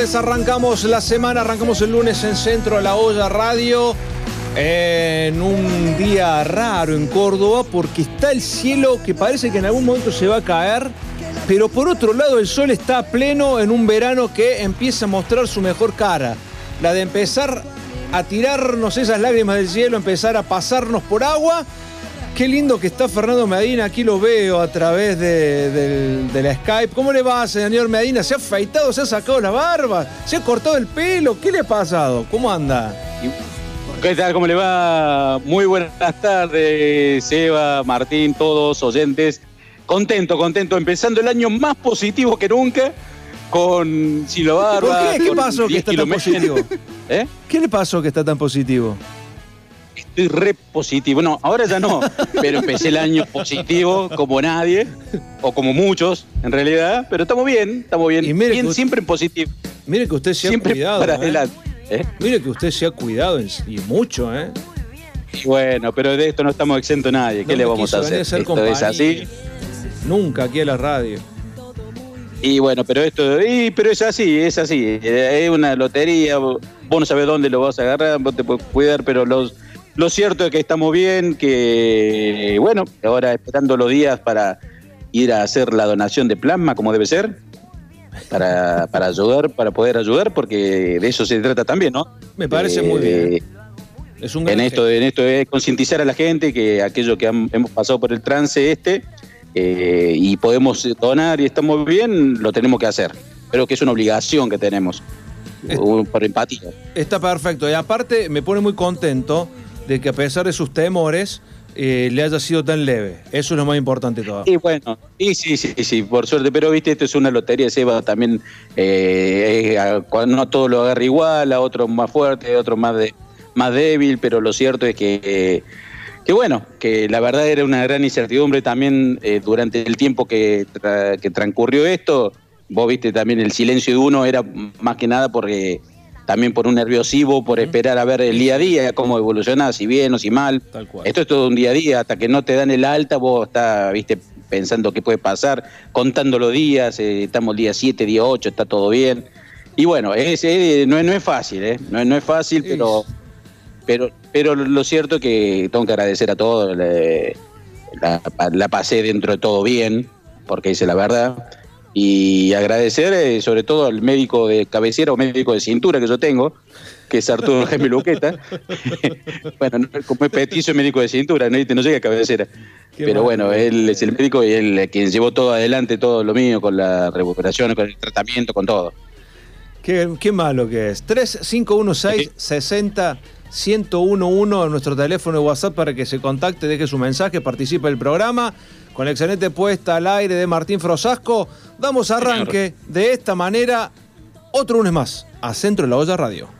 tardes, arrancamos la semana, arrancamos el lunes en Centro a la Olla Radio, en un día raro en Córdoba, porque está el cielo que parece que en algún momento se va a caer, pero por otro lado el sol está pleno en un verano que empieza a mostrar su mejor cara, la de empezar a tirarnos esas lágrimas del cielo, empezar a pasarnos por agua Qué lindo que está Fernando Medina, aquí lo veo a través de, la Skype. ¿Cómo le va, señor Medina? ¿Se ha afeitado, se ha sacado la barba, se ha cortado el pelo? ¿Qué le ha pasado? ¿Cómo anda? ¿Qué tal? ¿Cómo le va? Muy buenas tardes, Seba, Martín, todos oyentes. Contento, contento, empezando el año más positivo que nunca con Silo Barba. ¿Por qué? ¿Qué pasó que está tan positivo? ¿Eh? ¿Qué le pasó que está tan positivo? Estoy re positivo. No, ahora ya no, pero empecé el año positivo como nadie, o como muchos en realidad, pero estamos bien, estamos bien. Y bien siempre en positivo. Mire que usted se ha cuidado. Para ¿eh? adelante, ¿eh? Mire que usted se ha cuidado y mucho, ¿eh? bueno, pero de esto no estamos exentos nadie. ¿Qué le vamos a hacer? esto es así. Nunca aquí a la radio. Y bueno, pero esto, pero es así, es así. Es una lotería, vos no sabés dónde lo vas a agarrar, vos te puedes cuidar, pero los, lo cierto es que estamos bien, que bueno, ahora esperando los días para ir a hacer la donación de plasma como debe ser, para, para ayudar, para poder ayudar, porque de eso se trata también, ¿no? Me parece muy bien. Eh, es un en esto, en esto es concientizar a la gente que aquello que hemos pasado por el trance este eh, y podemos donar y estamos bien, lo tenemos que hacer. Pero que es una obligación que tenemos por empatía. Está perfecto. Y aparte me pone muy contento de que a pesar de sus temores, eh, le haya sido tan leve. Eso es lo más importante todo. Y bueno, y sí, sí, sí, por suerte, pero viste, esto es una lotería, Seba también, eh, no todo lo agarra igual, a otro más fuerte, a otro más, más débil, pero lo cierto es que, que bueno, que la verdad era una gran incertidumbre también eh, durante el tiempo que, que transcurrió esto. Vos viste también el silencio de uno era más que nada porque también por un nerviosismo, por esperar a ver el día a día, cómo evoluciona, si bien o si mal. Esto es todo un día a día, hasta que no te dan el alta, vos estás, viste, pensando qué puede pasar, contando los días, eh, estamos día 7, día 8, está todo bien. Y bueno, es, no, es fácil, ¿eh? No, no es fácil, pero, pero, pero lo cierto es que tengo que agradecer a todos, la, la pasé dentro de todo bien, porque hice la verdad y agradecer eh, sobre todo al médico de cabecera o médico de cintura que yo tengo, que es Arturo Jaime Luqueta. bueno, como es peticio médico de cintura, no, no llega a cabecera. Pero bueno, él es el médico y él quien llevó todo adelante, todo lo mío, con la recuperación, con el tratamiento, con todo. Qué, qué malo que es. 3516 60 1011 nuestro teléfono de WhatsApp para que se contacte, deje su mensaje, participe del programa. Con la excelente puesta al aire de Martín Frosasco, damos arranque de esta manera otro lunes más a Centro de la Olla Radio.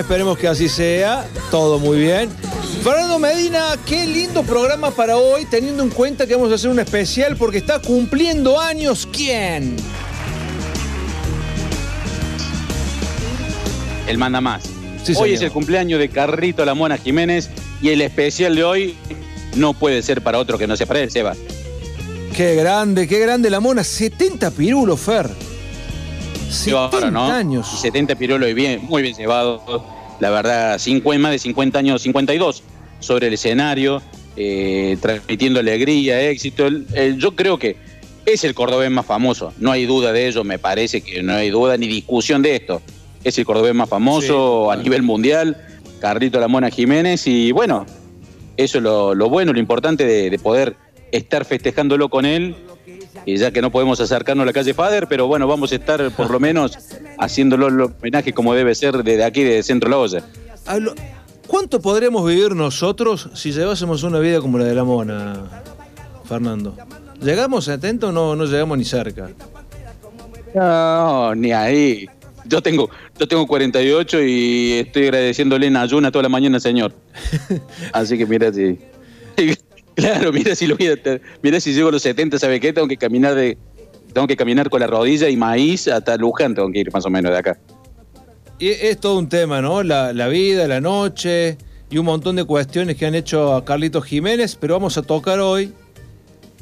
Esperemos que así sea. Todo muy bien. Fernando Medina, qué lindo programa para hoy, teniendo en cuenta que vamos a hacer un especial porque está cumpliendo años. ¿Quién? El manda más. hoy es el cumpleaños de Carrito La Mona Jiménez y el especial de hoy no puede ser para otro que no sea para él, Seba. Qué grande, qué grande la Mona. 70 pirulos, Fer. 70 ¿no? años. 70 Pirolo y bien, muy bien llevado. La verdad, más de 50 años, 52 sobre el escenario, eh, transmitiendo alegría, éxito. yo creo que es el cordobés más famoso, no hay duda de ello, me parece que no hay duda ni discusión de esto. Es el cordobés más famoso a nivel mundial, Carlito La Mona Jiménez, y bueno, eso es lo, bueno, lo importante de poder estar festejándolo con él y ya que no podemos acercarnos a la calle Fader, pero bueno, vamos a estar por lo menos haciéndolo el homenaje como debe ser desde aquí, de Centro La Olla. ¿Cuánto podremos vivir nosotros si llevásemos una vida como la de la mona, Fernando? ¿Llegamos a 70 o no, no llegamos ni cerca? No, ni ahí. Yo tengo, yo tengo 48 y estoy agradeciéndole en ayuna toda la mañana, señor. Así que mira si. Claro, mira si lo mira si llego a los 70, ¿sabe qué? Tengo que caminar de. Tengo que caminar con la rodilla y maíz hasta Luján, tengo que ir más o menos de acá. Y es todo un tema, ¿no? La vida, la noche y un montón de cuestiones que han hecho a Carlitos Jiménez, pero vamos a tocar hoy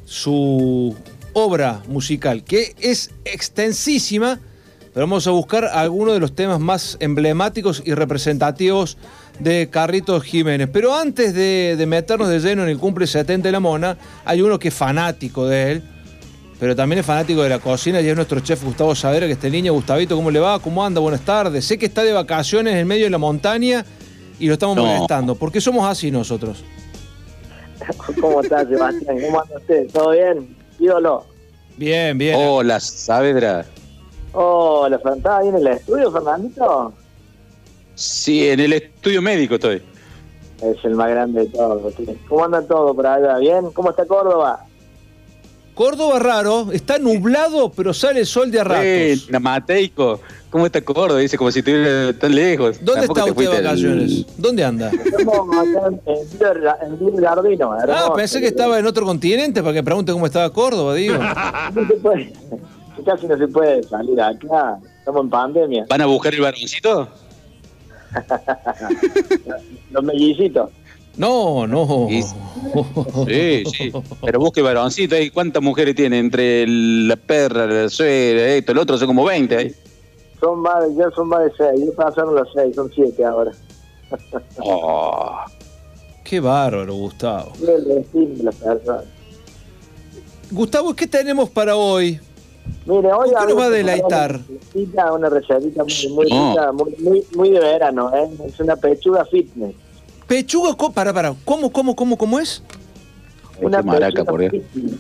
su obra musical, que es extensísima, pero vamos a buscar algunos de los temas más emblemáticos y representativos de Carlitos Jiménez. Pero antes de, meternos de lleno en el cumple 70 de la Mona, hay uno que es fanático de él, pero también es fanático de la cocina y es nuestro chef Gustavo Savera, que este niño. Gustavito, ¿cómo le va? ¿Cómo anda? Buenas tardes. Sé que está de vacaciones en medio de la montaña y lo estamos molestando. ¿Por qué somos así nosotros? ¿Cómo estás, Sebastián? ¿Cómo anda usted? ¿Todo bien? Ídolo. Bien, bien. Hola, Saavedra. Hola, ¿estás ahí en el estudio, Fernandito? Sí, en el estudio médico estoy. Es el más grande de todos. ¿Cómo anda todo por allá? ¿Bien? ¿Cómo está Córdoba? Córdoba raro, está nublado, pero sale el sol de a ratos. Eh, Mateico, ¿cómo está Córdoba? Dice como si estuviera tan lejos. ¿Dónde está usted de vacaciones? ¿Dónde anda? Estamos acá en Villa Gardino. Ah, pensé que estaba en otro continente para que pregunte cómo estaba Córdoba, digo. casi no se puede salir acá. Estamos en pandemia. ¿Van a buscar el varoncito? Los mellicitos. No, no. Sí, sí. Pero busque varoncito ahí. ¿Cuántas mujeres tiene? Entre la perra, la suegra, esto, el otro, son como 20 ahí. Son más, ya son más de 6. Yo pasaron los 6, son 7 ahora. oh, qué bárbaro, Gustavo. Gustavo, ¿qué tenemos para hoy? Mire, hoy ¿Qué nos va a deleitar? Una recetita muy, muy, muy, muy, de verano, ¿eh? Es una pechuga fitness. Pechuga, para, para, ¿cómo, cómo, cómo, cómo es? Una maraca, por fitness.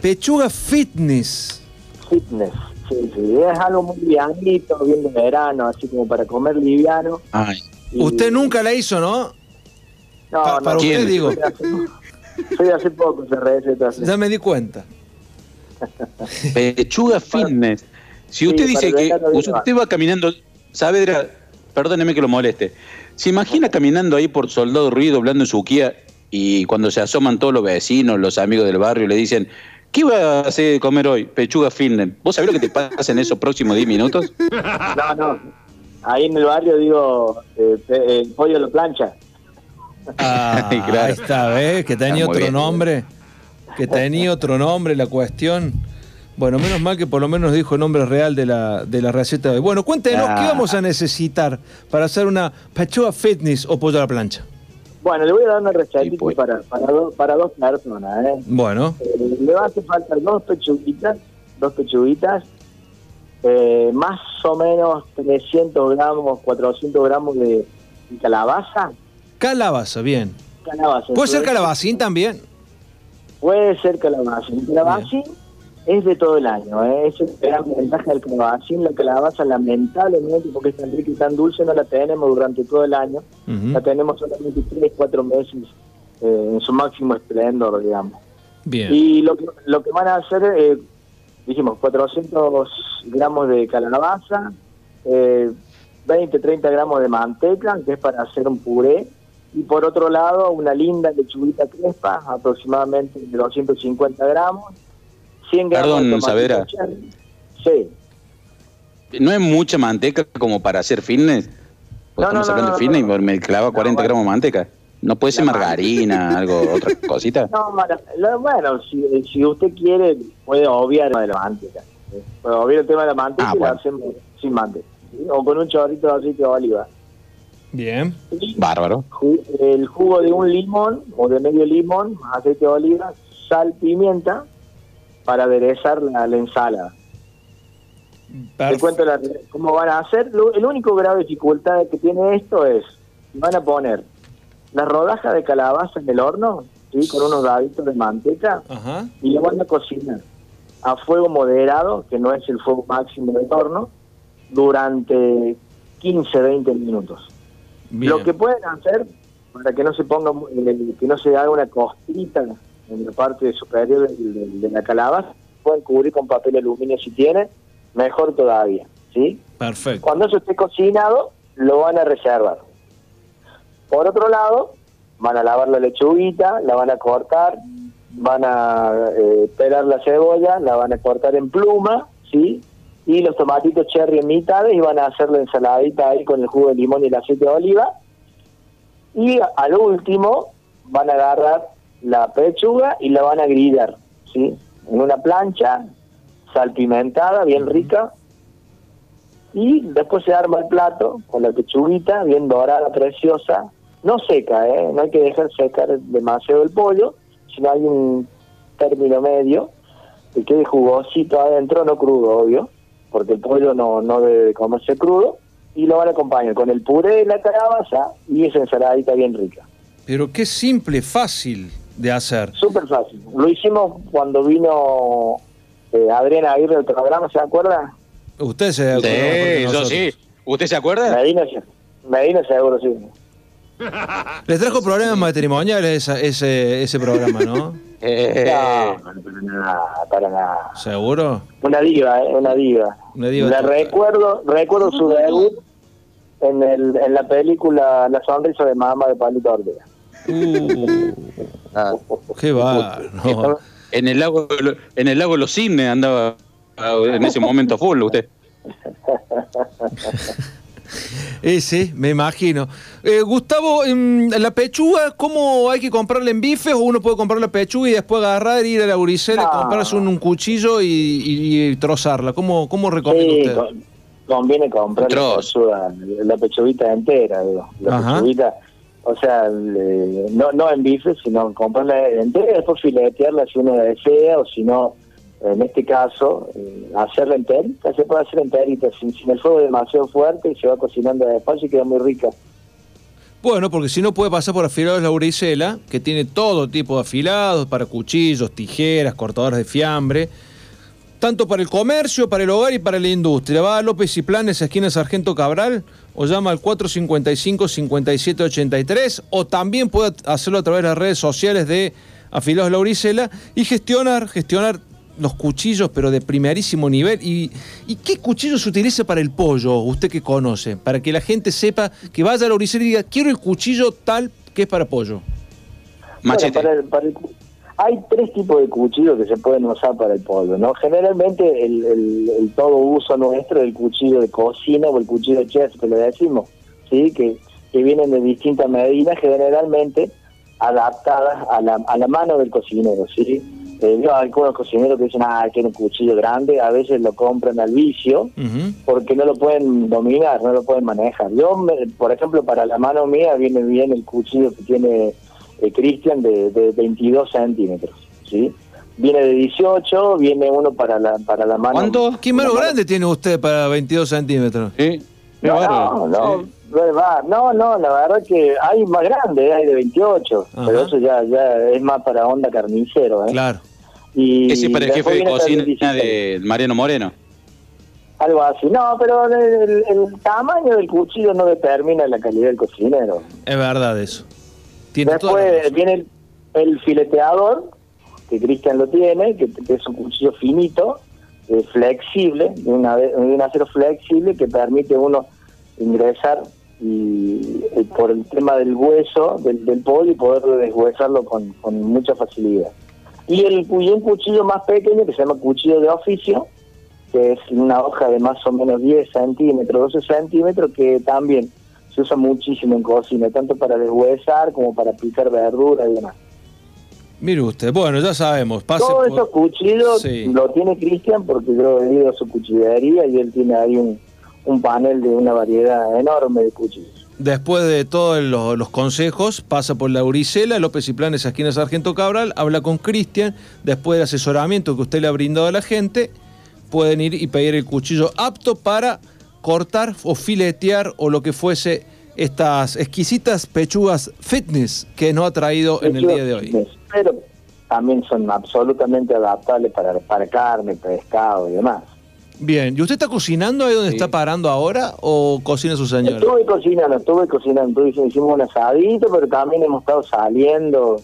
Pechuga fitness. Fitness, sí, sí. Es algo muy livianito, bien de verano, así como para comer liviano. Ay. Usted nunca la hizo, ¿no? No, no. Para usted digo. Soy hace poco esa receta. Ya me di cuenta. Pechuga fitness. Si usted dice que usted va caminando, Saavedra, perdóneme que lo moleste, ¿Se imagina caminando ahí por Soldado Ruido, hablando en su Kia, y cuando se asoman todos los vecinos, los amigos del barrio, le dicen, ¿qué va a hacer de comer hoy? Pechuga fitness. ¿Vos sabés lo que te pasa en esos próximos 10 minutos? No, no. Ahí en el barrio digo, eh, eh pollo a la plancha. Ah, Ahí está, ¿ves? Que tenía otro nombre. Que tenía otro nombre la cuestión. Bueno, menos mal que por lo menos dijo el nombre real de la, de la receta de hoy. Bueno, cuéntenos qué vamos a necesitar para hacer una pechuga fitness o pollo a la plancha. Bueno, le voy a dar una receta pues. para, para, dos personas. ¿eh? Bueno. Eh, le va a hacer falta dos pechuguitas, dos pechuguitas, eh, más o menos 300 gramos, 400 gramos de, calabaza. Calabaza, bien. Calabaza. ¿Puede ser calabacín también? Puede ser calabacín. Calabacín es de todo el año. ¿eh? Es la gran ventaja del calabacín. La calabaza, lamentablemente, porque es tan rica y tan dulce, no la tenemos durante todo el año. La tenemos solamente 3, 4 meses eh, en su máximo esplendor, digamos. Bien. Y lo que, lo que van a hacer, eh, dijimos, 400 gramos de calabaza, eh, 20, 30 gramos de manteca, que es para hacer un puré. Y por otro lado, una linda lechuguita crespa, aproximadamente de 250 gramos Perdón, Savera. Sí. ¿No es mucha manteca como para hacer fitness? Pues estamos sacando fitness y me clava 40 gramos de manteca. ¿No puede ser margarina, algo, otra cosita? No, bueno, si, usted quiere, puede obviar el tema de la manteca. Puede obviar el tema de la manteca ah, y hacemos sin manteca. O con un chorrito de aceite de oliva. Bien. Bárbaro. El jugo de un limón o de medio limón, aceite de oliva, sal, pimienta para aderezar la, ensalada. Te cuento cómo van a hacer. el único grado de dificultad que tiene esto es, van a poner la rodaja de calabaza en el horno, ¿sí? con unos daditos de manteca, y lo van a cocinar a fuego moderado, que no es el fuego máximo del horno, durante 15, 20 minutos. Lo que pueden hacer, para que no se ponga, eh, que no se haga una costrita en la parte superior de, la calabaza, pueden cubrir con papel aluminio si tienen, mejor todavía. ¿sí? Perfecto. Cuando eso esté cocinado, lo van a reservar. Por otro lado, van a lavar la lechuguita, la van a cortar, van a eh, pelar la cebolla, la van a cortar en pluma, ¿sí? Y los tomatitos cherry en mitades y van a hacer la ensaladita ahí con el jugo de limón y el aceite de oliva. Y al último van a agarrar la pechuga y la van a grillar, ¿sí? En una plancha salpimentada, bien rica. Y después se arma el plato con la pechuguita bien dorada, preciosa. No seca, ¿eh? No hay que dejar secar demasiado el pollo, sino hay un término medio que quede jugosito adentro, no crudo, obvio, porque el pollo no, no debe comerse crudo. Y lo van a acompañar con el puré de la calabaza y esa ensaladita bien rica. Pero qué simple, fácil de hacer. Súper fácil. Lo hicimos cuando vino eh, Adriana Aguirre del programa, ¿se acuerda? Usted se acuerda. Sí, yo sí. ¿Usted se acuerda? Medina, Medina seguro, sí. Les trajo problemas matrimoniales ese, ese, ese programa, ¿no? Eh, no, para nada, para nada. ¿Seguro? Una diva, ¿eh? Una diva. Una diva La total. recuerdo, recuerdo su debut en, el, en la película La sonrisa de mamá de Palito Ortega. Uh, Ah, qué va. no. en el lago en el lago Los Cisnes andaba en ese momento full usted. Ese, me imagino. Eh, Gustavo, em, la pechuga, ¿cómo hay que comprarla en bifes o uno puede comprar la pechuga y después agarrar, ir a la Uricela, No. comprarse un, un cuchillo y, y- y trozarla? ¿Cómo, cómo recomienda Sí, usted? con- conviene comprar la, pechuga, la pechuguita entera, digo. La Ajá. pechuguita, o sea, le- no, no en bife, sino comprarla entera y después filetearla si uno la desea o si no, en este caso, eh, hacerla enterita, se puede hacer enterita, sin, sin el fuego demasiado fuerte y se va cocinando despacio y queda muy rica. Bueno, porque si no puede pasar por afilados la Uricela, que tiene todo tipo de afilados para cuchillos, tijeras, cortadores de fiambre, tanto para el comercio, para el hogar y para la industria. Va a López y Planes, esquina Sargento Cabral, o llama al 455-5783, o también puede hacerlo a través de las redes sociales de Afilados La Uricela y gestionar, gestionar los cuchillos, pero de primerísimo nivel. ¿Y, ¿Y qué cuchillo se utiliza para el pollo, usted que conoce? Para que la gente sepa que vaya a la Uricela y diga, quiero el cuchillo tal que es para pollo. Machete. Bueno, para el- para el hay tres tipos de cuchillos que se pueden usar para el pollo, ¿no? Generalmente el, el- el todo uso nuestro es el cuchillo de cocina o el cuchillo de chef, que le decimos, ¿sí? Que, que vienen de distintas medidas, generalmente adaptadas a la, a la mano del cocinero, ¿sí? Eh, yo, hay algunos cocineros que dicen, ah, quiero un cuchillo grande, a veces lo compran al vicio, porque no lo pueden dominar, no lo pueden manejar. Yo, me- por ejemplo, para la mano mía viene bien el cuchillo que tiene eh, Cristian de, de 22 centímetros, ¿sí? Viene de 18, viene uno para la para la mano. ¿Cuánto? ¿Qué mano grande tiene usted para 22 centímetros? Sí. No, no, no, Sí. no no, no, la verdad que hay más grande, hay de 28, Ajá. pero eso ya ya es más para onda carnicero, ¿eh? Claro. Y Ese es para el jefe de cocina 16. de Mariano Moreno. Algo así. No, pero el, el- el tamaño del cuchillo no determina la calidad del cocinero. Es verdad eso. Tiene Después viene el, el fileteador, que Cristian lo tiene, que, que es un cuchillo finito, eh, flexible, de, una, de un acero flexible que permite uno ingresar y, eh, por el tema del hueso del, del pollo y poder deshuesarlo con, con mucha facilidad. Y, el, y un cuchillo más pequeño que se llama cuchillo de oficio, que es una hoja de más o menos 10 centímetros, 12 centímetros, que también se usa muchísimo en cocina, tanto para deshuesar como para picar verdura y demás. Mire usted, bueno, ya sabemos. Pase Todos por- esos cuchillos Sí. lo tiene Cristian porque yo he ido a su cuchillería y él tiene ahí un, un panel de una variedad enorme de cuchillos. Después de todos los, los consejos, pasa por la Uricela, López y Planes, esquina Sargento Cabral, habla con Cristian, después del asesoramiento que usted le ha brindado a la gente, pueden ir y pedir el cuchillo apto para cortar o filetear o lo que fuese estas exquisitas pechugas fitness que nos ha traído en el día de hoy. Pero también son absolutamente adaptables para, para carne, pescado y demás. Bien, ¿y usted está cocinando ahí donde Sí. está parando ahora o cocina su señora? Estuve cocinando, estuve cocinando, estuve- hicimos un asadito, pero también hemos estado saliendo,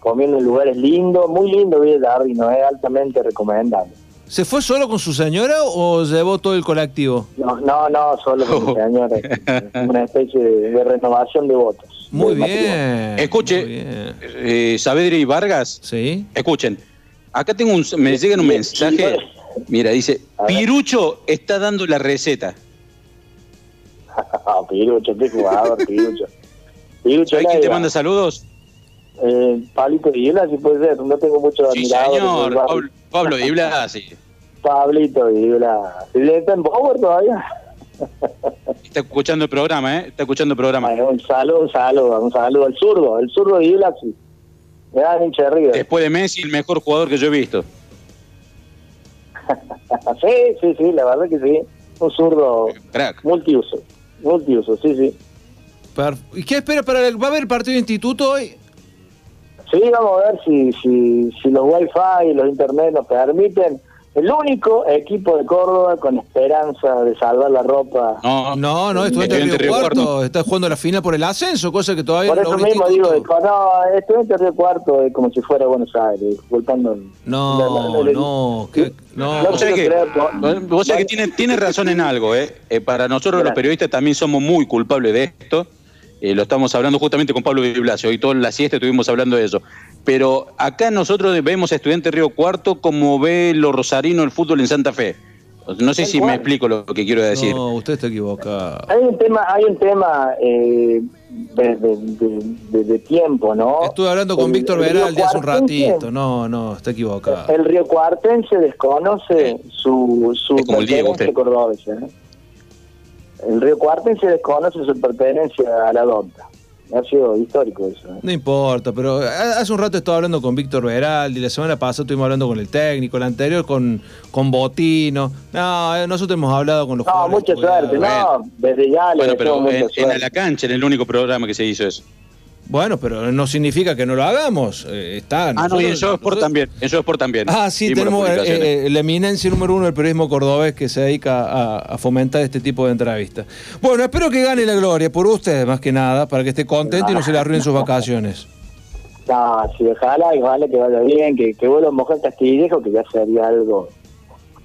comiendo en lugares lindos, muy lindo Villa no es altamente recomendable. ¿Se fue solo con su señora o llevó todo el colectivo? No, no, no solo con su señora. una especie de, renovación de votos. Muy bien. Escuche, Eh, Saavedra y Vargas. Sí. Escuchen, acá tengo un, me llega un mensaje. Mira, dice, Pirucho está dando la receta. Pirucho, qué jugador, Pirucho. Pirucho quién te manda saludos? Eh, Pablito Dibla, si puede ser, no tengo mucho sí, señor, Pablo, Pablo Dibla, sí. Pablito Dibla. ¿Está en Power todavía? Está escuchando el programa, ¿eh? Está escuchando el programa. un saludo, un saludo, un saludo. El zurdo, el zurdo Dibla, sí. Me da hincha arriba. Después de Messi, el mejor jugador que yo he visto. sí, sí, sí, la verdad que sí. Un zurdo Crack. multiuso. Multiuso, sí, sí. ¿Y qué espera para el... ¿Va a haber partido de instituto hoy? Sí, vamos a ver si, si, si los wifi y los internet nos permiten. El único equipo de Córdoba con esperanza de salvar la ropa. No, no, no Estudiante Río, Río Cuarto. Está jugando la final por el ascenso, cosa que todavía por no Por eso mismo digo, no, Estudiante Río Cuarto es como si fuera Buenos Aires, disculpando. No, no, no. no. Vos sabés que, que tiene, tiene razón en algo, ¿eh? eh para nosotros los periodistas también somos muy culpables de esto eh, lo estamos hablando justamente con Pablo Blasio, hoy toda la siesta estuvimos hablando de eso. Pero acá nosotros vemos a Estudiante Río Cuarto como ve los rosarinos el fútbol en Santa Fe. No sé si me explico lo que quiero decir. No, usted está equivocado. Hay un tema, hay un tema eh, de, tiempo, ¿no? Estuve hablando con Víctor Veraldi hace un ratito. No, no, está equivocado. El Río Cuartense desconoce su, su es como el Diego, usted. ¿eh? El río Cuarten se desconoce su pertenencia a la Donta. Ha sido histórico eso. ¿eh? No importa, pero hace un rato estaba hablando con Víctor Veraldi, la semana pasada estuvimos hablando con el técnico, la anterior con, con Botino. No, eh, nosotros hemos hablado con los No, mucha suerte, no, desde ya le bueno, pero en, en, la cancha, en el único programa que se hizo eso. Bueno, pero no significa que no lo hagamos. Eh, está, ah, no, y en Show Sport también. En Sport también. Ah, sí, tenemos eh, eh, la eminencia número uno del periodismo cordobés que se dedica a, fomentar este tipo de entrevistas. Bueno, espero que gane la gloria por ustedes, más que nada, para que esté contento y no se le arruinen sus vacaciones. No, sí, ojalá y ojalá que vaya bien, que, que vuelva a mojar Castillejo, que ya sería algo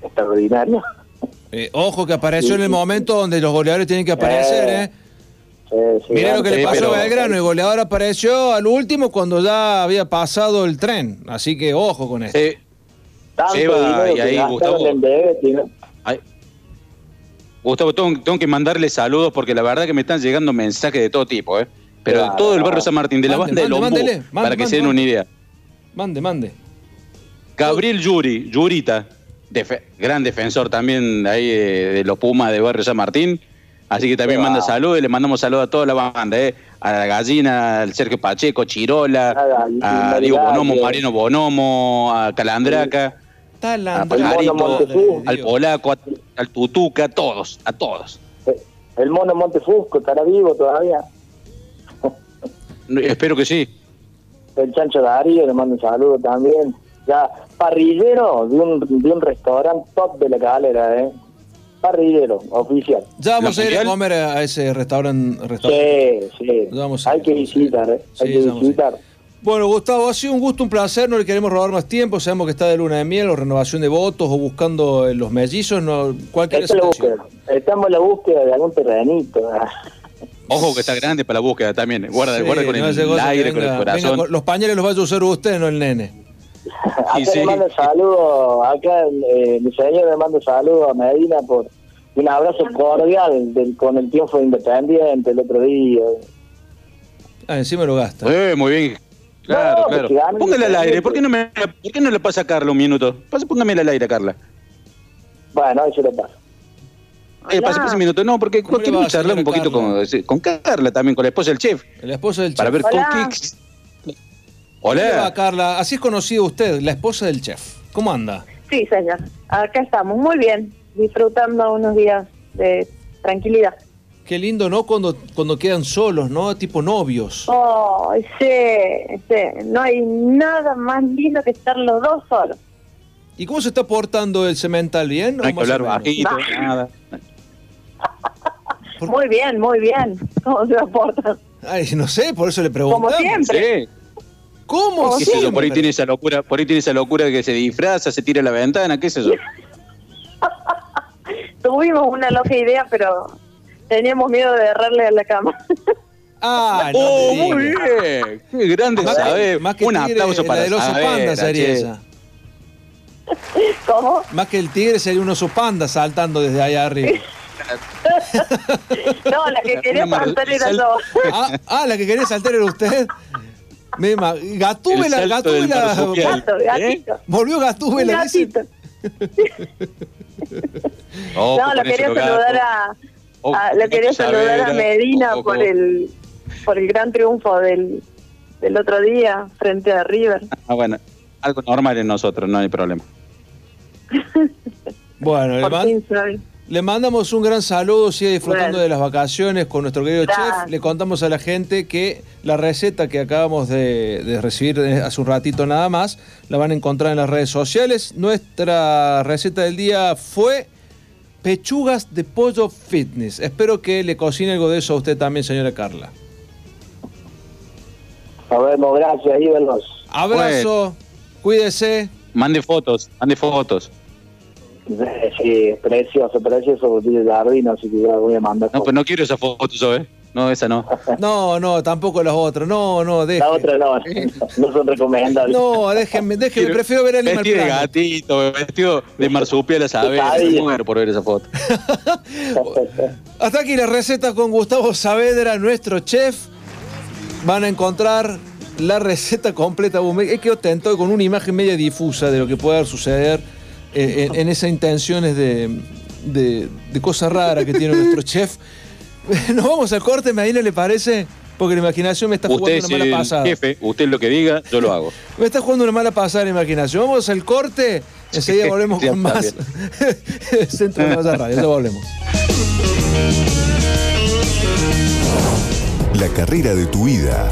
extraordinario. ojo que apareció en el momento donde los goleadores tienen que aparecer, ¿eh? Mira lo que le pasó a Belgrano, el goleador apareció al último cuando ya había pasado el tren, así que ojo con esto. Lleva, y ahí Gustavo. Gustavo, tengo, que mandarle saludos porque la verdad que me están llegando mensajes de todo tipo, ¿eh? Pero de todo el barrio San Martín, de la banda de Lombú, para que se den una idea. Mande, mande. Gabriel Yuri, Yurita, gran defensor también ahí de los Pumas de barrio San Martín Así que también manda saludos y le mandamos saludos a toda la banda, ¿eh? a la gallina, al Sergio Pacheco, Chirola, a, Diego Bonomo, Mariano Bonomo, a Calandraca, a Pajarito, al Polaco, al Tutuca, a todos, a todos. El mono Montefusco estará vivo todavía. Espero que sí. El Chancho Darío le mando un saludo también. Ya, parrillero de un, de un restaurante top de la calera, ¿eh? Parrillero oficial. Ya vamos a ir a comer a ese restaurante. Sí, sí. hay que visitar, ¿eh? hay que visitar. Bueno, Gustavo, ha sido un gusto, un placer. No le queremos robar más tiempo. Sabemos que está de luna de miel o renovación de votos o buscando los mellizos. No, cualquier Estamos en la búsqueda de algún terrenito. Ojo que está grande para la búsqueda también. Guarda, guarda con el aire, con el corazón. los pañales los va a usar usted, no el nene. Acá le mando saludos, acá eh, mi señor le mando saludos a Medina por un abrazo cordial del, con el triunfo Independiente el otro día. Ah, encima lo gasta. Eh, muy bien. Claro, claro. Póngale al aire. ¿Por qué, no me, ¿Por qué no le pasa a Carla un minuto? Pase, póngame al aire, Carla. Bueno, eso le pasa. Eh, pase, pase un minuto. No, porque quiero charlar un poquito con, con, Carla también, con la esposa del chef. La esposa del chef. Para ver con qué Hola. Carla, así es conocido usted, la esposa del chef. ¿Cómo anda? Sí, señor. Acá estamos, muy bien, disfrutando unos días de tranquilidad. Qué lindo, ¿no? Cuando, cuando quedan solos, ¿no? Tipo novios. Oh, sí, sí. No hay nada más lindo que estar los dos solos. ¿Y cómo se está portando el cemental? ¿Bien? No hay que hablar bajito, nada. Muy bien, muy bien. ¿Cómo se portar? Ay, no sé, por eso le pregunto. Como siempre. Sí. ¿Cómo? ¿Qué es eso? Por ahí tiene esa locura, por ahí tiene esa locura de que se disfraza, se tira a la ventana, ¿qué es eso? Tuvimos una loca idea, pero teníamos miedo de errarle a la cama. Ah, no oh, muy bien. Qué grande Más, saber. más que Un tigre, aplauso la para del oso panda sería che. esa. ¿Cómo? Más que el tigre sería un oso panda saltando desde allá arriba. No, la que quería saltar era yo. Ah, ah, la que quería saltar era usted. Me ma- Gatúbela, El Gatúbela. Gato, gatito. Volvió Gatúbela. gatito. Ojo No, lo quería saludar a, con lo quería saludar a. Medina por el por el gran triunfo del, del otro día frente a River. Ah, bueno, algo normal en nosotros, no hay problema. Bueno, man- Flavi. Le mandamos un gran saludo, sigue disfrutando Bueno. de las vacaciones con nuestro querido Gracias. chef. Le contamos a la gente que la receta que acabamos de, de recibir hace un ratito nada más, la van a encontrar en las redes sociales. Nuestra receta del día fue pechugas de pollo fitness. Espero que le cocine algo de eso a usted también, señora Carla. Nos vemos, gracias. Abrazo, cuídese. Mande fotos, mande fotos. Sí, precioso, precioso, dice Darwin, así que ya voy a mandar. No, pues no quiero esa foto yo, ¿eh? No, esa no. No, no, tampoco las otras. No, no, deje. La otra no, no son recomendables. No, déjenme, déjenme, Quiero- prefiero ver a Lima Vestido de gatito, vestido de marsupial. Sabía. Me muero por ver esa foto. Hasta aquí la receta con Gustavo Saavedra, nuestro chef. Van a encontrar la receta completa. Es que tentado con una imagen media difusa de lo que pueda suceder eh, en, en esas intenciones de, de, de cosa rara que tiene nuestro chef. Nos vamos al corte, Medina, ¿le parece? Porque la imaginación me está Usted jugando es una mala el pasada. jefe, usted lo que diga, yo lo hago. Me está jugando una mala pasada la imaginación. Vamos al corte. Enseguida volvemos con más. Centro de Maya Radio. Ya volvemos. La carrera de tu vida.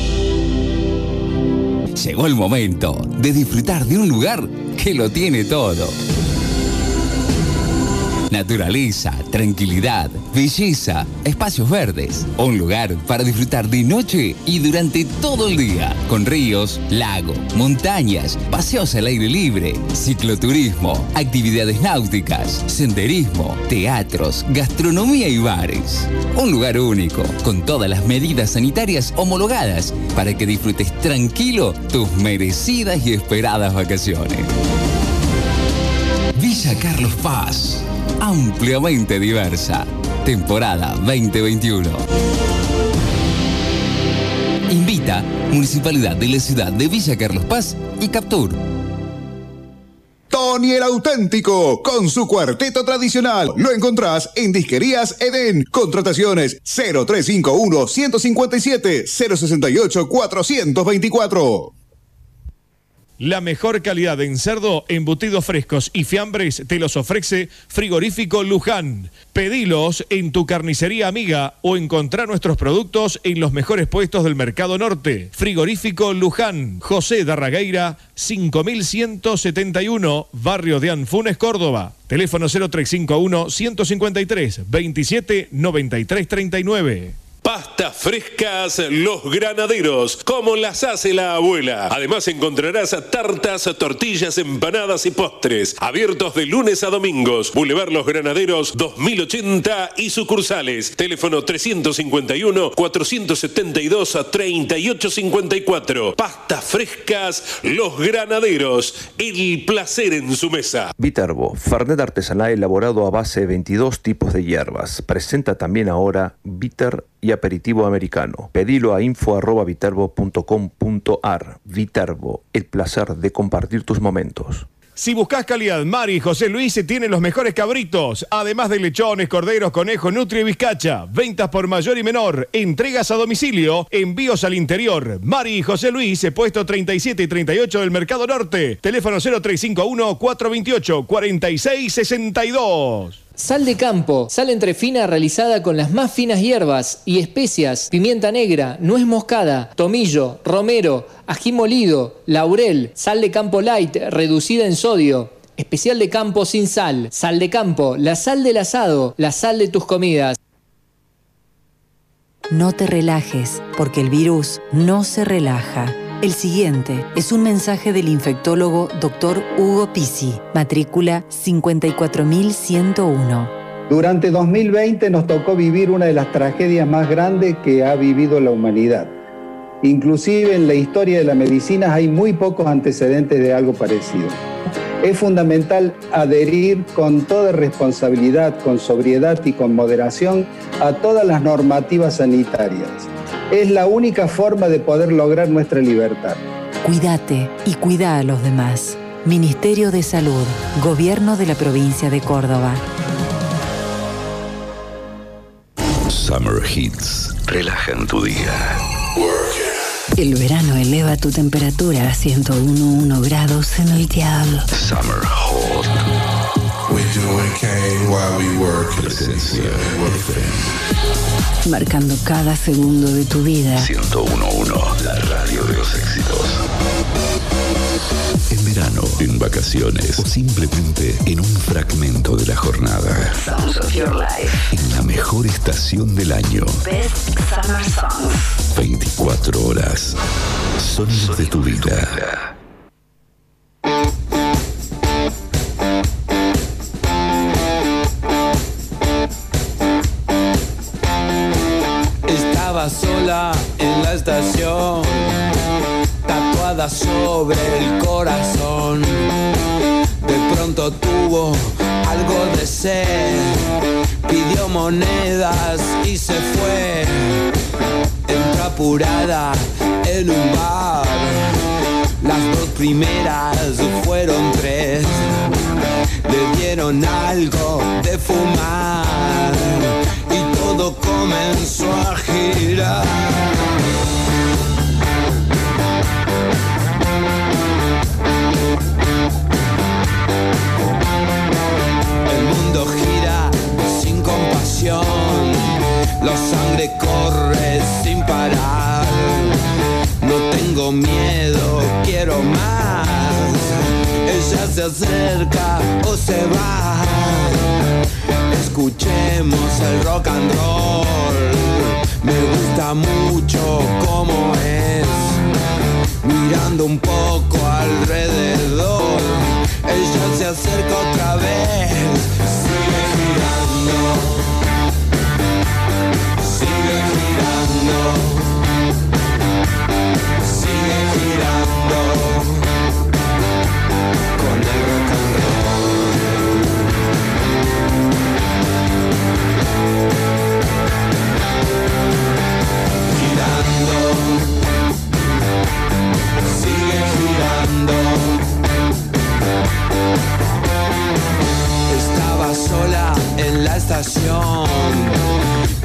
Llegó el momento de disfrutar de un lugar que lo tiene todo. Naturaleza, tranquilidad, belleza, espacios verdes. Un lugar para disfrutar de noche y durante todo el día. Con ríos, lago, montañas, paseos al aire libre, cicloturismo, actividades náuticas, senderismo, teatros, gastronomía y bares. Un lugar único, con todas las medidas sanitarias homologadas para que disfrutes tranquilo tus merecidas y esperadas vacaciones. Villa Carlos Paz, ampliamente diversa. Temporada 2021. Invita Municipalidad de la Ciudad de Villa Carlos Paz y Captur. Tony el auténtico, con su cuarteto tradicional. Lo encontrás en Disquerías Eden. Contrataciones 0351 157 068 424. La mejor calidad en cerdo, embutidos frescos y fiambres te los ofrece Frigorífico Luján. Pedilos en tu carnicería amiga o encontrar nuestros productos en los mejores puestos del Mercado Norte. Frigorífico Luján, José Darragueira, 5171, Barrio de Anfunes, Córdoba. Teléfono 0351 153 27 93 39. Pastas frescas Los Granaderos, como las hace la abuela. Además encontrarás tartas, tortillas, empanadas y postres. Abiertos de lunes a domingos. Boulevard Los Granaderos 2080 y sucursales. Teléfono 351 472 3854. Pastas frescas Los Granaderos. El placer en su mesa. Viterbo, Fernet artesanal elaborado a base de 22 tipos de hierbas. Presenta también ahora Bitter y aperitivo americano. Pedilo a info.viterbo.com.ar. Viterbo, el placer de compartir tus momentos. Si buscas calidad, Mari y José Luis tienen los mejores cabritos, además de lechones, corderos, conejos, nutria y bizcacha. Ventas por mayor y menor, entregas a domicilio, envíos al interior. Mari y José Luis, puesto 37 y 38 del Mercado Norte. Teléfono 0351 428 4662. Sal de campo, sal entrefina realizada con las más finas hierbas y especias, pimienta negra, nuez moscada, tomillo, romero, ají molido, laurel, sal de campo light reducida en sodio. Especial de campo sin sal, sal de campo, la sal del asado, la sal de tus comidas. No te relajes, porque el virus no se relaja. El siguiente es un mensaje del infectólogo Dr. Hugo Pisi, matrícula 54101. Durante 2020 nos tocó vivir una de las tragedias más grandes que ha vivido la humanidad. Inclusive en la historia de la medicina hay muy pocos antecedentes de algo parecido. Es fundamental adherir con toda responsabilidad, con sobriedad y con moderación a todas las normativas sanitarias es la única forma de poder lograr nuestra libertad. Cuídate y cuida a los demás. Ministerio de Salud, Gobierno de la Provincia de Córdoba. Summer Hits. Relajan tu día. El verano eleva tu temperatura a 101 grados en el dial. Summer Hot. Presencia marcando cada segundo de tu vida. 1011, la radio de los éxitos. En verano, en vacaciones o simplemente en un fragmento de la jornada. Songs of your life. En la mejor estación del año. Best Summer Songs. 24 horas. Sonidos de tu vida. Sola en la estación, tatuada sobre el corazón. De pronto tuvo algo de sed, pidió monedas y se fue. Entró apurada en un bar, las dos primeras fueron tres. Le dieron algo de fumar todo comenzó a girar. El mundo gira sin compasión, la sangre corre sin parar. No tengo miedo, quiero más. Se acerca o se va escuchemos el rock and roll. Me gusta mucho como es, mirando un poco alrededor. Ella se acerca otra vez, sigue girando, sigue girando, sigue girando. Estación,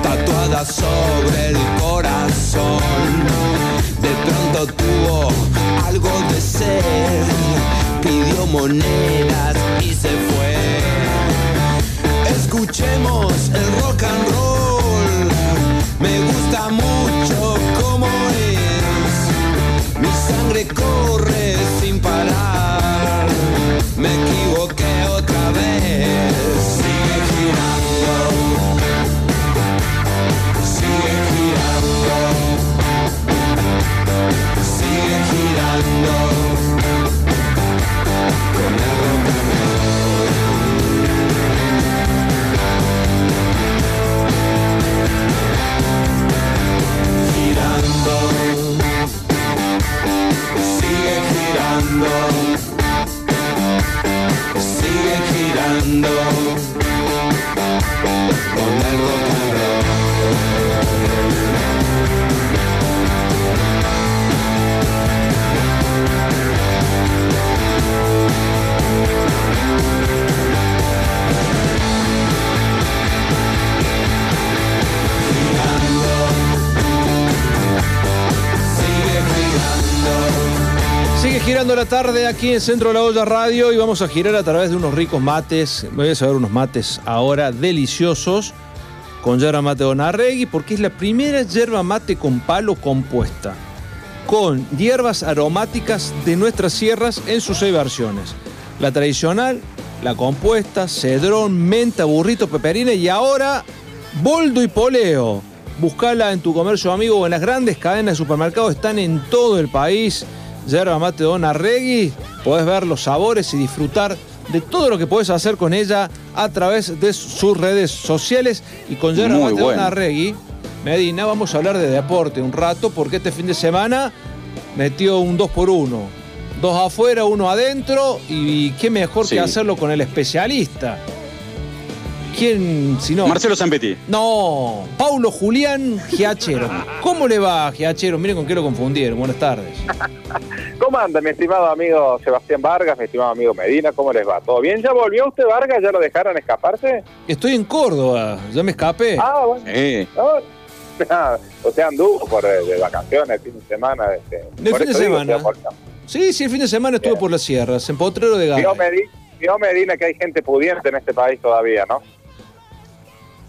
tatuada sobre el corazón. De pronto tuvo algo de sed, pidió monedas y se fue. Girando la tarde aquí en Centro de la Olla Radio y vamos a girar a través de unos ricos mates. Voy a saber unos mates ahora deliciosos con yerba mate Donarregui porque es la primera yerba mate con palo compuesta con hierbas aromáticas de nuestras sierras en sus seis versiones. La tradicional, la compuesta, cedrón, menta, burrito, peperina y ahora boldo y poleo. Buscala en tu comercio amigo o en las grandes cadenas de supermercados, están en todo el país. Yerba mate Dona Regui, podés ver los sabores y disfrutar de todo lo que puedes hacer con ella a través de sus redes sociales y con Yerba Muy mate bueno. Dona Regui. Medina, vamos a hablar de deporte un rato porque este fin de semana metió un 2 por 1 Dos afuera, uno adentro y qué mejor Sí. que hacerlo con el especialista. ¿Quién, si no? Marcelo Zampetti. No, Paulo Julián Giachero. ¿Cómo le va, Giachero? Miren con qué lo confundieron. Buenas tardes. ¿Cómo anda, mi estimado amigo Sebastián Vargas, mi estimado amigo Medina? ¿Cómo les va? ¿Todo bien? ¿Ya volvió usted, Vargas? ¿Ya lo dejaron escaparse? Estoy en Córdoba, ya me escapé. Ah, bueno. Eh, Ah, o sea, anduvo por eh, de vacaciones el fin de semana. Este, De por fin de digo, semana. o sea, por- Sí, sí, el fin de semana estuve por las sierras, en Potrero de. Medi- vio Medina que hay gente pudiente en este país todavía, ¿no?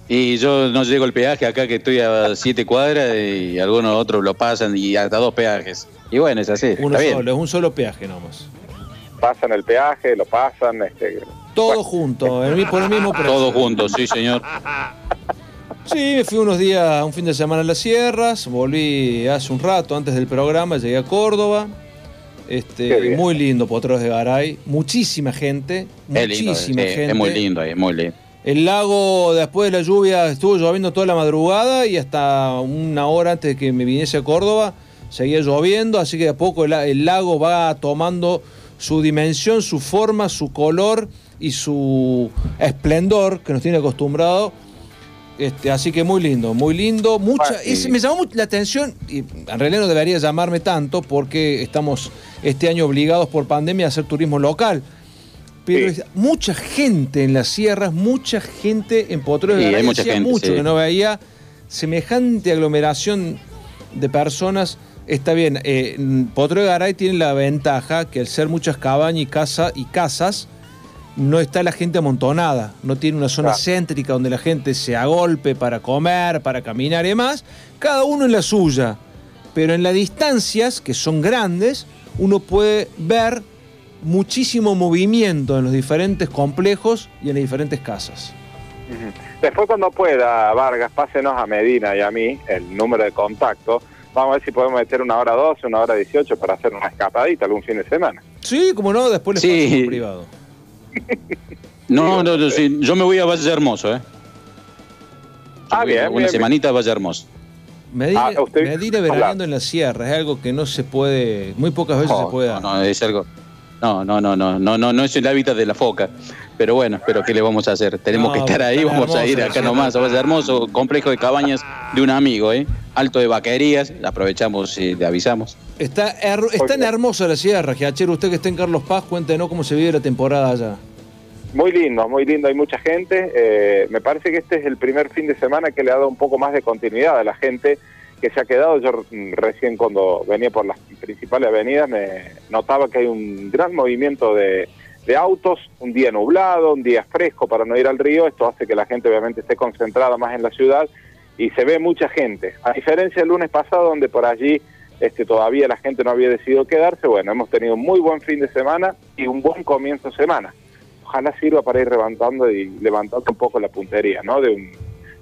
Y yo no llego al peaje acá que estoy a siete cuadras y algunos otros lo pasan y hasta dos peajes. Y bueno, es así. Uno está bien. solo, es un solo peaje nomás. Pasan el peaje, lo pasan. Este, Todo junto, el mi- por el mismo precio. Todos juntos, sí, señor. Sí, me fui unos días, un fin de semana a las sierras, volví hace un rato antes del programa, llegué a Córdoba. Este, muy lindo Potreros de Garay, muchísima gente, Es lindo, muchísima sí, gente. es muy lindo ahí, es muy lindo. El lago, después de la lluvia, estuvo lloviendo toda la madrugada y hasta una hora antes de que me viniese a Córdoba, seguía lloviendo, así que de a poco el, el lago va tomando su dimensión, su forma, su color y su esplendor que nos tiene acostumbrado. Este, así que muy lindo, muy lindo. Mucha, Ah, es- me llamó mucho la atención, y en realidad no debería llamarme tanto porque estamos este año obligados por pandemia a hacer turismo local. Pero es- mucha gente en las sierras, mucha gente en Potrero de Sí, hay Garay. mucha gente, mucho sí. que no veía semejante aglomeración de personas. Está bien, eh, en Potrero de Garay tiene la ventaja que al ser muchas cabañas y, casa, y casas, no está la gente amontonada, no tiene una zona Claro. céntrica donde la gente se agolpe para comer, para caminar y demás, cada uno en la suya. Pero en las distancias, que son grandes, uno puede ver muchísimo movimiento en los diferentes complejos y en las diferentes casas. Después cuando pueda, Vargas, pásenos a Medina y a mí el número de contacto. Vamos a ver si podemos meter una hora 12, una hora 18 para hacer una escapadita algún fin de semana. Sí, como no, después les Sí. paso por privado. No, no, no, sí, yo me voy a Valle Hermoso, ¿eh? Ah, bien, Una bien, semanita a Valle Hermoso. Medina, Ah, usted- Medina veraneando en la sierra es algo que no se puede, muy pocas veces Oh, se puede dar. No, es algo. No, no, no, no, no, no, no es el hábitat de la foca. Pero bueno, pero ¿qué le vamos a hacer? Tenemos No, que estar ahí, vamos a ir acá nomás a Valle Hermoso, complejo de cabañas de un amigo, ¿eh? Alto de vaquerías, aprovechamos y le avisamos. Está, her- es tan hermosa la sierra, Giachero. Usted que está en Carlos Paz, cuéntenos cómo se vive la temporada allá. Muy lindo, muy lindo, hay mucha gente. Eh, me parece que este es el primer fin de semana que le ha dado un poco más de continuidad a la gente que se ha quedado. Yo recién cuando venía por las principales avenidas me notaba que hay un gran movimiento de, de autos, un día nublado, un día fresco para no ir al río. Esto hace que la gente obviamente esté concentrada más en la ciudad y se ve mucha gente. A diferencia del lunes pasado donde por allí este, todavía la gente no había decidido quedarse, bueno, hemos tenido un muy buen fin de semana y un buen comienzo de semana ojalá sirva para ir levantando y levantando un poco la puntería, ¿no? De un,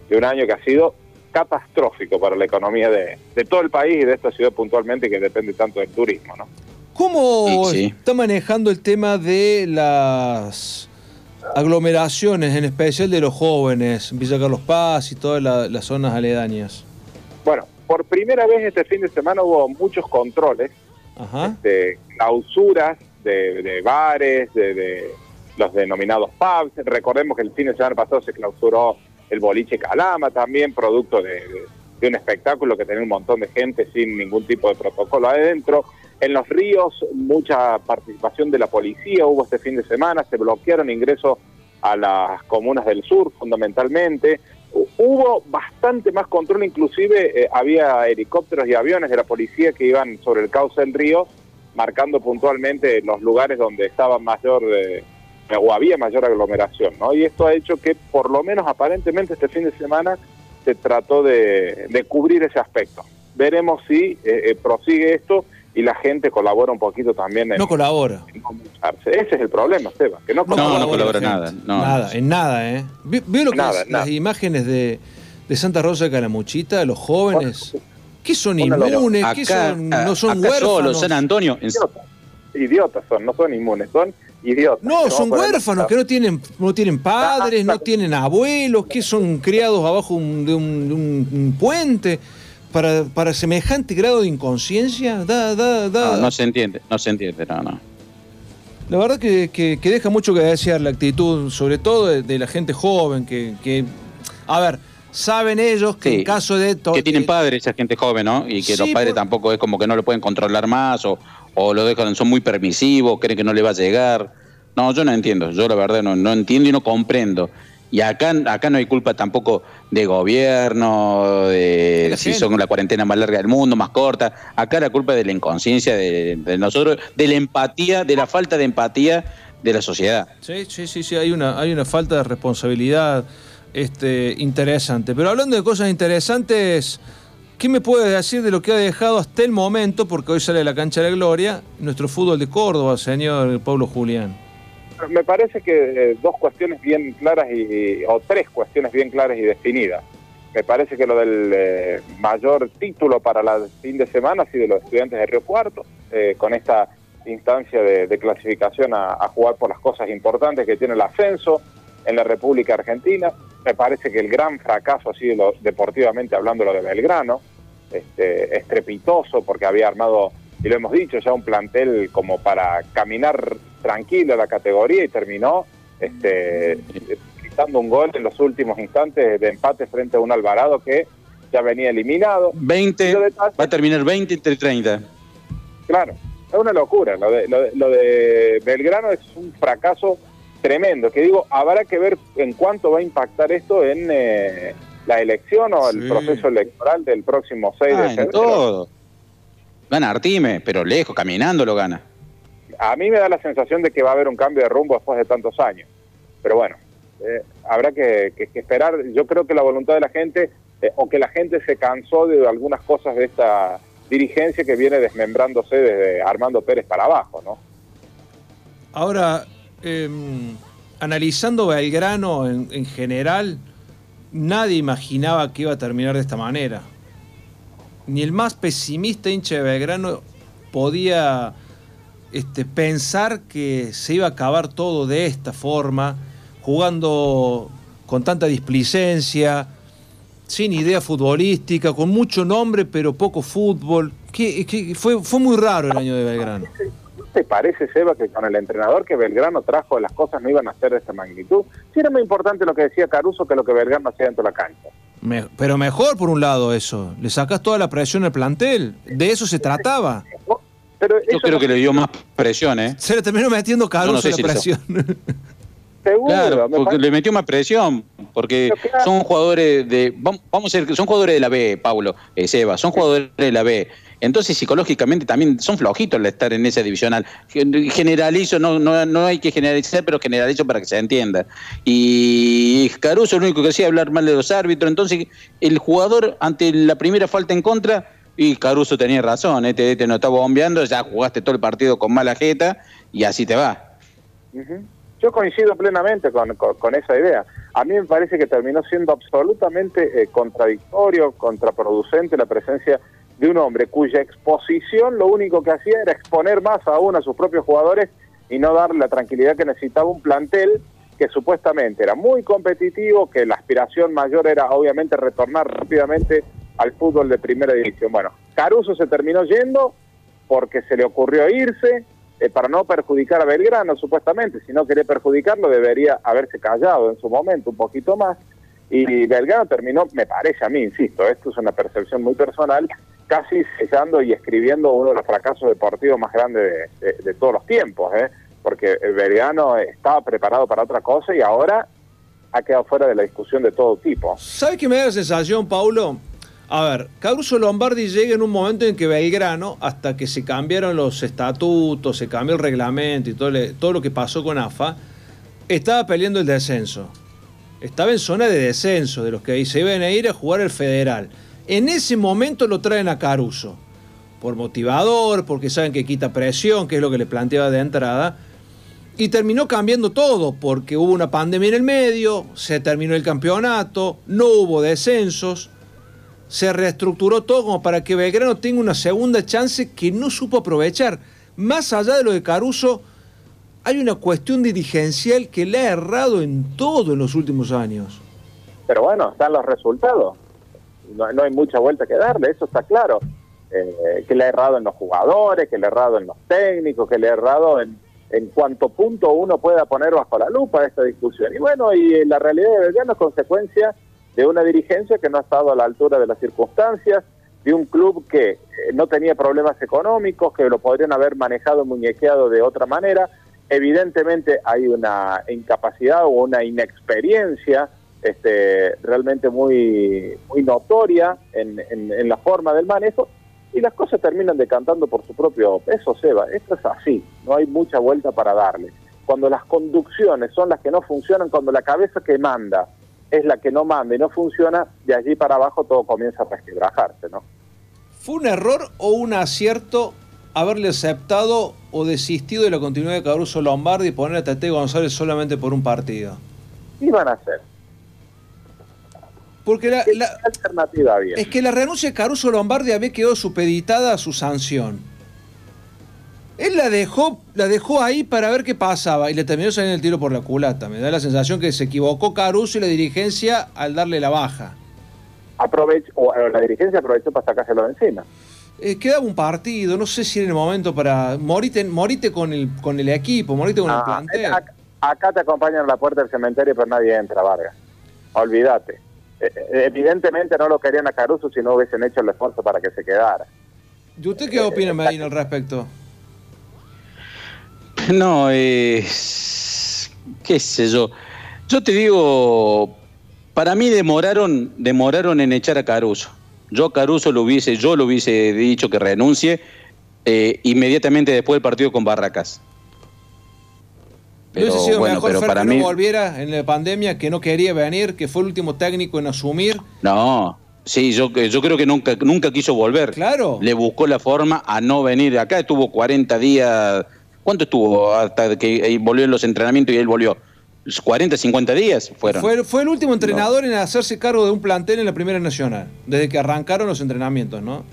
de un año que ha sido catastrófico para la economía de, de todo el país y de esta ciudad puntualmente que depende tanto del turismo, ¿no? ¿Cómo Sí, está manejando el tema de las aglomeraciones, en especial de los jóvenes, Villa Carlos Paz y todas la- las zonas aledañas? Bueno, por primera vez este fin de semana hubo muchos controles, Ajá. de clausuras de, de bares, de, de los denominados pubs. Recordemos que el fin de semana pasado se clausuró el boliche Calama también, producto de, un espectáculo que tenía un montón de gente sin ningún tipo de protocolo adentro. En los ríos, mucha participación de la policía hubo este fin de semana, se bloquearon ingresos a las comunas del sur fundamentalmente. Hu- Hubo bastante más control, inclusive eh, había helicópteros y aviones de la policía que iban sobre el cauce del río marcando puntualmente los lugares donde estaba mayor eh, o había mayor aglomeración, ¿no? Y esto ha hecho que por lo menos aparentemente este fin de semana se trató de, de cubrir ese aspecto. Veremos si eh, eh, prosigue esto y la gente colabora un poquito también en No colabora. en no. Ese es el problema, Esteban, que no No, colabora. no colabora la nada. No. Nada, en nada, ¿eh? Ve- Veo lo que Nada, es nada. las imágenes de, de Santa Rosa de Calamuchita, los jóvenes. ¿Qué son inmunes? ¿Qué Acá, son? No son acá solo, huérfanos. San Antonio. en- Idiotas. Idiotas son, no son inmunes, son idiotas. No, son huérfanos que no tienen, no tienen padres, no tienen abuelos, que son criados abajo un- de un, de un- un puente. Para, para semejante grado de inconsciencia, da, da, da. No, no se entiende, no se entiende, no, no. La verdad que, que- que deja mucho que desear la actitud, sobre todo de, de la gente joven, que, que, a ver, saben ellos que Sí, en caso de... que tienen padres, esa gente joven, ¿no? Y que Sí, los padres por- tampoco es como que no lo pueden controlar más o, o lo dejan, son muy permisivos, creen que no le va a llegar. No, yo no entiendo, yo la verdad no, no entiendo y no comprendo. Y acá, acá no hay culpa tampoco de gobierno, de si gente. son la cuarentena más larga del mundo, más corta. Acá la culpa es de la inconsciencia de, de nosotros, de la empatía, de la falta de empatía de la sociedad. Sí, sí, sí, sí, hay una, hay una falta de responsabilidad este, interesante. Pero hablando de cosas interesantes, ¿qué me puede decir de lo que ha dejado hasta el momento, porque hoy sale a la cancha de la gloria, nuestro fútbol de Córdoba, señor Pablo Julián? Me parece que eh, dos cuestiones bien claras y, o tres cuestiones bien claras y definidas. Me parece que lo del eh, mayor título para el fin de semana ha sido los estudiantes de Río Cuarto, eh, con esta instancia de, de clasificación a, a jugar por las cosas importantes que tiene el ascenso en la República Argentina. Me parece que el gran fracaso ha sido lo- deportivamente hablando lo de Belgrano, este, estrepitoso porque había armado, y lo hemos dicho, ya un plantel como para caminar tranquilo la categoría y terminó este, gritando un gol en los últimos instantes de empate frente a un Alvarado que ya venía eliminado. 20, Y lo de Tate- va a terminar 20 entre 30. Claro, es una locura. Lo de, lo de- lo de Belgrano es un fracaso tremendo. Que digo, habrá que ver en cuánto va a impactar esto en eh, la elección o el Sí. proceso electoral del próximo 6 Ah, de en febrero. todo. Gana Artime, pero lejos, caminando lo gana. A mí me da la sensación de que va a haber un cambio de rumbo después de tantos años. Pero bueno, eh, habrá que, que- que esperar. Yo creo que la voluntad de la gente, eh, o que la gente se cansó de algunas cosas de esta dirigencia que viene desmembrándose desde Armando Pérez para abajo, ¿no? Ahora, eh, analizando Belgrano en, en general, nadie imaginaba que iba a terminar de esta manera. Ni el más pesimista hincha de Belgrano podía este, pensar que se iba a acabar todo de esta forma, jugando con tanta displicencia, sin idea futbolística, con mucho nombre pero poco fútbol. Que fue, fue muy raro el año de Belgrano. ¿No te parece, Seba, que con el entrenador que Belgrano trajo las cosas no iban a ser de esta magnitud? Sí era muy importante lo que decía Caruso que lo que Belgrano hacía dentro de la cancha. Me- pero mejor por un lado eso. Le sacás toda la presión al plantel. De eso se trataba. Pero Yo creo que le dio más presión, ¿eh? Se le terminó metiendo Caruso No, no sé la si le presión. Seguro, Claro, me porque le metió más presión, porque claro. son jugadores de, vam- vamos a ser, son jugadores de la B, Pablo, eh, Seba, son jugadores de la B. Entonces psicológicamente también son flojitos al estar en esa divisional. Gen- Generalizo, no, no, no hay que generalizar, pero generalizo para que se entienda. Y Caruso lo único que hacía hablar mal de los árbitros. Entonces el jugador ante la primera falta en contra, y Caruso tenía razón, este, este no está bombeando, ya jugaste todo el partido con mala jeta y así te va. Ujú. Yo coincido plenamente con, con- con esa idea. A mí me parece que terminó siendo absolutamente eh, contradictorio, contraproducente la presencia de un hombre cuya exposición lo único que hacía era exponer más aún a sus propios jugadores y no darle la tranquilidad que necesitaba un plantel que supuestamente era muy competitivo, que la aspiración mayor era obviamente retornar rápidamente al fútbol de primera división. Bueno, Caruso se terminó yendo porque se le ocurrió irse eh, para no perjudicar a Belgrano, supuestamente. Si no quería perjudicarlo, debería haberse callado en su momento un poquito más. Y Belgrano terminó, me parece a mí, insisto, esto es una percepción muy personal, casi sellando y escribiendo uno de los fracasos deportivos más grandes de, todos los tiempos, ¿eh? porque eh, Belgrano estaba preparado para otra cosa y ahora ha quedado fuera de la discusión de todo tipo. ¿Sabes qué me da la sensación, Paulo? A ver, Caruso Lombardi llega en un momento en que Belgrano, hasta que se cambiaron los estatutos, se cambió el reglamento y todo, le- todo lo que pasó con AFA, estaba peleando el descenso. Estaba en zona de descenso, de los que se iban a ir a jugar el federal. En ese momento lo traen a Caruso. Por motivador, porque saben que quita presión, que es lo que le planteaba de entrada. Y terminó cambiando todo, porque hubo una pandemia en el medio, se terminó el campeonato, no hubo descensos, se reestructuró todo como para que Belgrano tenga una segunda chance que no supo aprovechar. Más allá de lo de Caruso, hay una cuestión dirigencial que le ha errado en todo en los últimos años. Pero bueno, están los resultados. No, no hay mucha vuelta que darle, eso está claro. Eh, que le ha errado en los jugadores, que le ha errado en los técnicos, que le ha errado en, en cuánto punto uno pueda poner bajo la lupa esta discusión. Y bueno, y la realidad de Belgrano es consecuencia de una dirigencia que no ha estado a la altura de las circunstancias, de un club que eh, no tenía problemas económicos, que lo podrían haber manejado, muñequeado de otra manera. Evidentemente hay una incapacidad o una inexperiencia este, realmente muy, muy notoria en, en- en la forma del manejo y las cosas terminan decantando por su propio peso, Seba. Esto es así, no hay mucha vuelta para darle. Cuando las conducciones son las que no funcionan, cuando la cabeza que manda es la que no manda y no funciona, de allí para abajo todo comienza a resquebrajarse, ¿no? ¿Fue un error o un acierto haberle aceptado o desistido de la continuidad de Caruso Lombardi y poner a Tete González solamente por un partido? ¿Qué iban a hacer? Porque la, ¿Qué alternativa? Es que la renuncia de Caruso Lombardi había quedado supeditada a su sanción. Él la dejó, la dejó ahí para ver qué pasaba y le terminó saliendo el tiro por la culata. Me da la sensación que se equivocó Caruso y la dirigencia al darle la baja. Aprovech o eh, la dirigencia aprovechó para sacárselo de encima. Eh, quedaba un partido, no sé si era el momento para. Morite, morite con, el, con el equipo, morite con el Ah, plantel. ac- acá te acompañan a la puerta del cementerio, pero nadie entra, Vargas. Olvídate. Eh, eh, evidentemente no lo querían a Caruso si no hubiesen hecho el esfuerzo para que se quedara. ¿Y usted qué opina, Medina, al respecto? No, es. qué sé yo. Yo te digo, para mí demoraron, demoraron en echar a Caruso. Yo a Caruso lo hubiese, yo lo hubiese dicho que renuncie eh, inmediatamente después del partido con Barracas. ¿No hubiese sido bueno, mejor pero Fer para que mí- no volviera en la pandemia, que no quería venir, que fue el último técnico en asumir? No, sí, yo, yo creo que nunca, nunca quiso volver. Claro. Le buscó la forma a no venir. Acá estuvo 40 días. ¿Cuánto estuvo hasta que volvió en los entrenamientos y él volvió? 40, 50 días fueron. Fue, fue el último entrenador en hacerse cargo de un plantel en la Primera Nacional, desde que arrancaron los entrenamientos, ¿no?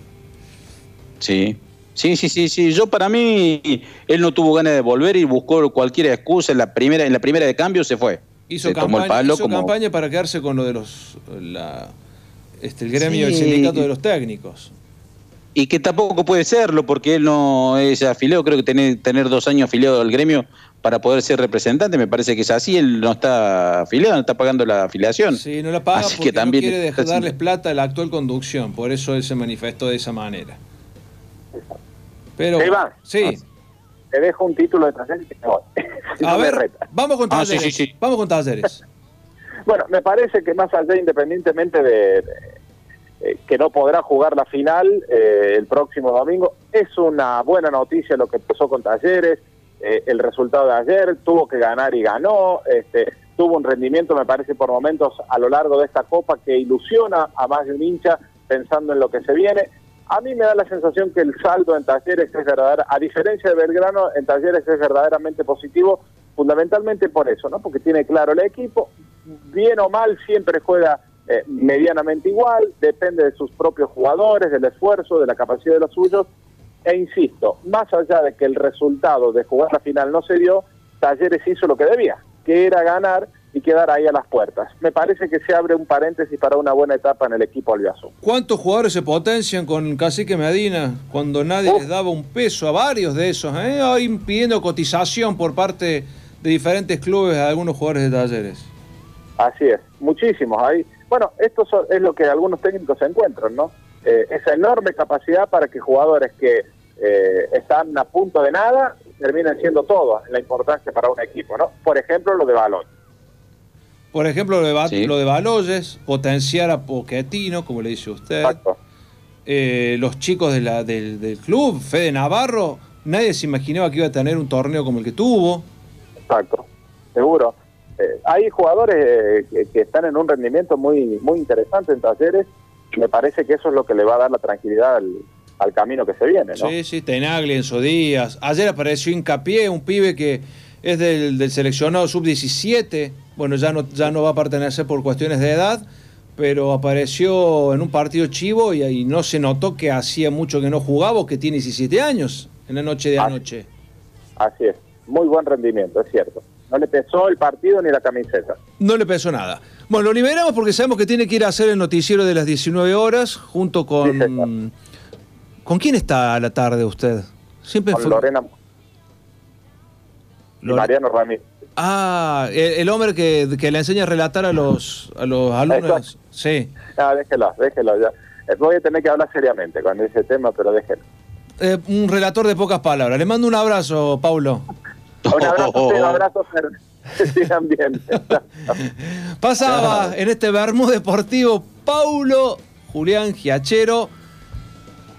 Sí. Sí, sí, sí, sí. Yo para mí, él no tuvo ganas de volver y buscó cualquier excusa en la primera, en la primera de cambio se fue. Hizo, se tomó campaña, el palo hizo como. campaña para quedarse con lo de los la, este, el gremio del Sí. sindicato de los técnicos. Y que tampoco puede serlo, porque él no es afiliado, creo que tener, tener dos años afiliado al gremio para poder ser representante, me parece que es así, él no está afiliado, no está pagando la afiliación. Sí, no la paga Así porque que también no quiere dejar darles plata a la actual conducción, por eso él se manifestó de esa manera. Pero va. sí, Te dejo un título de talleres y me voy. Si a no ver, vamos con Ah, sí, talleres. sí, sí. Vamos con talleres. Bueno, me parece que más allá, independientemente de, de- eh, que no podrá jugar la final eh, el próximo domingo, es una buena noticia lo que pasó con Talleres, eh, el resultado de ayer, tuvo que ganar y ganó, este, tuvo un rendimiento, me parece, por momentos a lo largo de esta Copa que ilusiona a más de un hincha pensando en lo que se viene. A mí me da la sensación que el saldo en Talleres es verdadero, a diferencia de Belgrano, en Talleres es verdaderamente positivo, fundamentalmente por eso, ¿no? Porque tiene claro el equipo, bien o mal siempre juega eh, medianamente igual, depende de sus propios jugadores, del esfuerzo, de la capacidad de los suyos, e insisto, más allá de que el resultado de jugar la final no se dio, Talleres hizo lo que debía, que era ganar y quedar ahí a las puertas. Me parece que se abre un paréntesis para una buena etapa en el equipo albiazul. ¿Cuántos jugadores se potencian con Cacique Medina cuando nadie les daba un peso a varios de esos? ¿eh? Hoy pidiendo cotización por parte de diferentes clubes a algunos jugadores de talleres. Así es, muchísimos ahí. Bueno, esto es lo que algunos técnicos encuentran, ¿no? Eh, esa enorme capacidad para que jugadores que eh, están a punto de nada terminen siendo todo la importancia para un equipo, ¿no? Por ejemplo, lo de Balón. Por ejemplo, lo de, lo de Baloyes, potenciar a Poquetino, como le dice usted. Eh, los chicos de la, del, club, Fede Navarro, nadie se imaginaba que iba a tener un torneo como el que tuvo. Exacto, seguro. Eh, hay jugadores eh, que, están en un rendimiento muy, muy interesante en talleres. Me parece que eso es lo que le va a dar la tranquilidad al, al camino que se viene, ¿no? Sí, sí, Tenagli, Enzo Díaz. Ayer apareció Hincapié, un pibe que es del, del seleccionado sub-17 bueno, ya no, ya no va a pertenecer por cuestiones de edad, pero apareció en un partido chivo y ahí no se notó que hacía mucho que no jugaba o que tiene 17 años en la noche de anoche. Así es, muy buen rendimiento, es cierto. No le pesó el partido ni la camiseta. No le pesó nada. Bueno, lo liberamos porque sabemos que tiene que ir a hacer el noticiero de las 19 horas junto con... ¿Con quién está a la tarde usted? Siempre con Lorena. Mariano Ramírez. Ah, el, hombre que, le enseña a relatar a los, a los alumnos. Sí. Ah, déjelo, déjelo ya. Eh, voy a tener que hablar seriamente con ese tema, pero déjelo. Eh, un relator de pocas palabras. Le mando un abrazo, Paulo. Un abrazo, un abrazo, sigan bien. Pasaba en este Bermú Deportivo Paulo Julián Giachero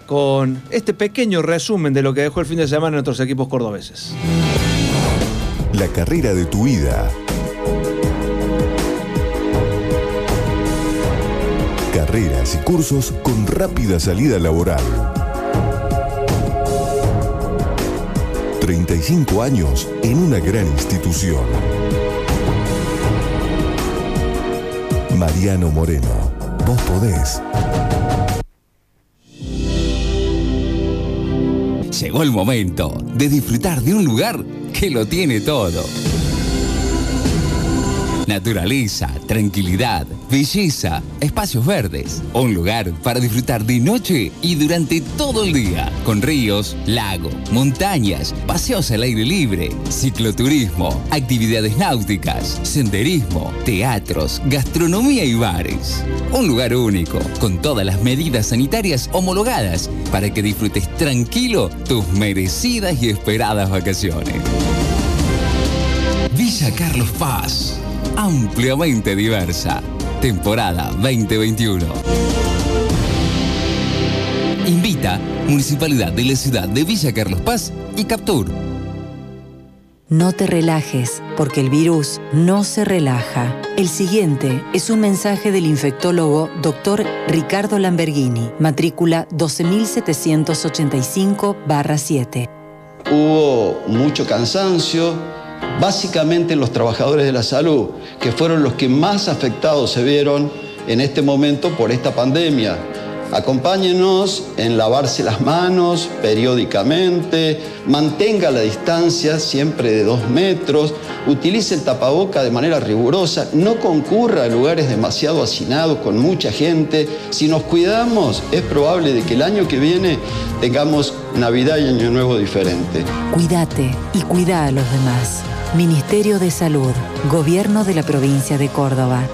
con este pequeño resumen de lo que dejó el fin de semana en nuestros equipos cordobeses la carrera de tu vida. Carreras y cursos con rápida salida laboral. 35 años en una gran institución. Mariano Moreno, vos podés. Llegó el momento de disfrutar de un lugar que lo tiene todo. Naturaleza, tranquilidad, belleza, espacios verdes. Un lugar para disfrutar de noche y durante todo el día. Con ríos, lago, montañas, paseos al aire libre, cicloturismo, actividades náuticas, senderismo, teatros, gastronomía y bares. Un lugar único, con todas las medidas sanitarias homologadas para que disfrutes tranquilo tus merecidas y esperadas vacaciones. Villa Carlos Paz ampliamente diversa. Temporada 2021. Invita Municipalidad de la Ciudad de Villa Carlos Paz y Captur. No te relajes, porque el virus no se relaja. El siguiente es un mensaje del infectólogo Dr. Ricardo Lamberghini, matrícula 12785-7. Hubo mucho cansancio básicamente los trabajadores de la salud, que fueron los que más afectados se vieron en este momento por esta pandemia. Acompáñenos en lavarse las manos periódicamente, mantenga la distancia siempre de dos metros, utilice el tapaboca de manera rigurosa, no concurra a lugares demasiado hacinados con mucha gente. Si nos cuidamos, es probable de que el año que viene tengamos Navidad y Año Nuevo diferente. Cuídate y cuida a los demás. Ministerio de Salud, Gobierno de la Provincia de Córdoba.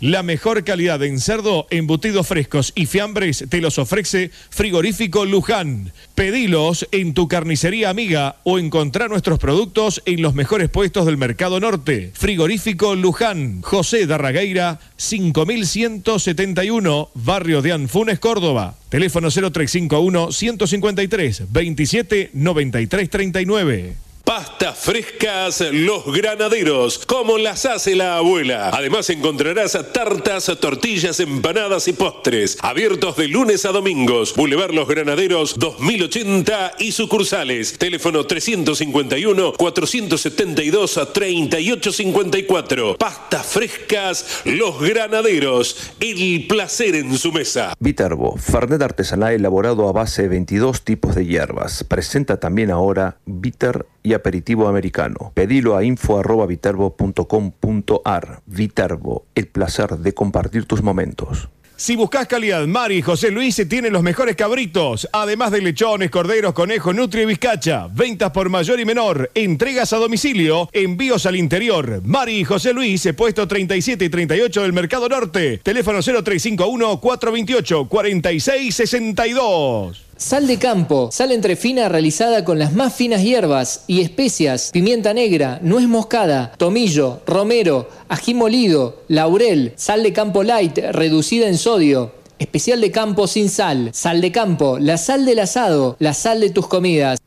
La mejor calidad en cerdo, embutidos frescos y fiambres te los ofrece Frigorífico Luján. Pedilos en tu carnicería amiga o encontrá nuestros productos en los mejores puestos del Mercado Norte. Frigorífico Luján, José Darragueira, 5171, Barrio de Anfunes, Córdoba. Teléfono 0351 153 27 93 39. Pastas frescas Los Granaderos, como las hace la abuela. Además encontrarás tartas, tortillas, empanadas y postres. Abiertos de lunes a domingos. Boulevard Los Granaderos 2080 y sucursales. Teléfono 351 472 3854. Pastas frescas Los Granaderos. El placer en su mesa. Viterbo, Fernet artesanal elaborado a base de 22 tipos de hierbas. Presenta también ahora Bitter y aperitivo americano. Pedilo a info.viterbo.com.ar. Viterbo, el placer de compartir tus momentos. Si buscas calidad, Mari y José Luis tienen los mejores cabritos, además de lechones, corderos, conejos, nutria y bizcacha. Ventas por mayor y menor, entregas a domicilio, envíos al interior. Mari y José Luis, puesto 37 y 38 del Mercado Norte. Teléfono 0351 428 4662. Sal de campo, sal entre fina realizada con las más finas hierbas y especias, pimienta negra, nuez moscada, tomillo, romero, ají molido, laurel, sal de campo light reducida en sodio. Especial de campo sin sal, sal de campo, la sal del asado, la sal de tus comidas.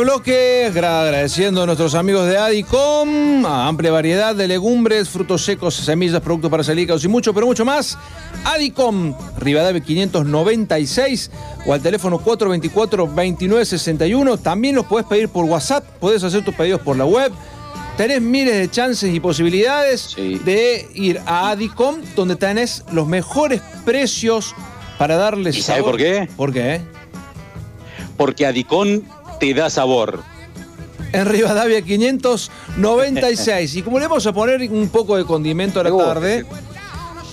Bloque agradeciendo a nuestros amigos de Adicom, a amplia variedad de legumbres, frutos secos, semillas, productos para celíacos y mucho, pero mucho más. Adicom, Rivadavia 596 o al teléfono 424-2961. También los puedes pedir por WhatsApp, puedes hacer tus pedidos por la web. Tenés miles de chances y posibilidades de ir a Adicom, donde tenés los mejores precios para darles ¿Y sabe por qué? ¿Por qué? Porque Adicom te da sabor. En Rivadavia 596. y como le vamos a poner un poco de condimento a la tarde,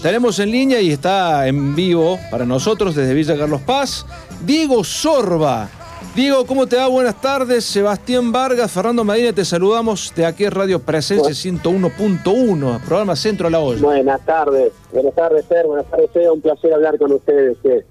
tenemos en línea y está en vivo para nosotros desde Villa Carlos Paz, Diego Sorba. Diego, ¿cómo te va? Buenas tardes. Sebastián Vargas, Fernando Medina, te saludamos de aquí Radio Presencia 101.1, programa Centro a la Olla. Buenas tardes, buenas tardes, Fer, buenas tardes, Fer. Un placer hablar con ustedes. Fer.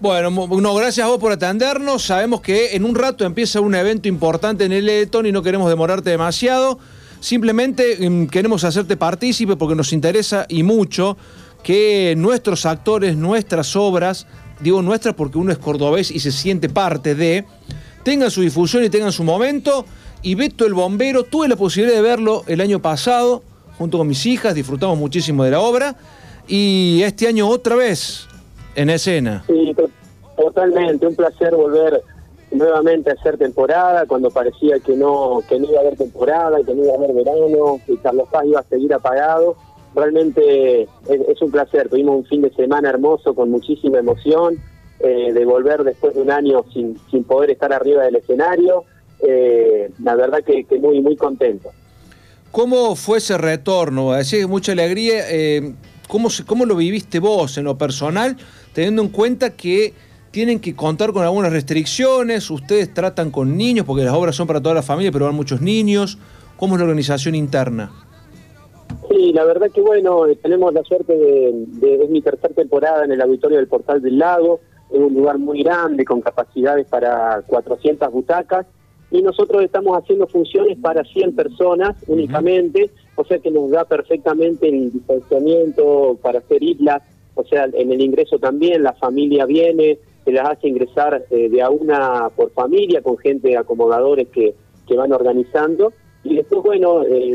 Bueno, no, gracias a vos por atendernos. Sabemos que en un rato empieza un evento importante en el Eton y no queremos demorarte demasiado. Simplemente mm, queremos hacerte partícipe porque nos interesa y mucho que nuestros actores, nuestras obras, digo nuestras porque uno es cordobés y se siente parte de, tengan su difusión y tengan su momento. Y Beto el Bombero, tuve la posibilidad de verlo el año pasado junto con mis hijas, disfrutamos muchísimo de la obra. Y este año otra vez en escena. Sí, totalmente, un placer volver nuevamente a hacer temporada, cuando parecía que no, que no iba a haber temporada, que no iba a haber verano, que Carlos Paz iba a seguir apagado. Realmente es, un placer, tuvimos un fin de semana hermoso con muchísima emoción, eh, de volver después de un año sin, sin poder estar arriba del escenario, eh, la verdad que, muy, muy contento. ¿Cómo fue ese retorno? Decía mucha alegría. Eh, ¿cómo, ¿Cómo lo viviste vos en lo personal? teniendo en cuenta que tienen que contar con algunas restricciones, ustedes tratan con niños, porque las obras son para toda la familia, pero van muchos niños. ¿Cómo es la organización interna? Sí, la verdad que bueno, eh, tenemos la suerte de, es mi tercera temporada en el auditorio del Portal del Lago, es un lugar muy grande con capacidades para 400 butacas. Y nosotros estamos haciendo funciones para 100 personas únicamente, o sea que nos da perfectamente el distanciamiento para hacer islas. O sea, en el ingreso también la familia viene, se las hace ingresar eh, de a una por familia, con gente acomodadores que, que van organizando. Y después, bueno, eh,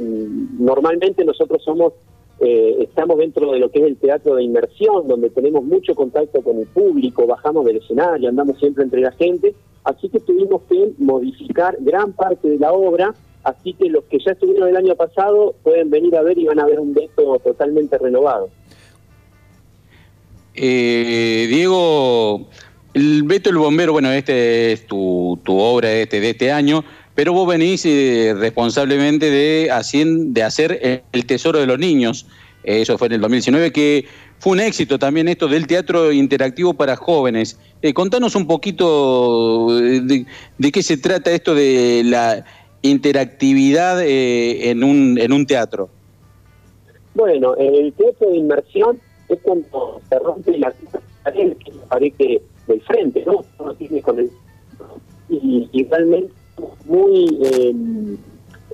normalmente nosotros somos, eh, estamos dentro de lo que es el teatro de inmersión, donde tenemos mucho contacto con el público, bajamos del escenario, andamos siempre entre la gente, así que tuvimos que modificar gran parte de la obra, así que los que ya estuvieron el año pasado pueden venir a ver y van a ver un beso totalmente renovado. Eh, Diego, el Beto el Bombero, bueno, este es tu, obra este, de este año, pero vos venís eh, responsablemente de, de hacer El Tesoro de los Niños, eso fue en el 2019, que fue un éxito también esto del teatro interactivo para jóvenes. Eh, contanos un poquito de, qué se trata esto de la interactividad en, un, en un teatro. Bueno, el teatro de inmersión es cuando se rompe la pared del frente, ¿no? y, realmente muy eh,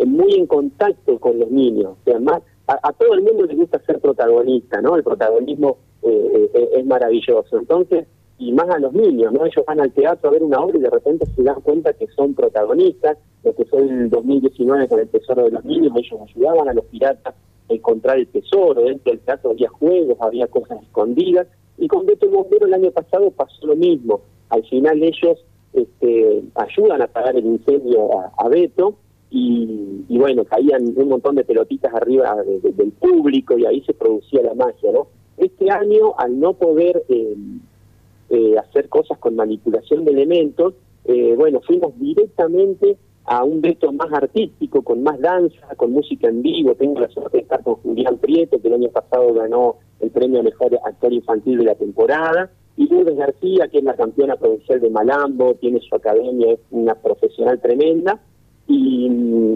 muy en contacto con los niños. O sea, más, a, todo el mundo le gusta ser protagonista, ¿no? El protagonismo eh, eh, es maravilloso. Entonces, y más a los niños, ¿no? Ellos van al teatro a ver una obra y de repente se dan cuenta que son protagonistas, lo que fue en el 2019 con el Tesoro de los Niños, ellos ayudaban a los piratas encontrar el tesoro, dentro del teatro había juegos, había cosas escondidas, y con Beto el Bombero el año pasado pasó lo mismo. Al final ellos este, ayudan a apagar el incendio a, Beto, y, bueno, caían un montón de pelotitas arriba del público y ahí se producía la magia, ¿no? Este año, al no poder eh, eh, hacer cosas con manipulación de elementos, eh, bueno, fuimos directamente a un veto más artístico, con más danza, con música en vivo. Tengo la suerte de estar con Julián Prieto, que el año pasado ganó el premio a Mejor Actor Infantil de la temporada. Y Lourdes García, que es la campeona provincial de Malambo, tiene su academia, es una profesional tremenda. Y,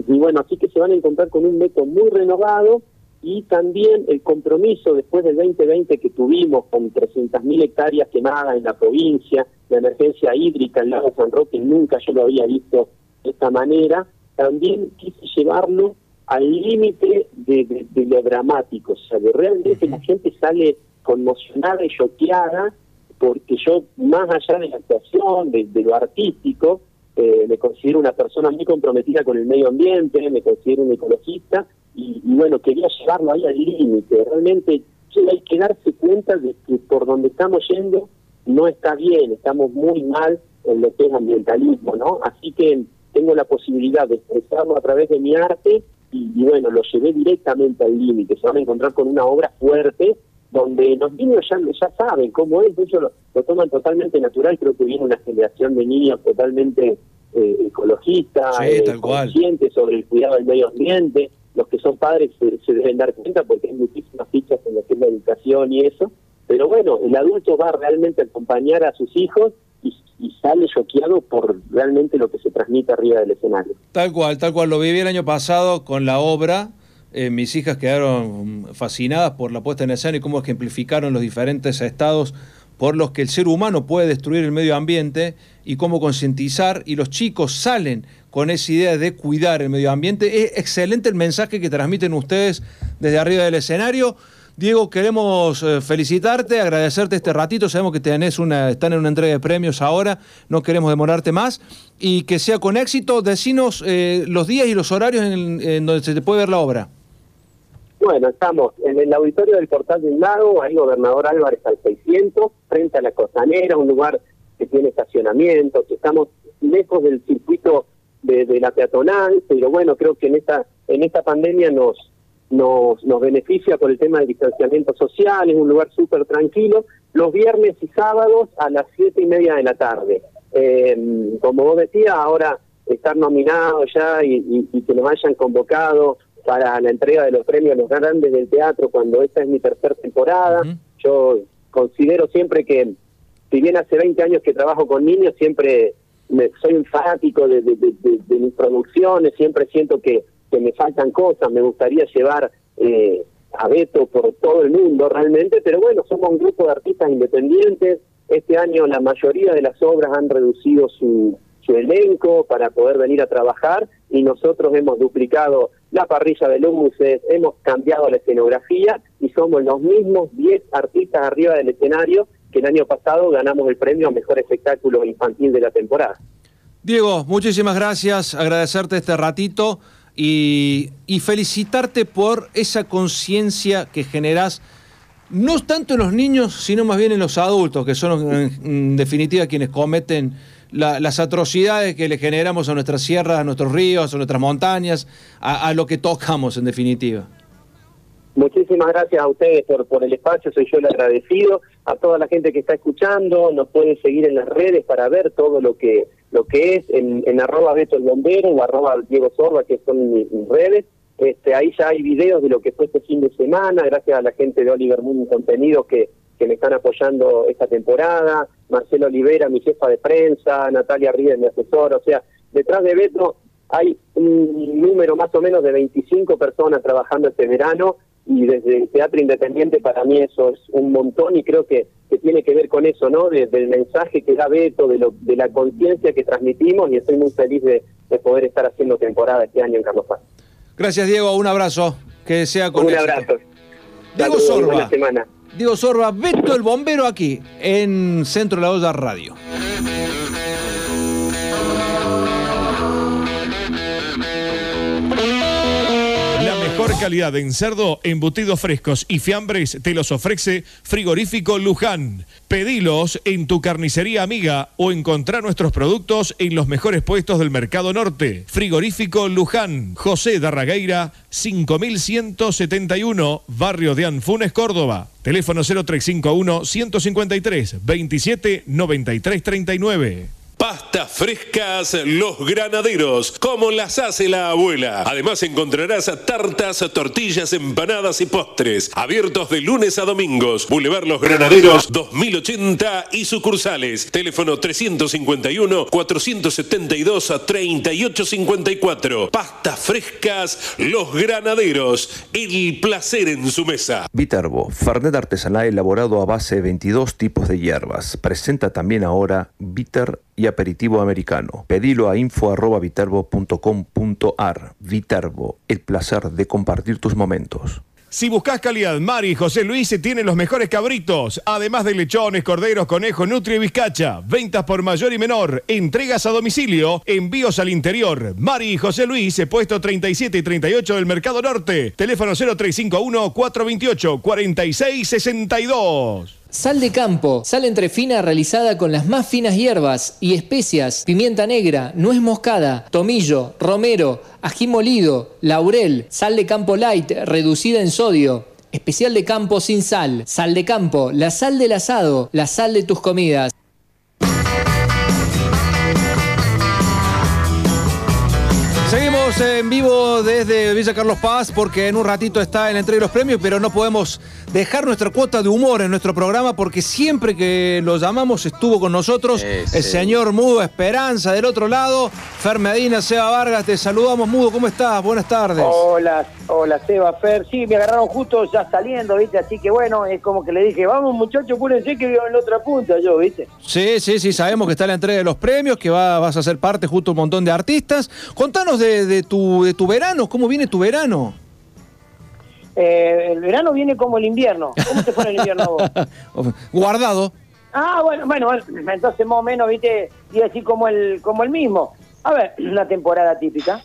y bueno, así que se van a encontrar con un veto muy renovado y también el compromiso después del 2020 que tuvimos con 300.000 hectáreas quemadas en la provincia, la emergencia hídrica en lago San Roque, nunca yo lo había visto esta manera, también quise llevarlo al límite de, lo dramático, o sea, de realmente la gente sale conmocionada y choqueada porque yo, más allá de la actuación, de, lo artístico, eh, me considero una persona muy comprometida con el medio ambiente, me considero un ecologista, y, bueno, quería llevarlo ahí al límite. Realmente hay que darse cuenta de que por donde estamos yendo no está bien, estamos muy mal en lo que es ambientalismo, ¿no? Así que tengo la posibilidad de expresarlo a través de mi arte y, bueno, lo llevé directamente al límite. Se van a encontrar con una obra fuerte donde los niños ya, ya saben cómo es, ellos lo, lo toman totalmente natural, creo que viene una generación de niños totalmente eh, ecologistas, eh, conscientes sobre el cuidado del medio ambiente, los que son padres se, deben dar cuenta porque hay muchísimas fichas en lo que es la educación y eso, pero bueno, el adulto va realmente a acompañar a sus hijos y, sale choqueado por realmente lo que se transmite arriba del escenario. Tal cual, tal cual, lo viví el año pasado con la obra. Eh, mis hijas quedaron fascinadas por la puesta en escena y cómo ejemplificaron los diferentes estados por los que el ser humano puede destruir el medio ambiente y cómo concientizar y los chicos salen con esa idea de cuidar el medio ambiente. Es excelente el mensaje que transmiten ustedes desde arriba del escenario. Diego, queremos eh, felicitarte, agradecerte este ratito. Sabemos que tenés una, están en una entrega de premios ahora, no queremos demorarte más. Y que sea con éxito. Decinos eh, los días y los horarios en, en donde se te puede ver la obra. Bueno, estamos en el auditorio del Portal del Lago, ahí Gobernador Álvarez al 600, frente a la Costanera, un lugar que tiene estacionamiento, que estamos lejos del circuito de, la peatonal, pero bueno, creo que en esta en esta pandemia nos nos, nos beneficia por el tema del distanciamiento social, es un lugar súper tranquilo, los viernes y sábados a las siete y media de la tarde. Eh, como vos decías, ahora estar nominado ya y, y que nos hayan convocado para la entrega de los premios Los Grandes del Teatro cuando esta es mi tercera temporada. Yo considero siempre que, si bien hace 20 años que trabajo con niños, siempre me, soy un fanático de, mis producciones, siempre siento que, que, me faltan cosas, me gustaría llevar eh, a Beto por todo el mundo realmente, pero bueno, somos un grupo de artistas independientes. Este año la mayoría de las obras han reducido su, su elenco para poder venir a trabajar y nosotros hemos duplicado la parrilla de luces, hemos cambiado la escenografía y somos los mismos 10 artistas arriba del escenario que el año pasado ganamos el premio a Mejor Espectáculo Infantil de la temporada. Diego, muchísimas gracias, agradecerte este ratito y, felicitarte por esa conciencia que generás, no tanto en los niños, sino más bien en los adultos, que son en definitiva quienes cometen las atrocidades que le generamos a nuestras sierras, a nuestros ríos, a nuestras montañas, a, lo que tocamos en definitiva. Muchísimas gracias a ustedes por, por el espacio, soy yo el agradecido, a toda la gente que está escuchando, nos pueden seguir en las redes para ver todo lo que lo que es en, en arroba Beto el Bombero o arroba Diego Sorba, que son mis, redes. Este, ahí ya hay videos de lo que fue este fin de semana, gracias a la gente de Oliver Moon Contenido que, que me están apoyando esta temporada, Marcelo Olivera, mi jefa de prensa, Natalia Ríos, mi asesora, o sea, detrás de Beto hay un número más o menos de 25 personas trabajando este verano y desde el Teatro Independiente para mí eso es un montón y creo que, que tiene que ver con eso, ¿no? Desde el mensaje que da Beto, de, lo, de la conciencia que transmitimos y estoy muy feliz de, poder estar haciendo temporada este año en Carlos Paz. Gracias Diego, un abrazo, que sea con Un abrazo. Diego Sorba. semana. Diego Sorba, Beto el Bombero aquí en Centro de la Olla Radio. Calidad en cerdo, embutidos frescos y fiambres te los ofrece Frigorífico Luján. Pedilos en tu carnicería amiga o encontrar nuestros productos en los mejores puestos del Mercado Norte. Frigorífico Luján, José Darragueira, 5171, Barrio de Anfunes, Córdoba. Teléfono 0351 153 27 93 39. Pastas frescas Los Granaderos, como las hace la abuela. Además encontrarás tartas, tortillas, empanadas y postres. Abiertos de lunes a domingos. Boulevard Los Granaderos 2080 y sucursales. Teléfono 351-472-3854. Pastas frescas Los Granaderos. El placer en su mesa. Viterbo, Fernet artesanal elaborado a base de 22 tipos de hierbas. Presenta también ahora Bitter y aperitivo americano. Pedilo a info.viterbo.com.ar. Viterbo, el placer de compartir tus momentos. Si buscas calidad, Mari y José Luis tienen los mejores cabritos, además de lechones, corderos, conejos, nutria y bizcacha. Ventas por mayor y menor, entregas a domicilio, envíos al interior. Mari y José Luis, puesto 37 y 38 del Mercado Norte. Teléfono 0351 428 4662. Sal de campo, sal entrefina realizada con las más finas hierbas y especias, pimienta negra, nuez moscada, tomillo, romero, ají molido, laurel, sal de campo light reducida en sodio. Especial de campo sin sal, sal de campo, la sal del asado, la sal de tus comidas. Seguimos en vivo desde Villa Carlos Paz porque en un ratito está en entrega de los premios, pero no podemos dejar nuestra cuota de humor en nuestro programa porque siempre que lo llamamos estuvo con nosotros el señor Mudo Esperanza del otro lado. Fer Medina, Seba Vargas, te saludamos Mudo, ¿cómo estás? Buenas tardes. Hola, hola Seba, Fer. Sí, me agarraron justo ya saliendo, ¿viste? Así que bueno, es como que le dije, vamos muchachos, cúrense que vivo en la otra punta yo, ¿viste? Sí, sí, sí, sabemos que está la entrega de los premios, que va- vas a ser parte justo un montón de artistas. Contanos de, de tu, de tu verano, ¿cómo viene tu verano? Eh, el verano viene como el invierno. ¿Cómo te fue el invierno vos? Guardado. Ah, bueno, bueno, entonces más o menos, viste, y así como el, como el mismo. A ver, una temporada típica.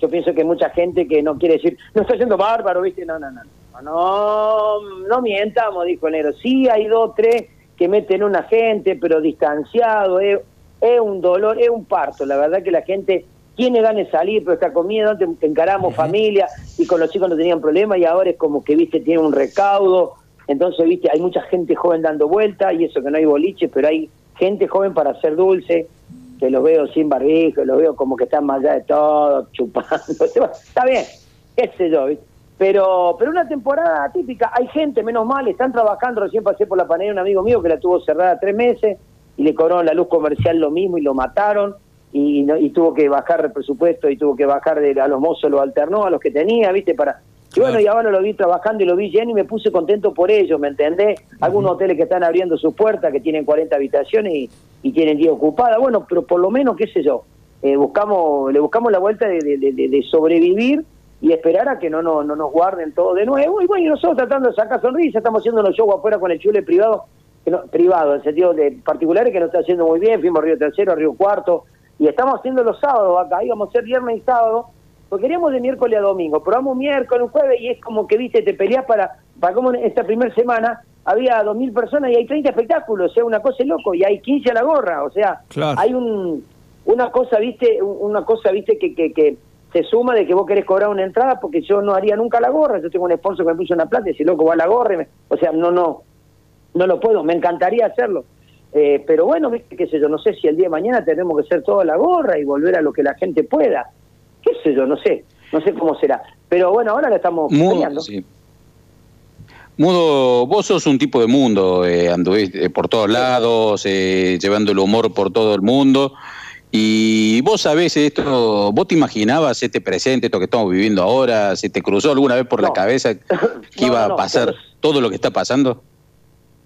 Yo pienso que mucha gente que no quiere decir, no está yendo bárbaro, viste, no, no, no. No, no, no mientamos, dijo Nero. Sí hay dos, tres que meten una gente, pero distanciado, es, es un dolor, es un parto. La verdad que la gente tiene ganas de salir, pero está con miedo, antes encaramos familia y con los chicos no tenían problema y ahora es como que, viste, tiene un recaudo. Entonces, viste, hay mucha gente joven dando vuelta y eso que no hay boliche, pero hay gente joven para hacer dulce, que los veo sin barbijo, los veo como que están más allá de todo, chupando. Está bien, qué sé yo, ¿viste? Pero, pero una temporada típica, hay gente, menos mal, están trabajando, recién pasé por la panera un amigo mío que la tuvo cerrada tres meses y le cobraron la luz comercial lo mismo y lo mataron y, no- y tuvo que bajar el presupuesto y tuvo que bajar de, a los mozos, lo alternó a los que tenía, ¿viste? Para y bueno, y ahora lo vi trabajando y lo vi lleno y me puse contento por ellos, ¿me entendés? Algunos hoteles que están abriendo sus puertas, que tienen 40 habitaciones y, y tienen 10 ocupadas, bueno, pero por lo menos, qué sé yo, eh, buscamos le buscamos la vuelta de, de- de- de sobrevivir y esperar a que no, no, no nos guarden todo de nuevo. Y bueno, y nosotros tratando de sacar sonrisas, estamos haciendo los shows afuera con el chule privado, que no- privado, en sentido de particulares que nos está haciendo muy bien, fuimos a Río Tercero, a Río Cuarto, y estamos haciendo los sábados acá, íbamos a ser viernes y sábado, porque queríamos de miércoles a domingo, probamos miércoles, un jueves, y es como que, viste, te peleas para, para como en esta primera semana había dos mil personas y hay 30 espectáculos, o sea, una cosa es loco, y hay 15 a la gorra, o sea, Claro. hay un, una cosa, viste, un- una cosa, viste, que, que, que se suma de que vos querés cobrar una entrada porque yo no haría nunca la gorra, yo tengo un sponsor que me puso una plata y si loco va a la gorra, y me- o sea, no, no, no lo puedo, me encantaría hacerlo. Eh, pero bueno, qué sé yo, no sé si el día de mañana tenemos que hacer toda la gorra y volver a lo que la gente pueda. Qué sé yo, no sé, no sé cómo será. Pero bueno, ahora la estamos Mudo, peleando. sí. Mudo, vos sos un tipo de mundo, eh, anduviste por todos lados, eh, llevando el humor por todo el mundo. Y vos sabés esto, vos te imaginabas este presente, esto que estamos viviendo ahora, ¿se te cruzó alguna vez por la cabeza que No, iba no, a pasar pero- todo lo que está pasando?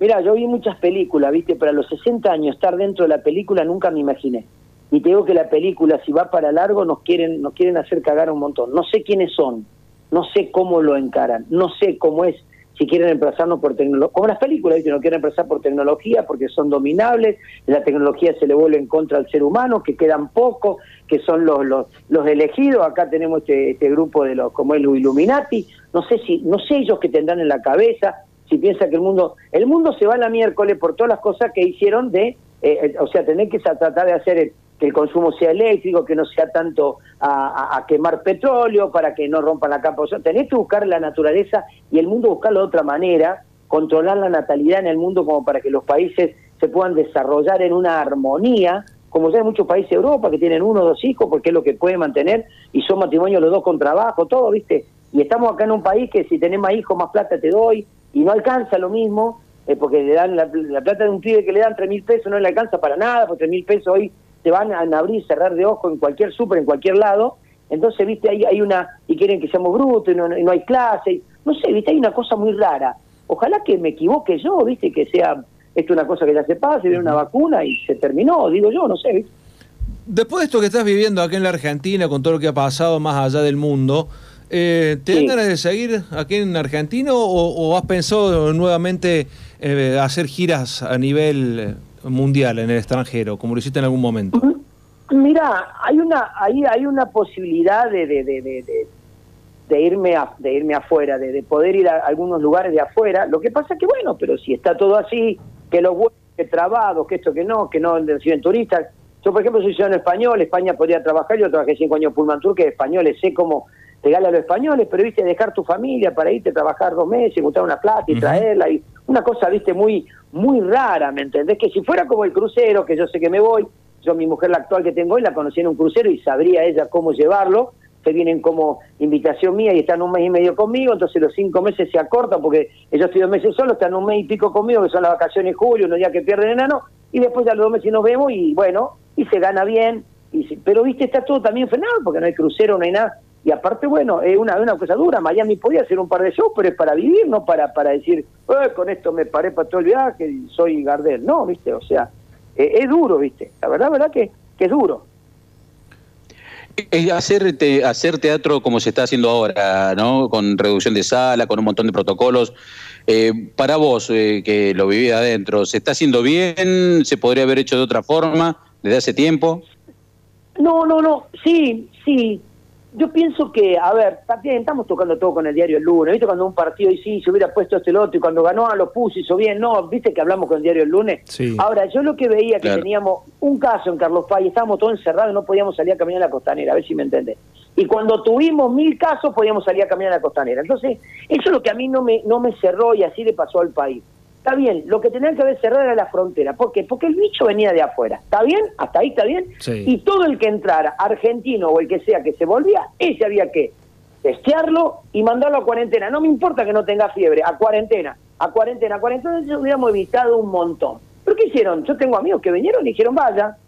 Mira, yo vi muchas películas, ¿viste? Pero a los 60 años estar dentro de la película nunca me imaginé. Y te digo que la película, si va para largo, nos quieren, nos quieren hacer cagar un montón. No sé quiénes son, no sé cómo lo encaran, no sé cómo es, si quieren reemplazarnos por tecnología. Como las películas, ¿viste? No quieren reemplazar por tecnología porque son dominables, la tecnología se le vuelve en contra al ser humano, que quedan pocos, que son los, los, los elegidos. Acá tenemos este, este grupo de los, como es los Illuminati. No sé si, no sé ellos qué tendrán en la cabeza, si piensa que el mundo el mundo se va a la miércoles por todas las cosas que hicieron de eh, eh, o sea tener que tratar de hacer el- que el consumo sea eléctrico que no sea tanto a quemar petróleo para que no rompan la capa o sea tenés que buscar la naturaleza y el mundo buscarlo de otra manera controlar la natalidad en el mundo como para que los países se puedan desarrollar en una armonía, como ya hay muchos países de Europa que tienen uno o dos hijos porque es lo que pueden mantener y son matrimonios los dos con trabajo, todo, ¿viste? Y estamos acá en un país que si tenés más hijos, más plata te doy y no alcanza lo mismo, eh, porque le dan la, la plata de un pibe que le dan tres mil pesos no le alcanza para nada, porque tres mil pesos hoy te van a abrir y cerrar de ojo en cualquier súper, en cualquier lado. Entonces, viste, hay, hay una, y quieren que seamos brutos, y no, y no hay clase, y- no sé, viste, hay una cosa muy rara. Ojalá que me equivoque yo, viste, que sea esto una cosa que ya se pase, viene una vacuna y se terminó, digo yo, no sé, ¿viste? Después de esto que estás viviendo aquí en la Argentina, con todo lo que ha pasado más allá del mundo, eh, ¿te dan ganas de seguir aquí en Argentina o, o has pensado nuevamente eh, hacer giras a nivel eh, mundial en el extranjero, como lo hiciste en algún momento? Mira, hay una, ahí hay una posibilidad de, de, de, de- irme a, de irme afuera, de, de poder ir a algunos lugares de afuera. Lo que pasa que bueno, pero si está todo así, que los vuelos, que trabados, que esto que no, que no reciben turistas. Yo, por ejemplo, soy ciudadano español, España podría trabajar, yo trabajé cinco años Pullman Tour, que españoles, sé cómo pegarle a los españoles, pero viste, dejar tu familia para irte a trabajar dos meses, juntar una plata y traerla, y una cosa, viste, muy, muy rara, ¿me entendés? Que si fuera como el crucero, que yo sé que me voy, yo mi mujer la actual que tengo hoy la conocí en un crucero y sabría ella cómo llevarlo, se vienen como invitación mía y están un mes y medio conmigo, entonces los cinco meses se acortan porque ellos estoy dos meses solos, están un mes y pico conmigo, que son las vacaciones julio, unos días que pierden enano, y después ya los dos meses nos vemos y bueno, y se gana bien, y se- pero viste, está todo también frenado porque no hay crucero, no hay nada, y aparte, bueno, es una, una cosa dura, Miami podía hacer un par de shows, pero es para vivir, no para, para decir, "Eh, con esto me paré para todo el viaje y soy Gardel, no, viste, o sea, eh, es duro, viste, la verdad, verdad que, que es duro. Es hacer, te- hacer teatro como se está haciendo ahora, ¿no? Con reducción de sala, con un montón de protocolos. Eh, para vos, eh, que lo vivís adentro, ¿se está haciendo bien? ¿Se podría haber hecho de otra forma desde hace tiempo? No, no, no, sí, sí. Yo pienso que, a ver, también estamos tocando todo con el diario El Lunes, ¿viste? Cuando un partido y sí, se hubiera puesto este el otro y cuando ganó a lo puso, hizo bien, no, ¿viste que hablamos con el diario El Lunes? Sí. Ahora, yo lo que veía que Claro. teníamos un caso en Carlos Paz y estábamos todos encerrados y no podíamos salir a caminar a la costanera, a ver si me entendés. Y cuando tuvimos mil casos podíamos salir a caminar a la costanera. Entonces, eso es lo que a mí no me, no me cerró y así le pasó al país. Está bien, lo que tenían que haber cerrado era la frontera. ¿Por qué? Porque el bicho venía de afuera. ¿Está bien? ¿Hasta ahí está bien? Sí. Y todo el que entrara, argentino o el que sea que se volvía, ese había que testearlo y mandarlo a cuarentena. No me importa que no tenga fiebre, a cuarentena, a cuarentena, a cuarentena, entonces hubiéramos evitado un montón. ¿Pero qué hicieron? Yo tengo amigos que vinieron y dijeron, vaya,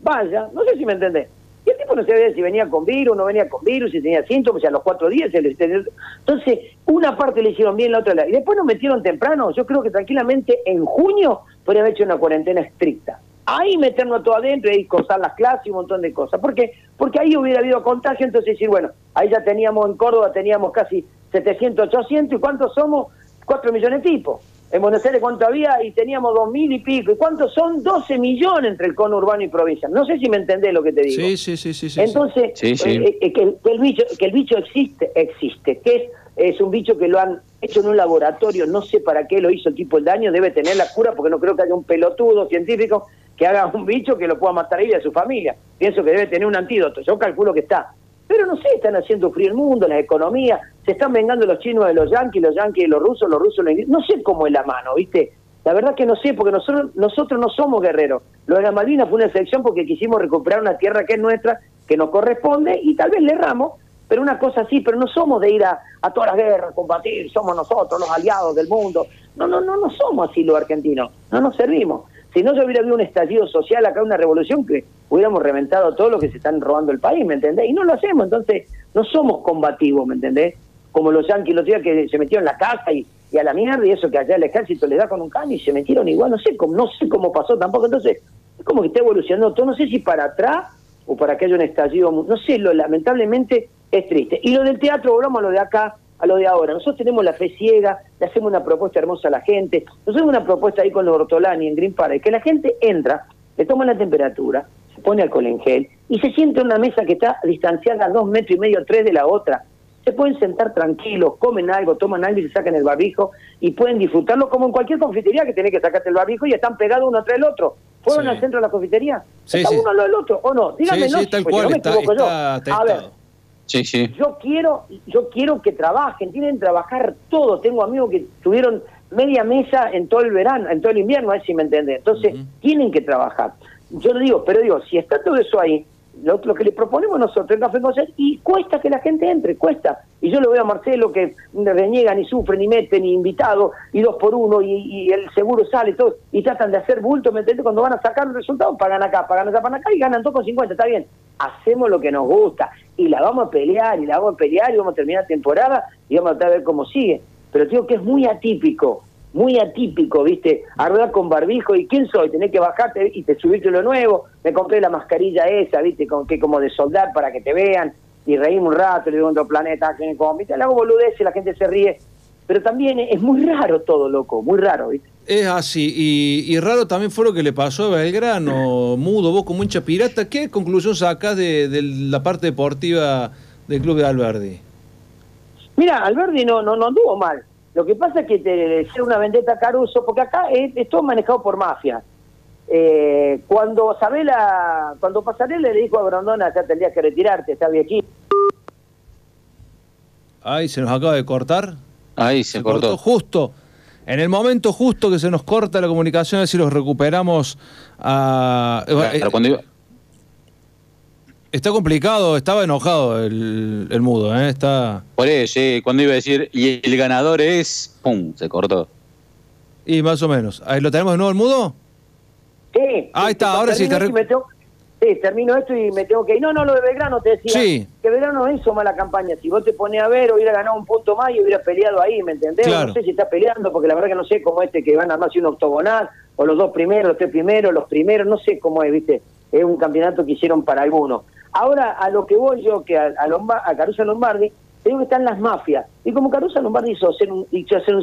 vaya, no sé si me entendés. Y el tipo no sabía si venía con virus, no venía con virus, si tenía síntomas, y a los cuatro días se le- se le- Entonces, una parte le hicieron bien, la otra la... Y después nos metieron temprano, yo creo que tranquilamente en junio podría haber hecho una cuarentena estricta. Ahí meternos todo adentro y cortar las clases y un montón de cosas. ¿Por qué? Porque ahí hubiera habido contagio, entonces decir, bueno, ahí ya teníamos en Córdoba, teníamos casi 700, 800, ¿y cuántos somos? 4 millones de tipos. En Buenos Aires, ¿cuánto había? Y teníamos dos mil y pico. ¿Y cuántos son? 12 millones entre el cono urbano y provincia. No sé si me entendés lo que te digo. Sí, sí, sí, sí. sí, Entonces, Sí, sí. eh, eh, que, el, que el bicho, que el bicho existe, existe. Que es, es un bicho que lo han hecho en un laboratorio, no sé para qué lo hizo el tipo el daño, debe tener la cura, porque no creo que haya un pelotudo científico que haga un bicho que lo pueda matar a él y a su familia. Pienso que debe tener un antídoto, yo calculo que está. Pero no sé, están haciendo frío el mundo, las economías, se están vengando los chinos de los yanquis, los yanquis de los rusos, los rusos de los ingleses. No sé cómo es la mano, ¿viste? La verdad que no sé, porque nosotros, nosotros no somos guerreros. Lo de la Malvinas fue una selección porque quisimos recuperar una tierra que es nuestra, que nos corresponde, y tal vez le erramos, pero una cosa así, pero no somos de ir a, a todas las guerras, combatir, somos nosotros los aliados del mundo. No, no, no, no somos así los argentinos, no nos servimos. Si no, yo hubiera habido un estallido social acá, una revolución que hubiéramos reventado todo lo que se están robando el país, ¿me entendés? Y no lo hacemos, entonces no somos combativos, ¿me entendés? Como los yanquis los días que se metieron en la casa y, y a la mierda y eso que allá el ejército le da con un caño y se metieron igual, no sé cómo, no sé cómo pasó tampoco, entonces es como que está evolucionando todo, no sé si para atrás o para que haya un estallido, no sé, lo lamentablemente es triste. Y lo del teatro, volvamos a lo de acá, a lo de ahora. Nosotros tenemos la fe ciega, le hacemos una propuesta hermosa a la gente, nosotros hacemos una propuesta ahí con los Ortolani en Green Park, que la gente entra, le toma la temperatura, se pone alcohol en gel y se sienta en una mesa que está distanciada a dos metros y medio, tres de la otra. Se pueden sentar tranquilos, comen algo, toman algo y se sacan el barbijo y pueden disfrutarlo como en cualquier confitería que tenés que sacarte el barbijo y están pegados uno tras el otro. ¿Fueron Sí. al centro de la confitería? Sí, ¿Está sí. uno al lado del otro o no? Díganme, sí, no, tal cual, no me está, equivoco yo. está A ver. Sí, sí. yo quiero, yo quiero que trabajen, tienen que trabajar todo. Tengo amigos que tuvieron media mesa en todo el verano, en todo el invierno, a ver si me entiendes. Entonces, tienen que trabajar. Yo digo, pero digo, si está todo eso ahí, lo, que le proponemos nosotros en Café Concert, y cuesta que la gente entre, cuesta. Y yo lo veo a Marcelo que reniega, ni sufre, ni mete, ni invitado, y dos por uno, y, y el seguro sale, todo, y tratan de hacer bulto, ¿me entiendes? Cuando van a sacar el resultado, pagan acá, pagan acá, pagan acá, y ganan 2,50, está bien. Hacemos lo que nos gusta, y la vamos a pelear, y la vamos a pelear, y vamos a terminar temporada, y vamos a ver cómo sigue. Pero digo que es muy atípico, muy atípico, ¿viste? Arreglar con barbijo, ¿y quién soy? Tenés que bajarte y te subirte lo nuevo. Me compré la mascarilla esa, ¿viste? Con que como de soldar para que te vean. Y reímos un rato, le digo otro planeta, que como, ¿viste? Le hago boludez y la gente se ríe. Pero también es muy raro todo, loco, muy raro, ¿viste? Es así, y, y raro también fue lo que le pasó a Belgrano, mudo, vos como hincha pirata. ¿Qué conclusión sacás de, de la parte deportiva del club de Alberdi? Mira, Alberdi no, no, no anduvo mal. Lo que pasa es que te hicieron una vendetta a Caruso, porque acá es, es todo manejado por mafia. Eh, cuando Sabela, cuando Pasarela le dijo a Grondona, ya tendrías que retirarte, está viejito. Ay, se nos acaba de cortar. Ahí se, cortó. Justo. En el momento justo que se nos corta la comunicación, es si los recuperamos a... Claro, cuando iba- Está complicado, estaba enojado el, el mudo, ¿eh? Está... Por eso, cuando iba a decir, y el ganador es, ¡pum! Se cortó. Y más o menos. Ahí lo tenemos de nuevo el mudo. Sí. Ahí está, ahora sí te termino esto y me tengo- Sí, termino esto y me tengo que ir. No, no, lo de Belgrano te decía. Sí. Que Belgrano no hizo mala campaña. Si vos te pones a ver, hubiera ganado un punto más y hubiera peleado ahí, ¿me entendés? Claro. No sé si está peleando, porque la verdad que no sé cómo este que van a armar si un octogonal, o los dos primeros, los tres primeros, los primeros, no sé cómo es, ¿viste? Es un campeonato que hicieron para algunos. Ahora, a lo que voy yo, que a, a, Caruso Lombardi, te digo que están las mafias. Y como Caruso Lombardi hizo hacer, un,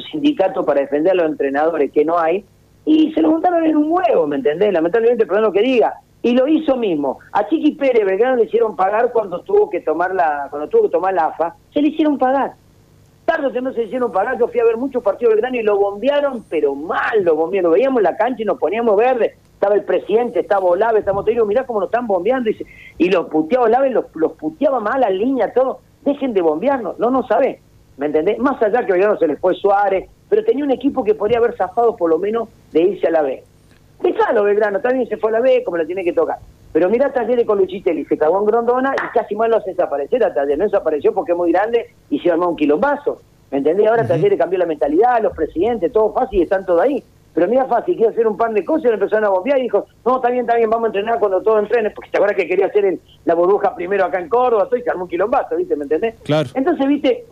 sindicato para defender a los entrenadores que no hay, y se lo montaron en un huevo, ¿me entendés? Lamentablemente, perdón lo que diga. Y lo hizo mismo. A Chiqui Pérez Belgrano le hicieron pagar cuando tuvo que tomar la, cuando tuvo que tomar la AFA, se le hicieron pagar. Tarde o temprano se hicieron pagar, yo fui a ver muchos partidos de Belgrano y lo bombearon, pero mal lo bombearon. Veíamos la cancha y nos poníamos verde. Estaba el presidente, estaba Olave, estamos digo, mirá cómo nos están bombeando. Y, los puteaba Olave, los, los puteaba mal la línea, todo. Dejen de bombearnos, no nos sabe. ¿Me entendés? Más allá que Belgrano se les fue Suárez, pero tenía un equipo que podría haber zafado por lo menos de irse a la B. Dejalo, Belgrano, también se fue a la B, como la tiene que tocar. Pero mira Talleres con Luchitelli, se cagó en Grondona y casi más lo hace desaparecer a Talleres. No desapareció porque es muy grande y se armó un quilombazo. ¿Me entendés? Ahora Talleres cambió la mentalidad, los presidentes, todo fácil y están todos ahí. Pero mira fácil, quiere hacer un par de cosas y empezaron a bombear y dijo, no, está bien, está bien, vamos a entrenar cuando todo entrene, porque te acuerdas que quería hacer el- la burbuja primero acá en Córdoba, todo y se armó un quilombazo, ¿viste? ¿Me entendés? Claro. Entonces, viste,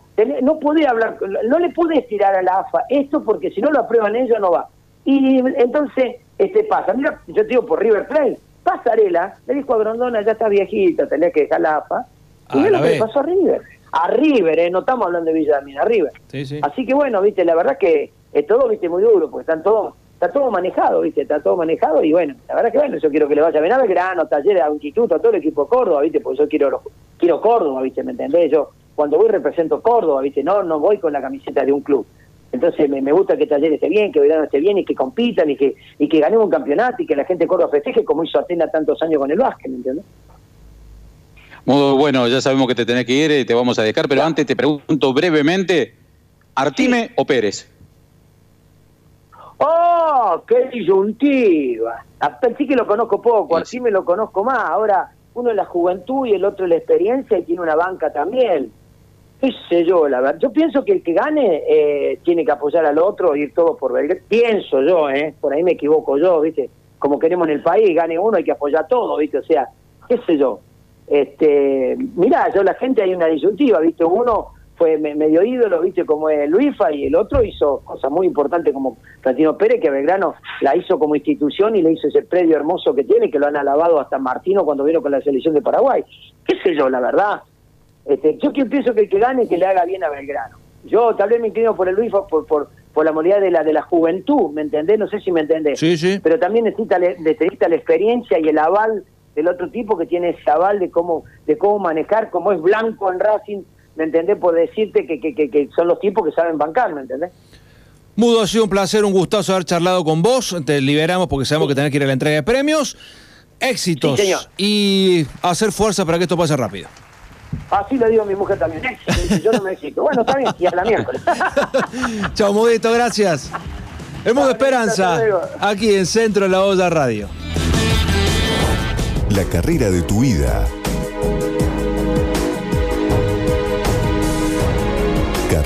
no podés hablar, no le podés tirar a la AFA esto porque si no lo aprueban ellos no va. Y entonces, este pasa, mira, yo te digo por River Plate, Pasarela le dijo a Grondona, ya está viejita, tenés que dejar la AFA. Y mira lo que le pasó a River. A River, eh, no estamos hablando de Villamín, a River. Sí, sí. Así que bueno, viste, la verdad que es todo, viste, muy duro, porque están todos, está todo manejado, viste, está todo manejado y bueno, la verdad que bueno, yo quiero que le vaya bien a Belgrano, Talleres, a Instituto, a todo el equipo de Córdoba, viste, porque yo quiero, quiero Córdoba, viste, ¿me entendés? Yo cuando voy represento Córdoba, viste, no, no voy con la camiseta de un club. Entonces me, me gusta que Talleres esté bien, que Belgrano esté bien y que compitan y que, y que ganemos un campeonato y que la gente de Córdoba festeje como hizo Atena tantos años con el básquet, ¿me entiendes? Muy bueno, ya sabemos que te tenés que ir y te vamos a dejar, pero antes te pregunto brevemente, ¿Artime o Pérez? ¡Qué disyuntiva! A sí que lo conozco poco, así me lo conozco más. Ahora, uno es la juventud y el otro es la experiencia y tiene una banca también. ¿Qué sé yo, la verdad? Yo pienso que el que gane eh, tiene que apoyar al otro y ir todo por Belgrano. Pienso yo, ¿eh? Por ahí me equivoco yo, ¿viste? Como queremos en el país, gane uno, hay que apoyar todo, ¿viste? O sea, qué sé yo. Este, mirá, yo la gente hay una disyuntiva, ¿viste? Uno fue me- medio ídolo, ¿viste? Como es Luifa y el otro hizo cosas muy importantes como Platino Pérez, que Belgrano la hizo como institución y le hizo ese predio hermoso que tiene, que lo han alabado hasta Martino cuando vino con la selección de Paraguay. ¿Qué sé yo, la verdad? Este, yo que pienso que el que gane que le haga bien a Belgrano. Yo tal vez me inclino por el Luifa por, por, por la modalidad de la de la juventud, ¿me entendés? No sé si me entendés. Sí, sí. Pero también necesita, necesita la experiencia y el aval del otro tipo que tiene ese aval de cómo, de cómo manejar, como es blanco en Racing, ¿me entendés? Por decirte que, que, que, que son los tipos que saben bancar, ¿me entendés? Mudo, ha sido un placer, un gustazo haber charlado con vos. Te liberamos porque sabemos que tenés que ir a la entrega de premios. Éxitos Sí, señor. y hacer fuerza para que esto pase rápido. Así le digo a mi mujer también. Dice, yo no me excito. Bueno, está bien, y a la miércoles. Chao, Modesto, gracias. El Modo Esperanza, aquí en Centro de la Olla Radio. La carrera de tu vida.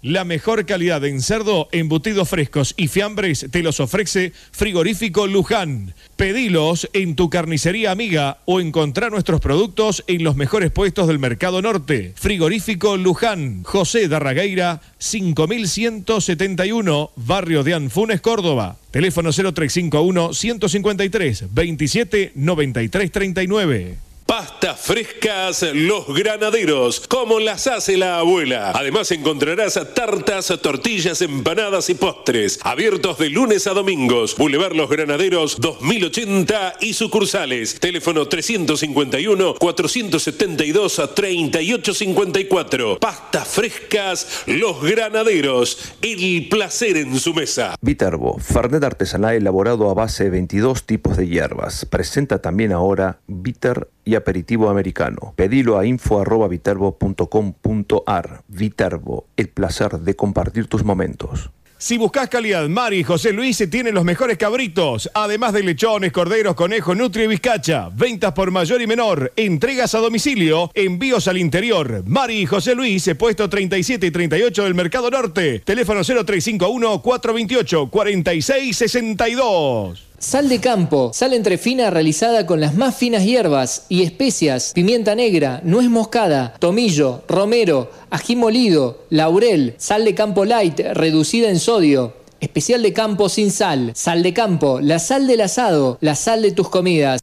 La mejor calidad en cerdo, embutidos frescos y fiambres te los ofrece Frigorífico Luján. Pedilos en tu carnicería amiga o encontrar nuestros productos en los mejores puestos del Mercado Norte. Frigorífico Luján, José Darragueira, 5171, Barrio de Anfunes, Córdoba. Teléfono 0351 153 27 93 39. Pastas frescas Los Granaderos, como las hace la abuela. Además encontrarás tartas, tortillas, empanadas y postres. Abiertos de lunes a domingos. Boulevard Los Granaderos 2080 y sucursales. Teléfono 351-472-3854. Pastas frescas Los Granaderos. El placer en su mesa. Viterbo, Fernet artesanal elaborado a base de 22 tipos de hierbas. Presenta también ahora Bitter y aperitivo americano. Pedilo a info.viterbo.com.ar. Viterbo, el placer de compartir tus momentos. Si buscas calidad, Mari y José Luis tienen los mejores cabritos, además de lechones, corderos, conejos, nutria y bizcacha. Ventas por mayor y menor, entregas a domicilio, envíos al interior. Mari y José Luis, puesto 37 y 38 del Mercado Norte. Teléfono 0351 428 4662. Sal de campo, sal entre fina realizada con las más finas hierbas y especias, pimienta negra, nuez moscada, tomillo, romero, ají molido, laurel, sal de campo light reducida en sodio. Especial de campo sin sal, sal de campo, la sal del asado, la sal de tus comidas.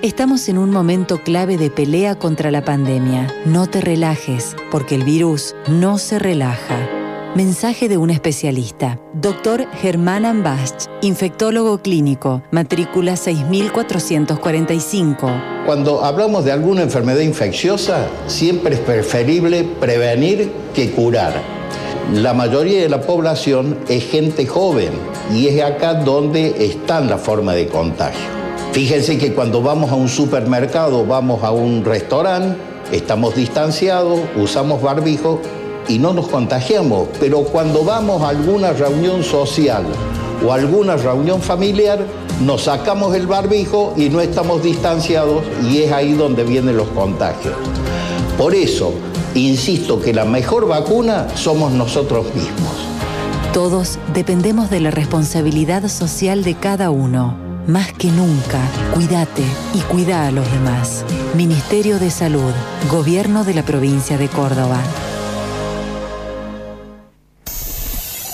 Estamos en un momento clave de pelea contra la pandemia. No te relajes, porque el virus no se relaja. Mensaje de un especialista. Doctor Germán Ambach, infectólogo clínico, matrícula 6445. Cuando hablamos de alguna enfermedad infecciosa, siempre es preferible prevenir que curar. La mayoría de la población es gente joven y es acá donde están la forma de contagio. Fíjense que cuando vamos a un supermercado, vamos a un restaurante, estamos distanciados, usamos barbijo y no nos contagiamos, pero cuando vamos a alguna reunión social o alguna reunión familiar, nos sacamos el barbijo y no estamos distanciados y es ahí donde vienen los contagios. Por eso, insisto que la mejor vacuna somos nosotros mismos. Todos dependemos de la responsabilidad social de cada uno. Más que nunca, cuídate y cuida a los demás. Ministerio de Salud, Gobierno de la Provincia de Córdoba.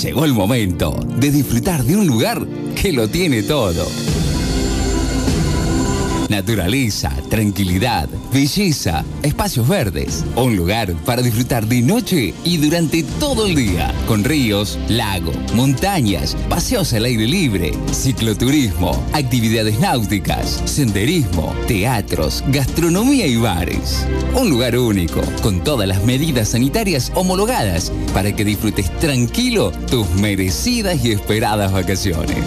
Llegó el momento de disfrutar de un lugar que lo tiene todo. Naturaleza, tranquilidad, belleza, espacios verdes. Un lugar para disfrutar de noche y durante todo el día. Con ríos, lago, montañas, paseos al aire libre, cicloturismo, actividades náuticas, senderismo, teatros, gastronomía y bares. Un lugar único, con todas las medidas sanitarias homologadas para que disfrutes tranquilo tus merecidas y esperadas vacaciones.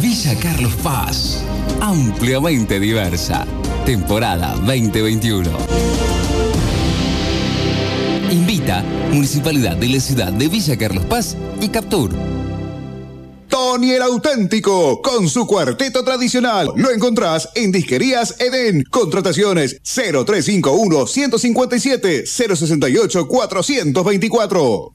Villa Carlos Paz, ampliamente diversa. Temporada 2021. Invita Municipalidad de la Ciudad de Villa Carlos Paz y Captur. Tony el auténtico, con su cuarteto tradicional. Lo encontrás en Disquerías Edén. Contrataciones 0351 157 068 424.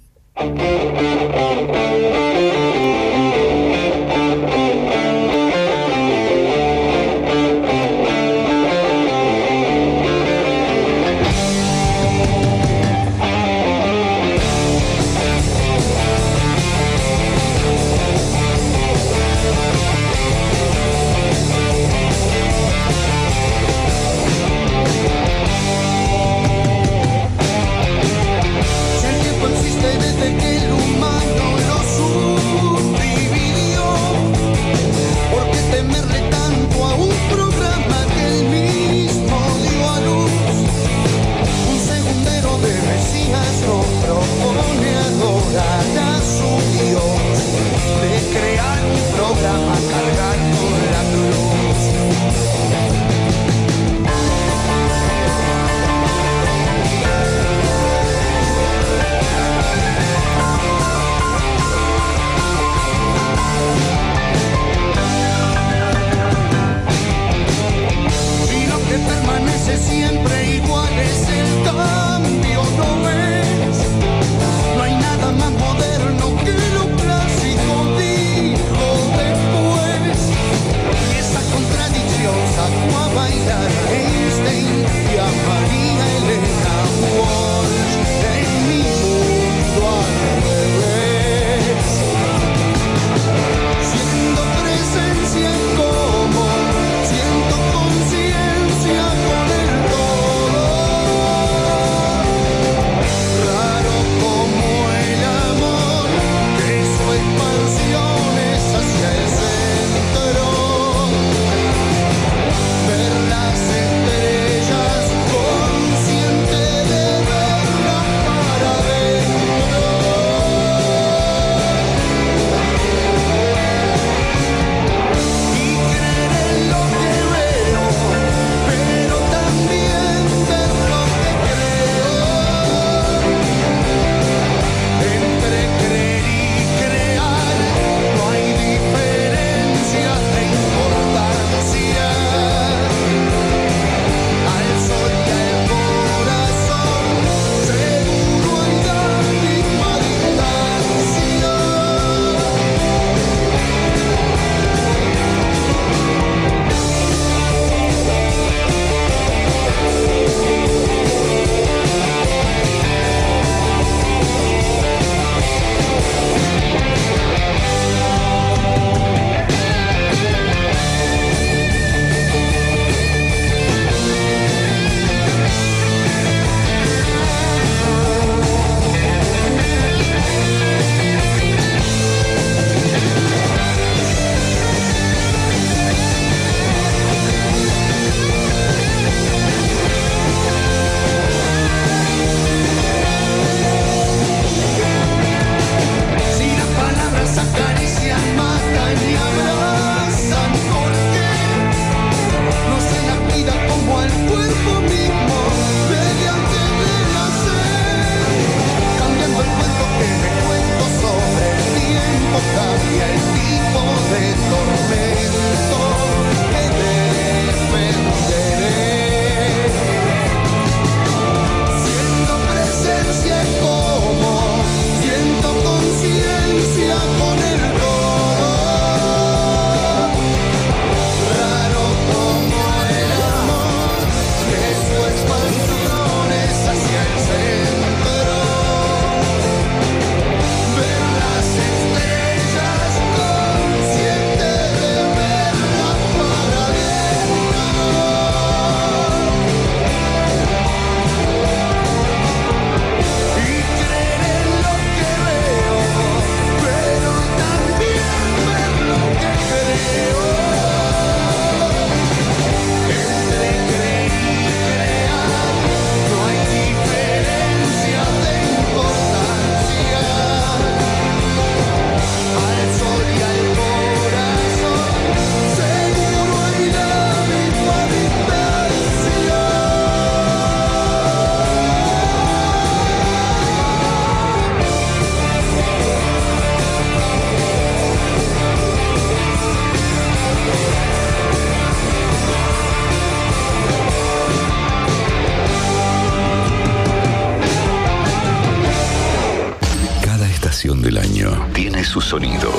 Sonido.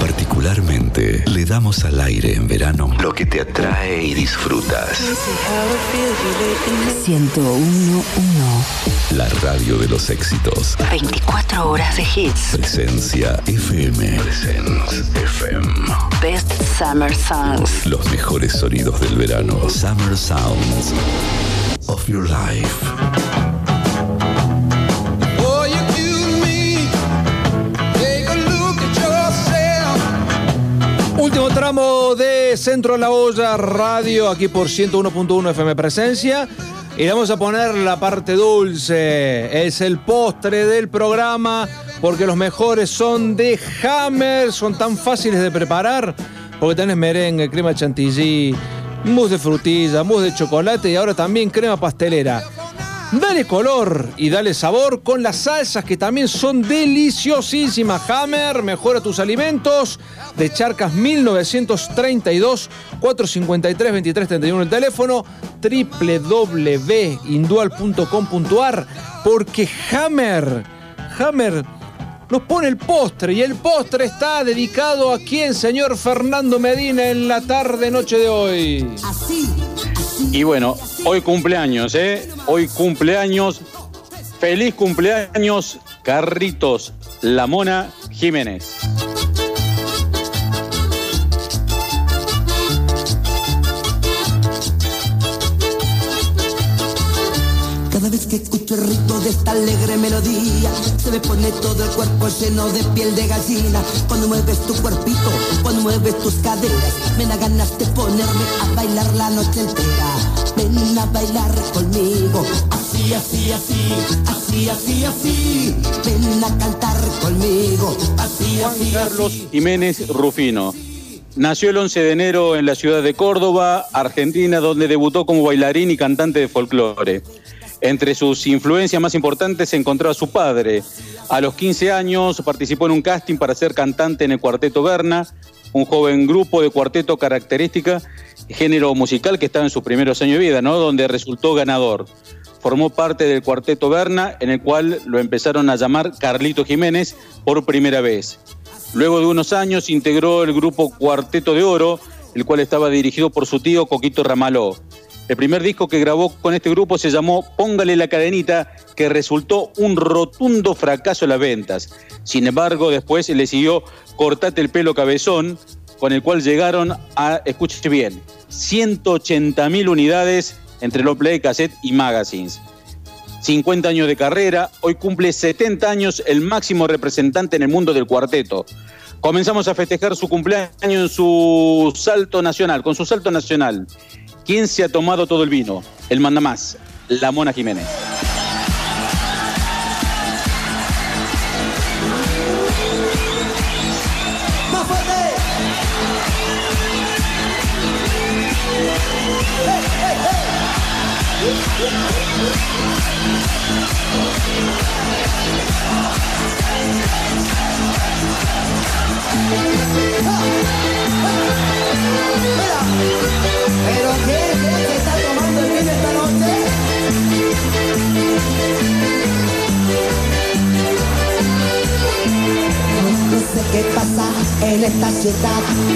Particularmente, le damos al aire en verano lo que te atrae y disfrutas. 1011. La radio de los éxitos. 24 horas de hits. Presencia FM. Presence FM. Best Summer Songs. Los mejores sonidos del verano. Summer Sounds of Your Life. Último tramo de Centro La Olla Radio, aquí por 101.1 FM Presencia. Y vamos a poner la parte dulce. Es el postre del programa, porque los mejores son de Hammer, son tan fáciles de preparar, porque tenés merengue, crema chantilly, mousse de frutilla, mousse de chocolate y ahora también crema pastelera. Dale color y dale sabor con las salsas que también son deliciosísimas. Hammer, mejora tus alimentos. De Charcas 1932, 453 2331 el teléfono, www.indual.com.ar, porque Hammer, Hammer nos pone el postre y el postre está dedicado a quien, señor Fernando Medina, en la tarde noche de hoy. Y bueno, hoy cumpleaños, ¿eh? Hoy cumpleaños. Feliz cumpleaños, Carritos La Mona Jiménez. Cada vez que escucho de esta alegre melodía, se me pone todo el cuerpo lleno de piel de gallina. Cuando mueves tu cuerpito, cuando mueves tus caderas, me da ganas de ponerme a bailar la noche entera. Ven a bailar conmigo, así, así, así, así, así, así. Ven a cantar conmigo, así, así, Carlos Jiménez Rufino. Nació el 11 de enero en la ciudad de Córdoba, Argentina, donde debutó como bailarín y cantante de folclore. Entre sus influencias más importantes se encontraba su padre. A los 15 años participó en un casting para ser cantante en el Cuarteto Berna, un joven grupo de cuarteto característica, género musical que estaba en sus primeros años de vida, ¿no? Donde resultó ganador. Formó parte del Cuarteto Berna, en el cual lo empezaron a llamar Carlito Jiménez por primera vez. Luego de unos años integró el grupo Cuarteto de Oro, el cual estaba dirigido por su tío Coquito Ramaló. El primer disco que grabó con este grupo se llamó Póngale la cadenita, que resultó un rotundo fracaso en las ventas. Sin embargo, después le siguió Cortate el pelo cabezón, con el cual llegaron a, escuche bien, 180 mil unidades entre los play, cassette y magazines. 50 años de carrera, hoy cumple 70 años el máximo representante en el mundo del cuarteto. Comenzamos a festejar su cumpleaños en su salto nacional, con su salto nacional. ¿Quién se ha tomado todo el vino? El mandamás, la Mona Jiménez. En esta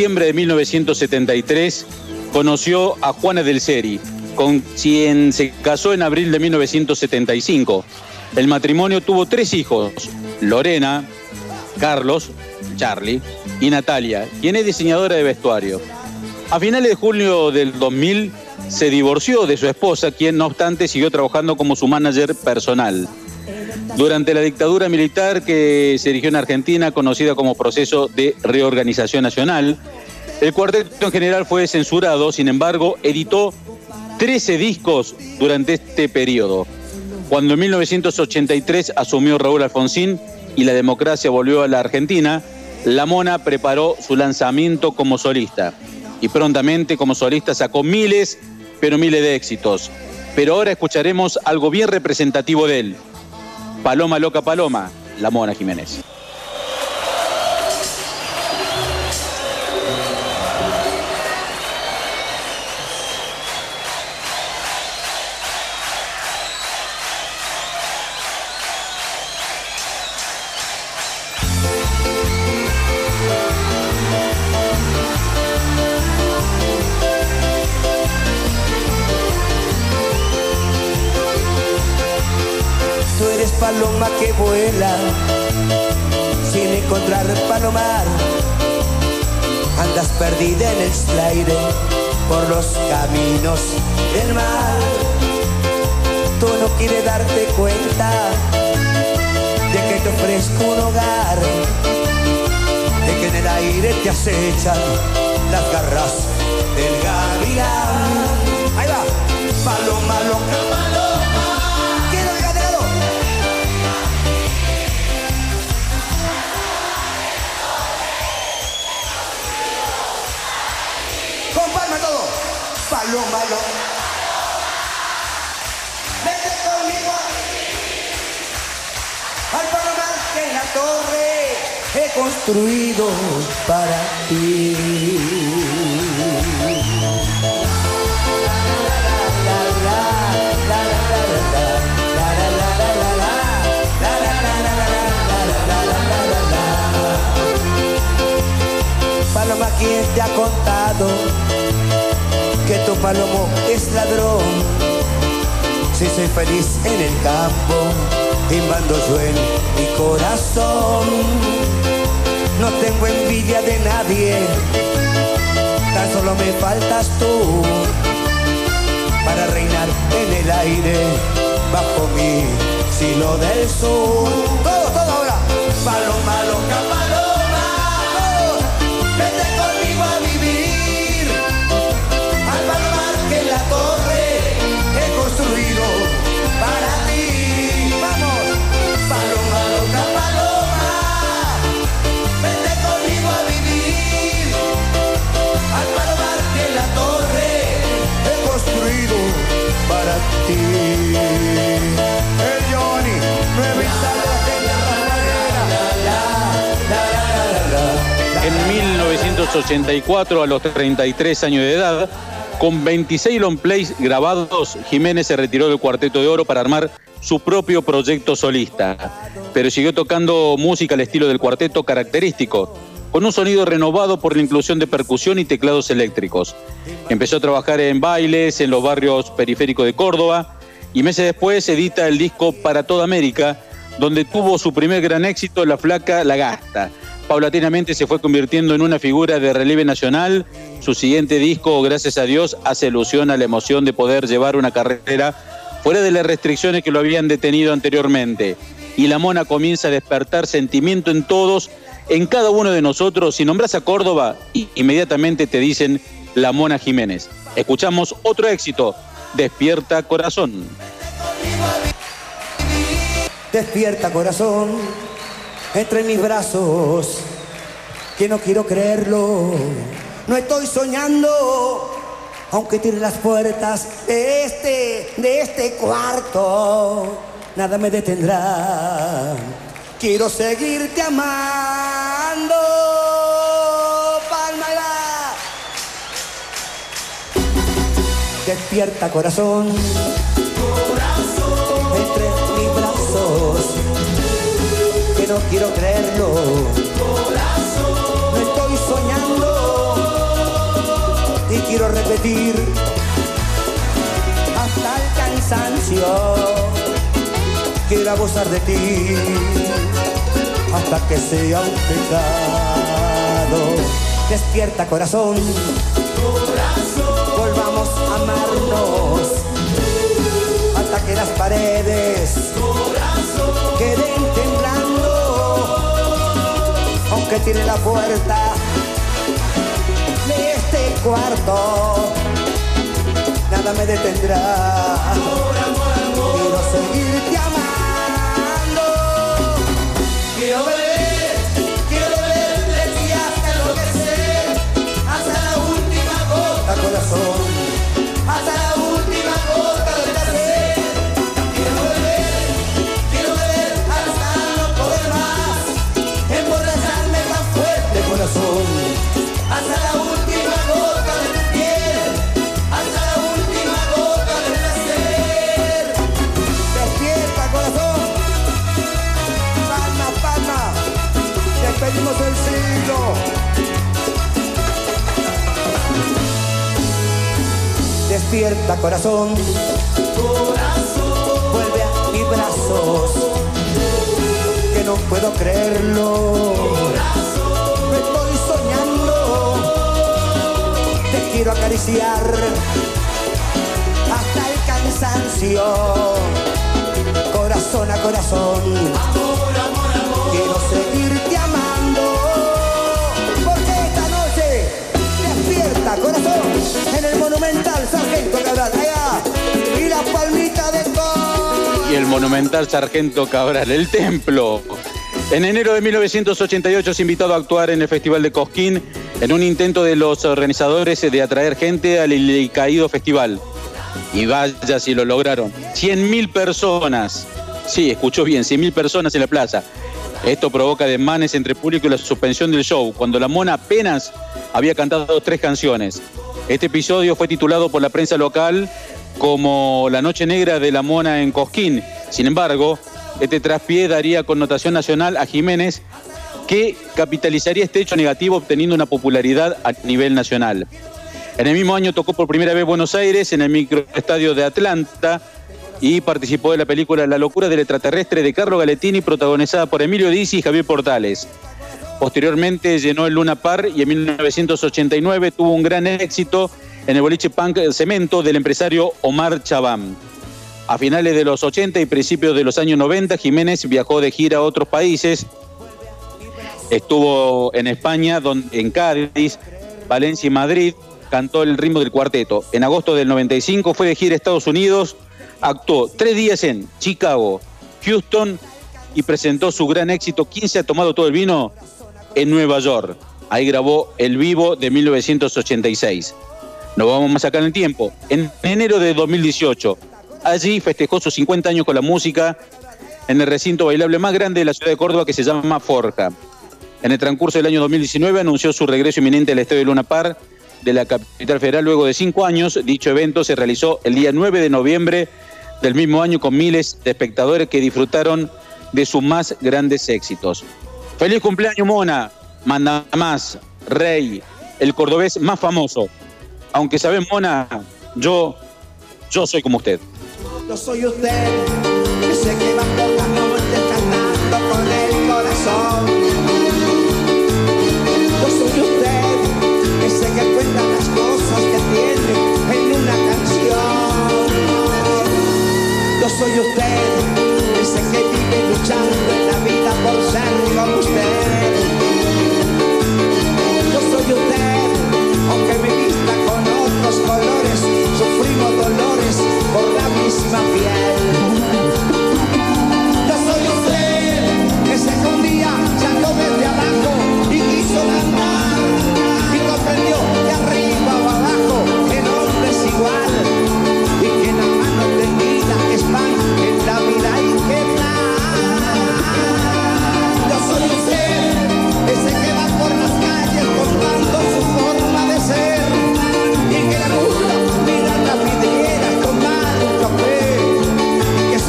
diciembre de 1973 conoció a Juana del Seri, con quien se casó en abril de 1975. El matrimonio tuvo tres hijos, Lorena, Carlos, Charlie y Natalia, quien es diseñadora de vestuario. A finales de julio del 2000 se divorció de su esposa, quien no obstante siguió trabajando como su manager personal. Durante la dictadura militar que se erigió en Argentina, conocida como proceso de reorganización nacional, el cuarteto en general fue censurado, sin embargo, editó 13 discos durante este periodo. Cuando en 1983 asumió Raúl Alfonsín y la democracia volvió a la Argentina, La Mona preparó su lanzamiento como solista. Y prontamente como solista sacó miles, pero miles de éxitos. Pero ahora escucharemos algo bien representativo de él. Paloma Loca Paloma, La Mona Jiménez. Vuela sin encontrar palomar. Andas perdida en el aire por los caminos del mar. Tú no quieres darte cuenta de que te ofrezco un hogar, de que en el aire te acechan las garras del gavilán. Ahí va, paloma Paloma loca. Vete conmigo al palomar que la torre he construido para ti. Paloma, ¿quién te ha contado palomo es ladrón? Si soy feliz en el campo, timbando yo en mi corazón. No tengo envidia de nadie, tan solo me faltas tú para reinar en el aire bajo mi silo del sur. Todo, todo ahora. Paloma loca, Johnny, nuevita En 1984, a los 33 años de edad, con 26 long plays grabados, Jiménez se retiró del Cuarteto de Oro para armar su propio proyecto solista. Pero siguió tocando música al estilo del cuarteto característico, con un sonido renovado por la inclusión de percusión y teclados eléctricos. Empezó a trabajar en bailes en los barrios periféricos de Córdoba y meses después edita el disco Para Toda América, donde tuvo su primer gran éxito La Flaca La Gasta. Paulatinamente se fue convirtiendo en una figura de relieve nacional. Su siguiente disco, gracias a Dios, hace alusión a la emoción de poder llevar una carrera fuera de las restricciones que lo habían detenido anteriormente. Y la mona comienza a despertar sentimiento en todos, en cada uno de nosotros. Si nombras a Córdoba, inmediatamente te dicen la mona Jiménez. Escuchamos otro éxito, Despierta Corazón. Despierta corazón entre mis brazos, que no quiero creerlo. No estoy soñando, aunque tire las puertas de este, de este cuarto, nada me detendrá. Quiero seguirte amando. Palmala. Despierta corazón. Entre mis brazos. Que no quiero creerlo. No estoy soñando. Y quiero repetir. Hasta el cansancio. Quiero abusar de ti hasta que sea un pecado. Despierta corazón, volvamos a amarnos hasta que las paredes queden temblando, aunque tiene la puerta de este cuarto, nada me detendrá. Quiero seguirte amando. Corazón, hasta la última gota Despierta corazón, corazón, vuelve a mis brazos, que no puedo creerlo. Me estoy soñando, te quiero acariciar hasta el cansancio, corazón a corazón. Quiero seguirte En el monumental Sargento Cabral Allá Y la palmita de gol y el monumental Sargento Cabral, el templo. En enero de 1988 es invitado a actuar en el Festival de Cosquín en un intento de los organizadores de atraer gente al caído festival. Y vaya si lo lograron. 100.000 personas. Sí, escuchó bien, 100.000 personas en la plaza. Esto provoca desmanes entre público y la suspensión del show, cuando la mona apenas había cantado tres canciones. Este episodio fue titulado por la prensa local como La Noche Negra de la Mona en Cosquín. Sin embargo, este traspié daría connotación nacional a Jiménez, que capitalizaría este hecho negativo obteniendo una popularidad a nivel nacional. En el mismo año tocó por primera vez Buenos Aires en el microestadio de Atlanta y participó de la película La locura del extraterrestre de Carlo Galettini, protagonizada por Emilio Dizzi y Javier Portales. Posteriormente llenó el Luna Par y en 1989 tuvo un gran éxito en el boliche punk Cemento del empresario Omar Chabán. A finales de los 80 y principios de los años 90, Jiménez viajó de gira a otros países. Estuvo en España, en Cádiz, Valencia y Madrid. Cantó el ritmo del cuarteto. En agosto del 95 fue de gira a Estados Unidos. Actuó tres días en Chicago, Houston y presentó su gran éxito ¿Quién se ha tomado todo el vino? En Nueva York. Ahí grabó El Vivo de 1986. Nos vamos más acá en el tiempo. En enero de 2018, allí festejó sus 50 años con la música en el recinto bailable más grande de la ciudad de Córdoba que se llama Forja. En el transcurso del año 2019 anunció su regreso inminente al Estadio de Luna Par de la capital federal luego de cinco años. Dicho evento se realizó el día 9 de noviembre del mismo año con miles de espectadores que disfrutaron de sus más grandes éxitos. Feliz cumpleaños, Mona. Manda más, Rey, el cordobés más famoso. Aunque sabes, Mona, yo, yo soy como usted. Yo soy usted, que sé que va por la noche cantando con el corazón. Yo soy usted, que sé que cuenta las cosas que tiene en una canción. Yo soy usted, que sé que luchando en la vida por ser como usted. Yo soy usted, aunque me vista con otros colores, sufrimos dolores por la misma piel.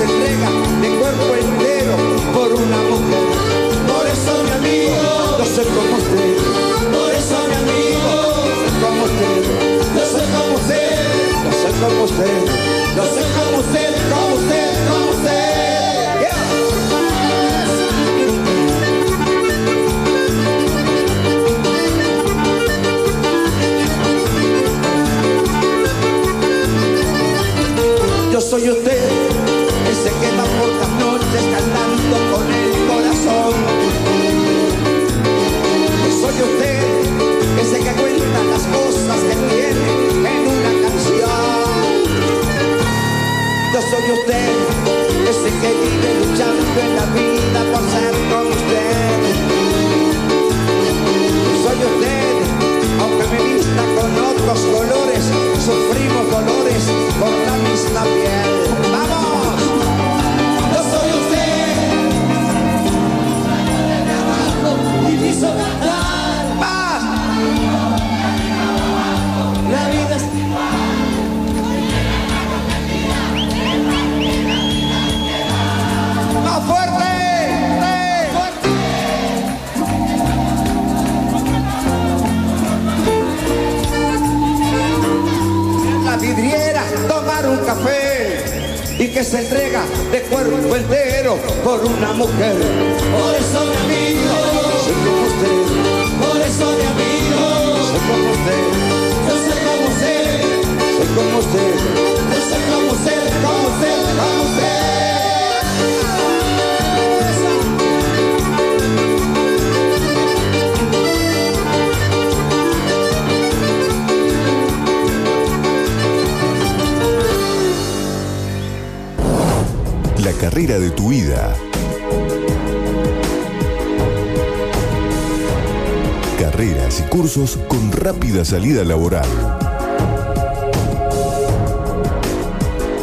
Entrega de cuerpo entero por una mujer. Por eso mi amigo, no soy como usted. Por eso mi amigo, como usted. No soy como usted, no soy como usted. No soy como usted, como usted, como usted. Yo soy usted por las noches cantando con el corazón. Soy usted que se que cuenta las cosas que tiene en una canción. Yo soy usted ese que vive luchando en la vida por ser como usted. Soy usted, aunque me vista con otros colores, sufrimos dolores por la misma piel. ¡Vamos! Hizo cantar. ¡Más! La vida es... ¡Más fuerte! la vidriera tomar un café y que se entrega de cuerpo entero por una mujer. Por eso mi amigo. Por eso mi amigo, soy como usted. Yo soy como usted, soy como usted. Yo soy como usted, como usted, como usted. La carrera de tu vida. Cursos con rápida salida laboral.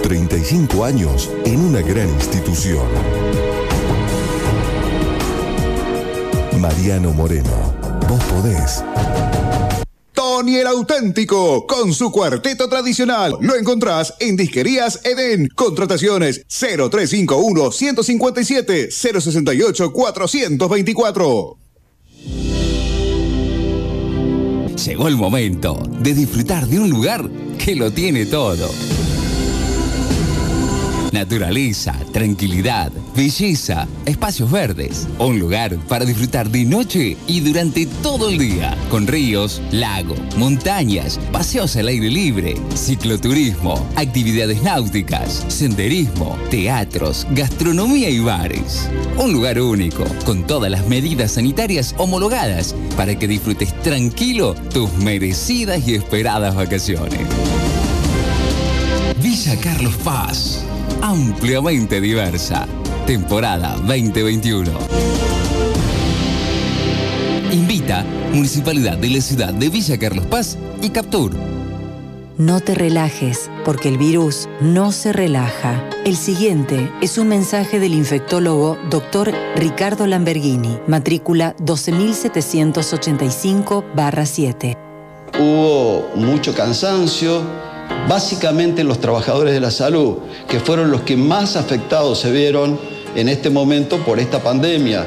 35 años en una gran institución. Mariano Moreno, vos podés. Tony el auténtico, con su cuarteto tradicional. Lo encontrás en Disquerías Edén. Contrataciones 0351 157 068 424. Llegó el momento de disfrutar de un lugar que lo tiene todo. Naturaleza, tranquilidad, belleza, espacios verdes. Un lugar para disfrutar de noche y durante todo el día. Con ríos, lago, montañas, paseos al aire libre, cicloturismo, actividades náuticas, senderismo, teatros, gastronomía y bares. Un lugar único, con todas las medidas sanitarias homologadas para que disfrutes tranquilo tus merecidas y esperadas vacaciones. Villa Carlos Paz, ampliamente diversa. Temporada 2021. Invita Municipalidad de la Ciudad de Villa Carlos Paz y Captur. No te relajes, porque el virus no se relaja. El siguiente es un mensaje del infectólogo Dr. Ricardo Lamberghini, matrícula 12785-7. Hubo mucho cansancio, básicamente los trabajadores de la salud, que fueron los que más afectados se vieron en este momento por esta pandemia.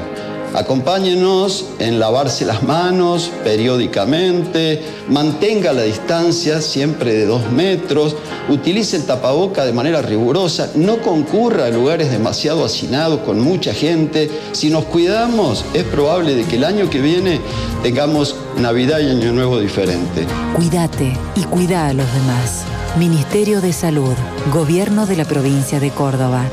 Acompáñenos en lavarse las manos periódicamente, mantenga la distancia siempre de dos metros, utilice el tapaboca de manera rigurosa, no concurra a lugares demasiado hacinados con mucha gente. Si nos cuidamos, es probable de que el año que viene tengamos Navidad y Año Nuevo diferente. Cuídate y cuida a los demás. Ministerio de Salud, Gobierno de la Provincia de Córdoba.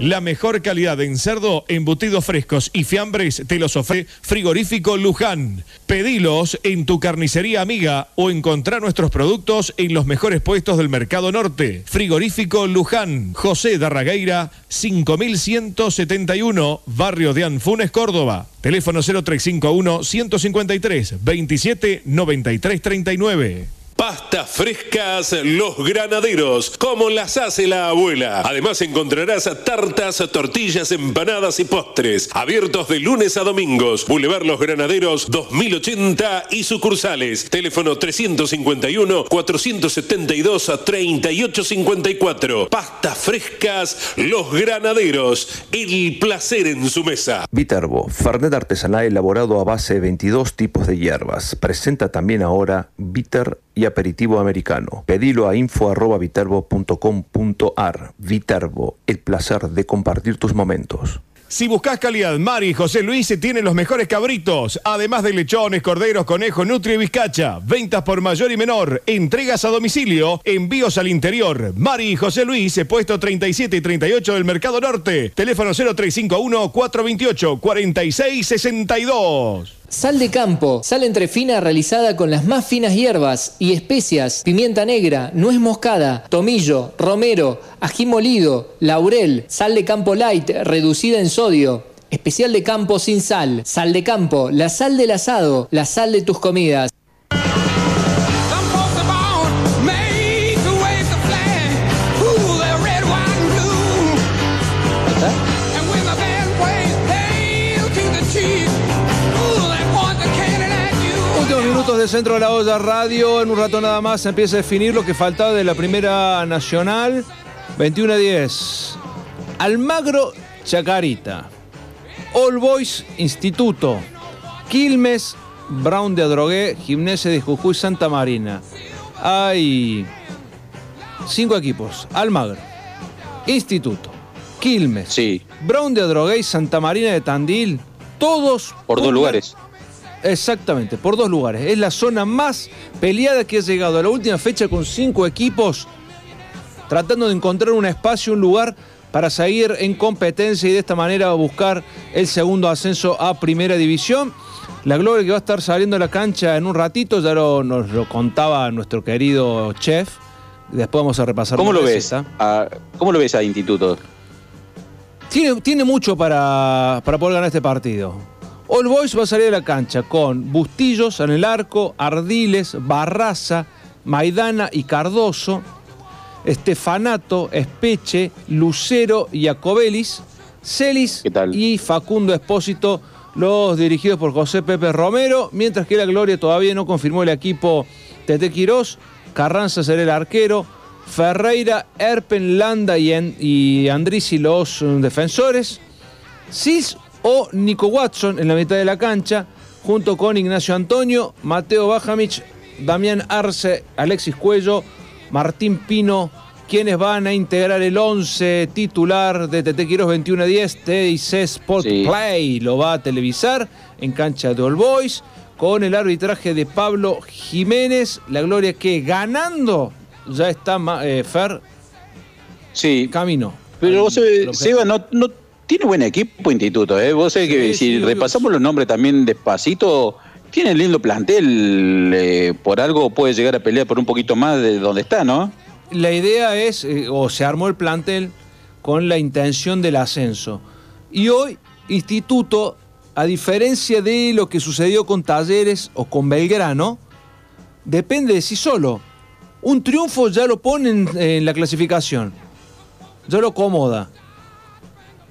La mejor calidad en cerdo, embutidos frescos y fiambres te los ofrece Frigorífico Luján. Pedilos en tu carnicería amiga o encontrá nuestros productos en los mejores puestos del Mercado Norte. Frigorífico Luján, José Darragueira, 5171, Barrio de Anfunes, Córdoba. Teléfono 0351 153 27 93 39. Pastas frescas Los Granaderos, como las hace la abuela. Además encontrarás tartas, tortillas, empanadas y postres. Abiertos de lunes a domingos. Boulevard Los Granaderos 2080 y sucursales. Teléfono 351 472 3854. Pastas frescas Los Granaderos. El placer en su mesa. Viterbo, Fernet artesanal elaborado a base de 22 tipos de hierbas. Presenta también ahora Bitter y aperitivo americano. Pedilo a info.viterbo.com.ar. Viterbo, el placer de compartir tus momentos. Si buscas calidad, Mari y José Luis tienen los mejores cabritos, además de lechones, corderos, conejos, nutria y bizcacha. Ventas por mayor y menor, entregas a domicilio, envíos al interior. Mari y José Luis, puesto 37 y 38 del Mercado Norte. Teléfono 0351 428 4662. Sal de campo, sal entrefina realizada con las más finas hierbas y especias, pimienta negra, nuez moscada, tomillo, romero, ají molido, laurel, sal de campo light reducida en sodio. Especial de campo sin sal, sal de campo, la sal del asado, la sal de tus comidas. De Centro de la Olla Radio. En un rato nada más se empieza a definir lo que faltaba de la Primera Nacional. 21 a 10. Almagro Chacarita. All Boys Instituto. Quilmes, Brown de Adrogué, Gimnasia de Jujuy, Santa Marina. Hay cinco equipos. Almagro, Instituto, Quilmes, Brown de Adrogué y Santa Marina de Tandil. Todos Por dos lugares. Exactamente, por dos lugares. Es la zona más peleada que ha llegado a la última fecha con cinco equipos tratando de encontrar un espacio, un lugar para seguir en competencia y de esta manera buscar el segundo ascenso a Primera División. La Gloria que va a estar saliendo a la cancha en un ratito, ya lo- nos lo contaba nuestro querido chef. Después vamos a repasar. ¿Cómo lo ves? a- ¿Cómo lo ves a Instituto? Tiene, tiene mucho para, para poder ganar este partido. All Boys va a salir a la cancha con Bustillos en el arco, Ardiles, Barraza, Maidana y Cardoso, Estefanato, Espeche, Lucero y Acobelis, Celis y Facundo Espósito, los dirigidos por José Pepe Romero, mientras que la Gloria todavía no confirmó el equipo Tete Quirós, Carranza será el arquero, Ferreira, Erpen, Landa y, en, y Andrisi los mm, defensores, Sis o Nico Watson en la mitad de la cancha, junto con Ignacio Antonio, Mateo Bajamich, Damián Arce, Alexis Cuello, Martín Pino, quienes van a integrar el 11 titular de TT Quiros 21 a 10, TIC Sport Play. Lo va a televisar en cancha de All Boys con el arbitraje de Pablo Jiménez. La gloria que ganando ya está eh, Fer. Sí. Camino. Pero vos, eh, Seba, no, no tiene buen equipo Instituto, ¿eh? Vos sabés que Sí, si sí, repasamos los nombres también despacito, tiene lindo plantel, eh, por algo puede llegar a pelear por un poquito más de donde está, ¿no? La idea es, eh, o se armó el plantel con la intención del ascenso. Y hoy, Instituto, a diferencia de lo que sucedió con Talleres o con Belgrano, depende de sí solo. Un triunfo ya lo pone en, en la clasificación, ya lo acomoda.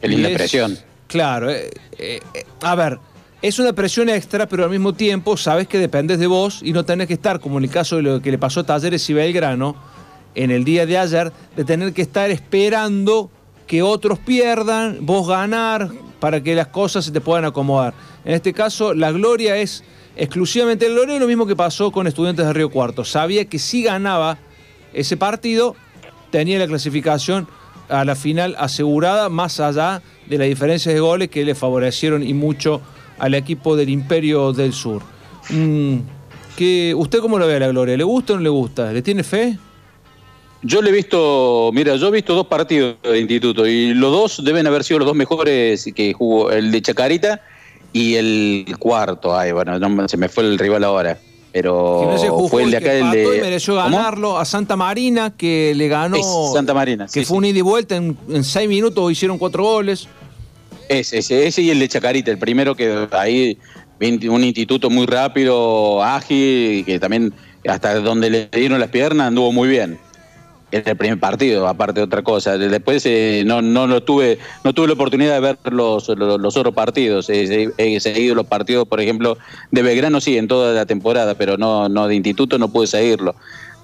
Es- presión. Claro, eh, eh, a ver, es una presión extra, pero al mismo tiempo sabes que dependes de vos y no tenés que estar, como en el caso de lo que le pasó a Talleres y Belgrano, en el día de ayer, de tener que estar esperando que otros pierdan, vos ganar, para que las cosas se te puedan acomodar. En este caso, la gloria es exclusivamente la gloria, lo mismo que pasó con Estudiantes de Río Cuarto. Sabía que si ganaba ese partido, tenía la clasificación a la final asegurada, más allá de las diferencias de goles que le favorecieron y mucho al equipo del Imperio del Sur. Mm, ¿qué- ¿Usted cómo lo ve a la Gloria? ¿Le gusta o no le gusta? ¿Le tiene fe? Yo le he visto, mira, yo he visto dos partidos de Instituto y los dos deben haber sido los dos mejores que jugó, el de Chacarita y el cuarto. Ay, bueno, no, se me fue el rival ahora, pero fue el de acá, el de... y mereció ¿Cómo? ganarlo a Santa Marina, que le ganó. Es Santa Marina, Que sí, fue un ida y vuelta. En, en seis minutos hicieron cuatro goles. Ese, ese, ese y el de Chacarita, el primero que ahí, un instituto muy rápido, ágil, que también hasta donde le dieron las piernas anduvo muy bien en el primer partido, aparte de otra cosa. Después eh, no, no lo tuve, no tuve la oportunidad de ver los, los, otros partidos. he seguido los partidos, por ejemplo, de Belgrano sí, en toda la temporada, pero no, no de instituto no pude seguirlo.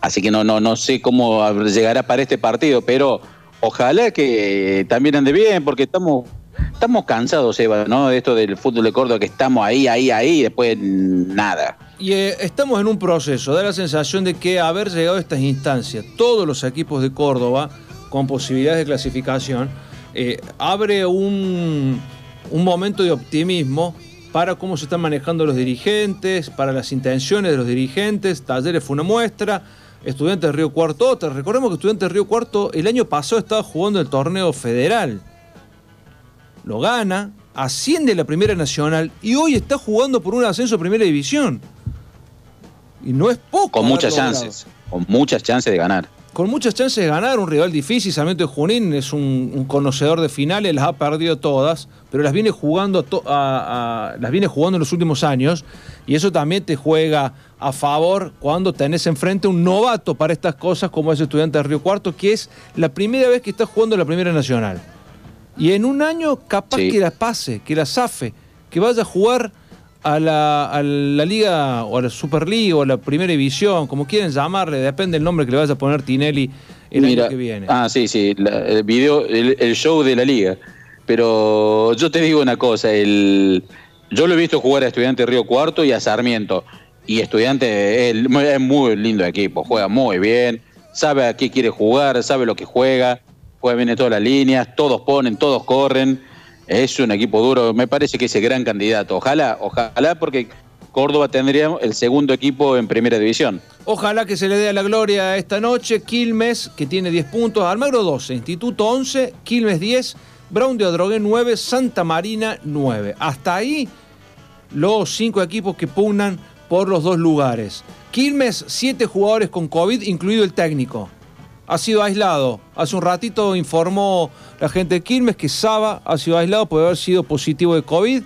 Así que no, no, no sé cómo llegará para este partido, pero ojalá que también ande bien, porque estamos estamos cansados, Eva, ¿no? Esto del fútbol de Córdoba, que estamos ahí, ahí, ahí, y después nada. Y eh, estamos en un proceso, da la sensación de que haber llegado a estas instancias, todos los equipos de Córdoba con posibilidades de clasificación, eh, abre un, un momento de optimismo para cómo se están manejando los dirigentes, para las intenciones de los dirigentes. Talleres fue una muestra. Estudiantes Río Cuarto otra. Recordemos que Estudiantes Río Cuarto el año pasado estaba jugando el torneo federal. Lo gana, asciende a la Primera Nacional y hoy está jugando por un ascenso a Primera División. Y no es poco. Con muchas chances, con muchas chances de ganar. Con muchas chances de ganar, un rival difícil. Sarmiento de Junín es un, conocedor de finales, las ha perdido todas, pero las viene jugando las viene jugando en los últimos años. Y eso también te juega a favor cuando tenés enfrente un novato para estas cosas, como es estudiante de Río Cuarto, que es la primera vez que está jugando la Primera Nacional. Y en un año capaz que la pase, que la zafe, que vaya a jugar a la, Liga o a la Superliga o a la Primera División, como quieren llamarle, depende del nombre que le vaya a poner Tinelli el año que viene. Ah, sí, sí, el video, el, show de la liga. Pero yo te digo una cosa, el, yo lo he visto jugar a Estudiante Río Cuarto y a Sarmiento. Y Estudiante es, es muy lindo equipo, juega muy bien, sabe a qué quiere jugar, sabe lo que juega, juega bien en todas las líneas, todos ponen, todos corren. Es un equipo duro, me parece que es el gran candidato. Ojalá, ojalá porque Córdoba tendría el segundo equipo en primera división. Ojalá que se le dé la gloria esta noche. Quilmes, que tiene 10 puntos, Almagro 12, Instituto 11, Quilmes 10, Brown de Adrogué 9, Santa Marina 9. Hasta ahí los cinco equipos que pugnan por los dos lugares. Quilmes, 7 jugadores con COVID, incluido el técnico ha sido aislado. Hace un ratito informó la gente de Quilmes que Saba ha sido aislado por haber sido positivo de COVID.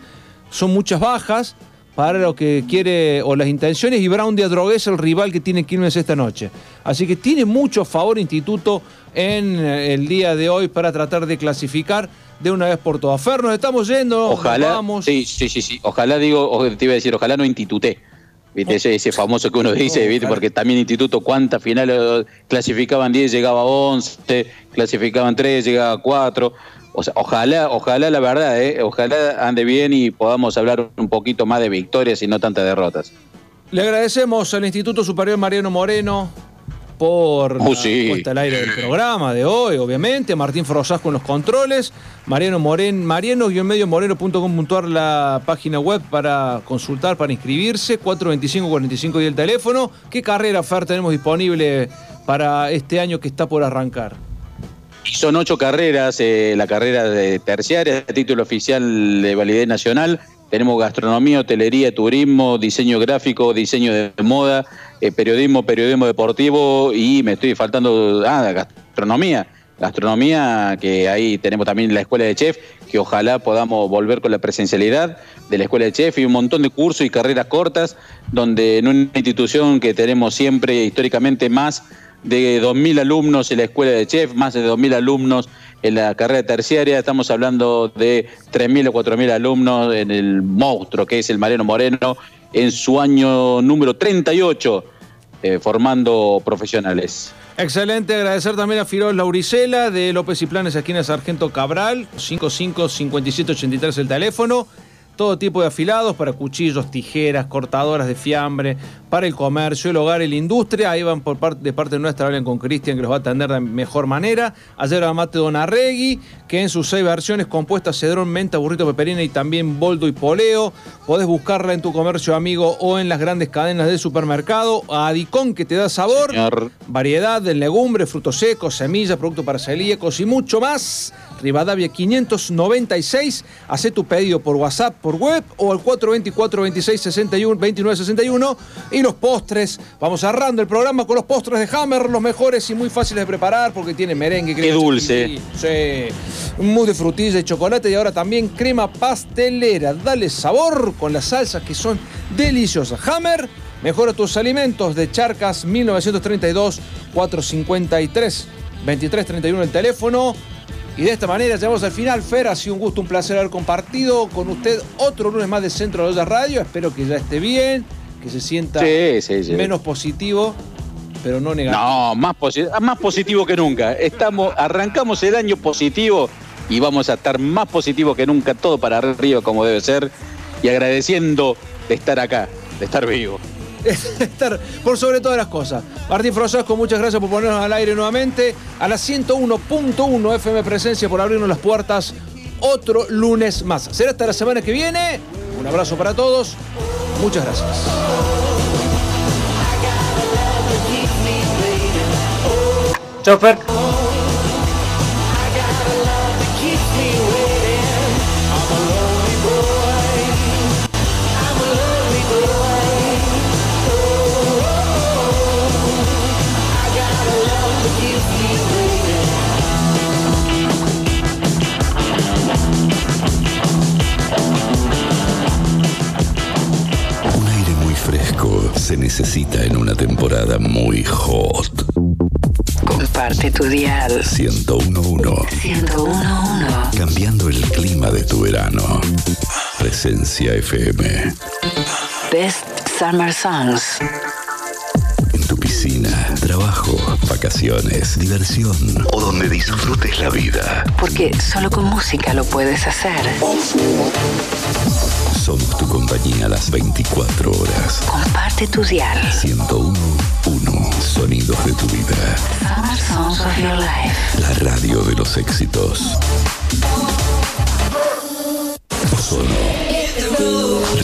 Son muchas bajas para lo que quiere o las intenciones y Brown de Adrogué es el rival que tiene Quilmes esta noche. Así que tiene mucho favor Instituto en eh, el día de hoy para tratar de clasificar de una vez por todas. Fer, nos estamos yendo. Ojalá. Vamos. Sí, sí, sí, sí. Ojalá digo, te iba a decir, ojalá no instituté. ¿Viste? Ese, famoso que uno dice, ¿viste? porque también Instituto, ¿cuántas finales clasificaban 10, llegaba a 11, clasificaban 3, llegaba a 4? O sea, ojalá, ojalá la verdad, ¿eh? ojalá ande bien y podamos hablar un poquito más de victorias y no tantas derrotas. Le agradecemos al Instituto Superior Mariano Moreno por la puesta al aire del programa de hoy, obviamente. Martín Frosas con los controles. Mariano Moren, mariano-moreno.com.ar la página web para consultar, para inscribirse. 425-45 y el teléfono. ¿Qué carrera, Fer, tenemos disponible para este año que está por arrancar? Son ocho carreras, eh, la carrera de terciaria, título oficial de validez nacional, tenemos gastronomía, hotelería, turismo, diseño gráfico, diseño de moda, eh, periodismo, periodismo deportivo y me estoy faltando, ah, gastronomía. Gastronomía, que ahí tenemos también la escuela de chef, que ojalá podamos volver con la presencialidad de la escuela de chef y un montón de cursos y carreras cortas, donde en una institución que tenemos siempre históricamente más de 2.000 alumnos en la escuela de chef, más de 2.000 alumnos en la carrera terciaria, estamos hablando de 3.000 o 4.000 alumnos en el monstruo que es el Mariano Moreno en su año número 38 eh, formando profesionales. Excelente, agradecer también a Firol Lauricela de López y Planes, esquina Sargento Cabral, 55 57 83 el teléfono todo tipo de afilados para cuchillos, tijeras, cortadoras de fiambre, para el comercio, el hogar y la industria. Ahí van por parte, de parte nuestra, hablan con Cristian que los va a atender de mejor manera. Ayer a Mate Donarregui, que en sus seis versiones compuestas cedrón, menta, burrito, peperina y también boldo y poleo. Podés buscarla en tu comercio amigo o en las grandes cadenas de supermercado. Adicón que te da sabor, variedad de legumbres, frutos secos, semillas, productos para celíacos y mucho más. Rivadavia 596. Hacé tu pedido por WhatsApp, por web o al 424 26 61 29 61. Y los postres. Vamos cerrando el programa con los postres de Hammer, los mejores y muy fáciles de preparar porque tiene merengue. Qué dulce. Sí. Mousse de frutilla y chocolate y ahora también crema pastelera. Dale sabor con las salsas que son deliciosas. Hammer Mejora tus alimentos de Charcas 1932 453 2331 el teléfono. Y de esta manera llegamos al final. Fer, ha sido un gusto, un placer haber compartido con usted otro lunes más de Centro de Olla Radio. Espero que ya esté bien, que se sienta Sí, sí, sí. menos positivo, pero no negativo. No, más, posi- más positivo que nunca. Estamos, arrancamos el año positivo y vamos a estar más positivos que nunca, todo para arriba como debe ser. Y agradeciendo de estar acá, de estar vivo. estar por sobre todas las cosas. Martín Frosasco, muchas gracias por ponernos al aire nuevamente. A las 101.1 FM Presencia por abrirnos las puertas otro lunes más. Será hasta la semana que viene. Un abrazo para todos. Muchas gracias. Chofer. Se necesita en una temporada muy hot. Comparte tu dial. 1011. 1011. Cambiando el clima de tu verano. Presencia FM. Best Summer Songs. En tu piscina, trabajo, vacaciones, diversión o donde disfrutes la vida. Porque solo con música lo puedes hacer. Somos tu compañía a las 24 horas. Comparte tu dial. 1011. Sonidos de tu vida. Summer Songs of Your Life. La radio de los éxitos. Ozono.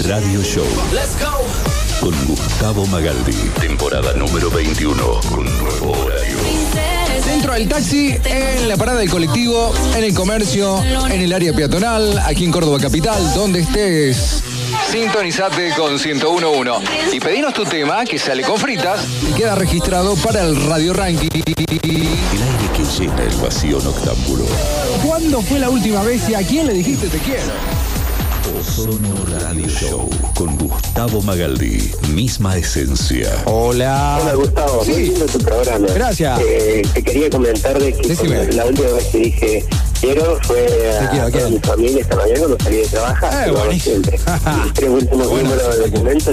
Radio Show. Con Gustavo Magaldi. Temporada número 21. Con nuevo horario. Dentro del taxi, en la parada del colectivo, en el comercio, en el área peatonal, aquí en Córdoba Capital, donde estés. Sintonizate con 1011 y pedinos tu tema que sale con fritas y queda registrado para el Radio Ranking. El aire que llena el vacío noctámbulo. ¿Cuándo fue la última vez y a quién le dijiste te quiero? Ozono Radio Show. Con Gustavo Magaldi. Misma esencia. Hola. Hola Gustavo, Sí. muy lindo tu programa. Gracias. Eh, te quería comentar de que Decime. la última vez que dije quiero fue a, mi familia esta mañana cuando salí de trabajar. Eh, siempre. Los tres últimos números de documentos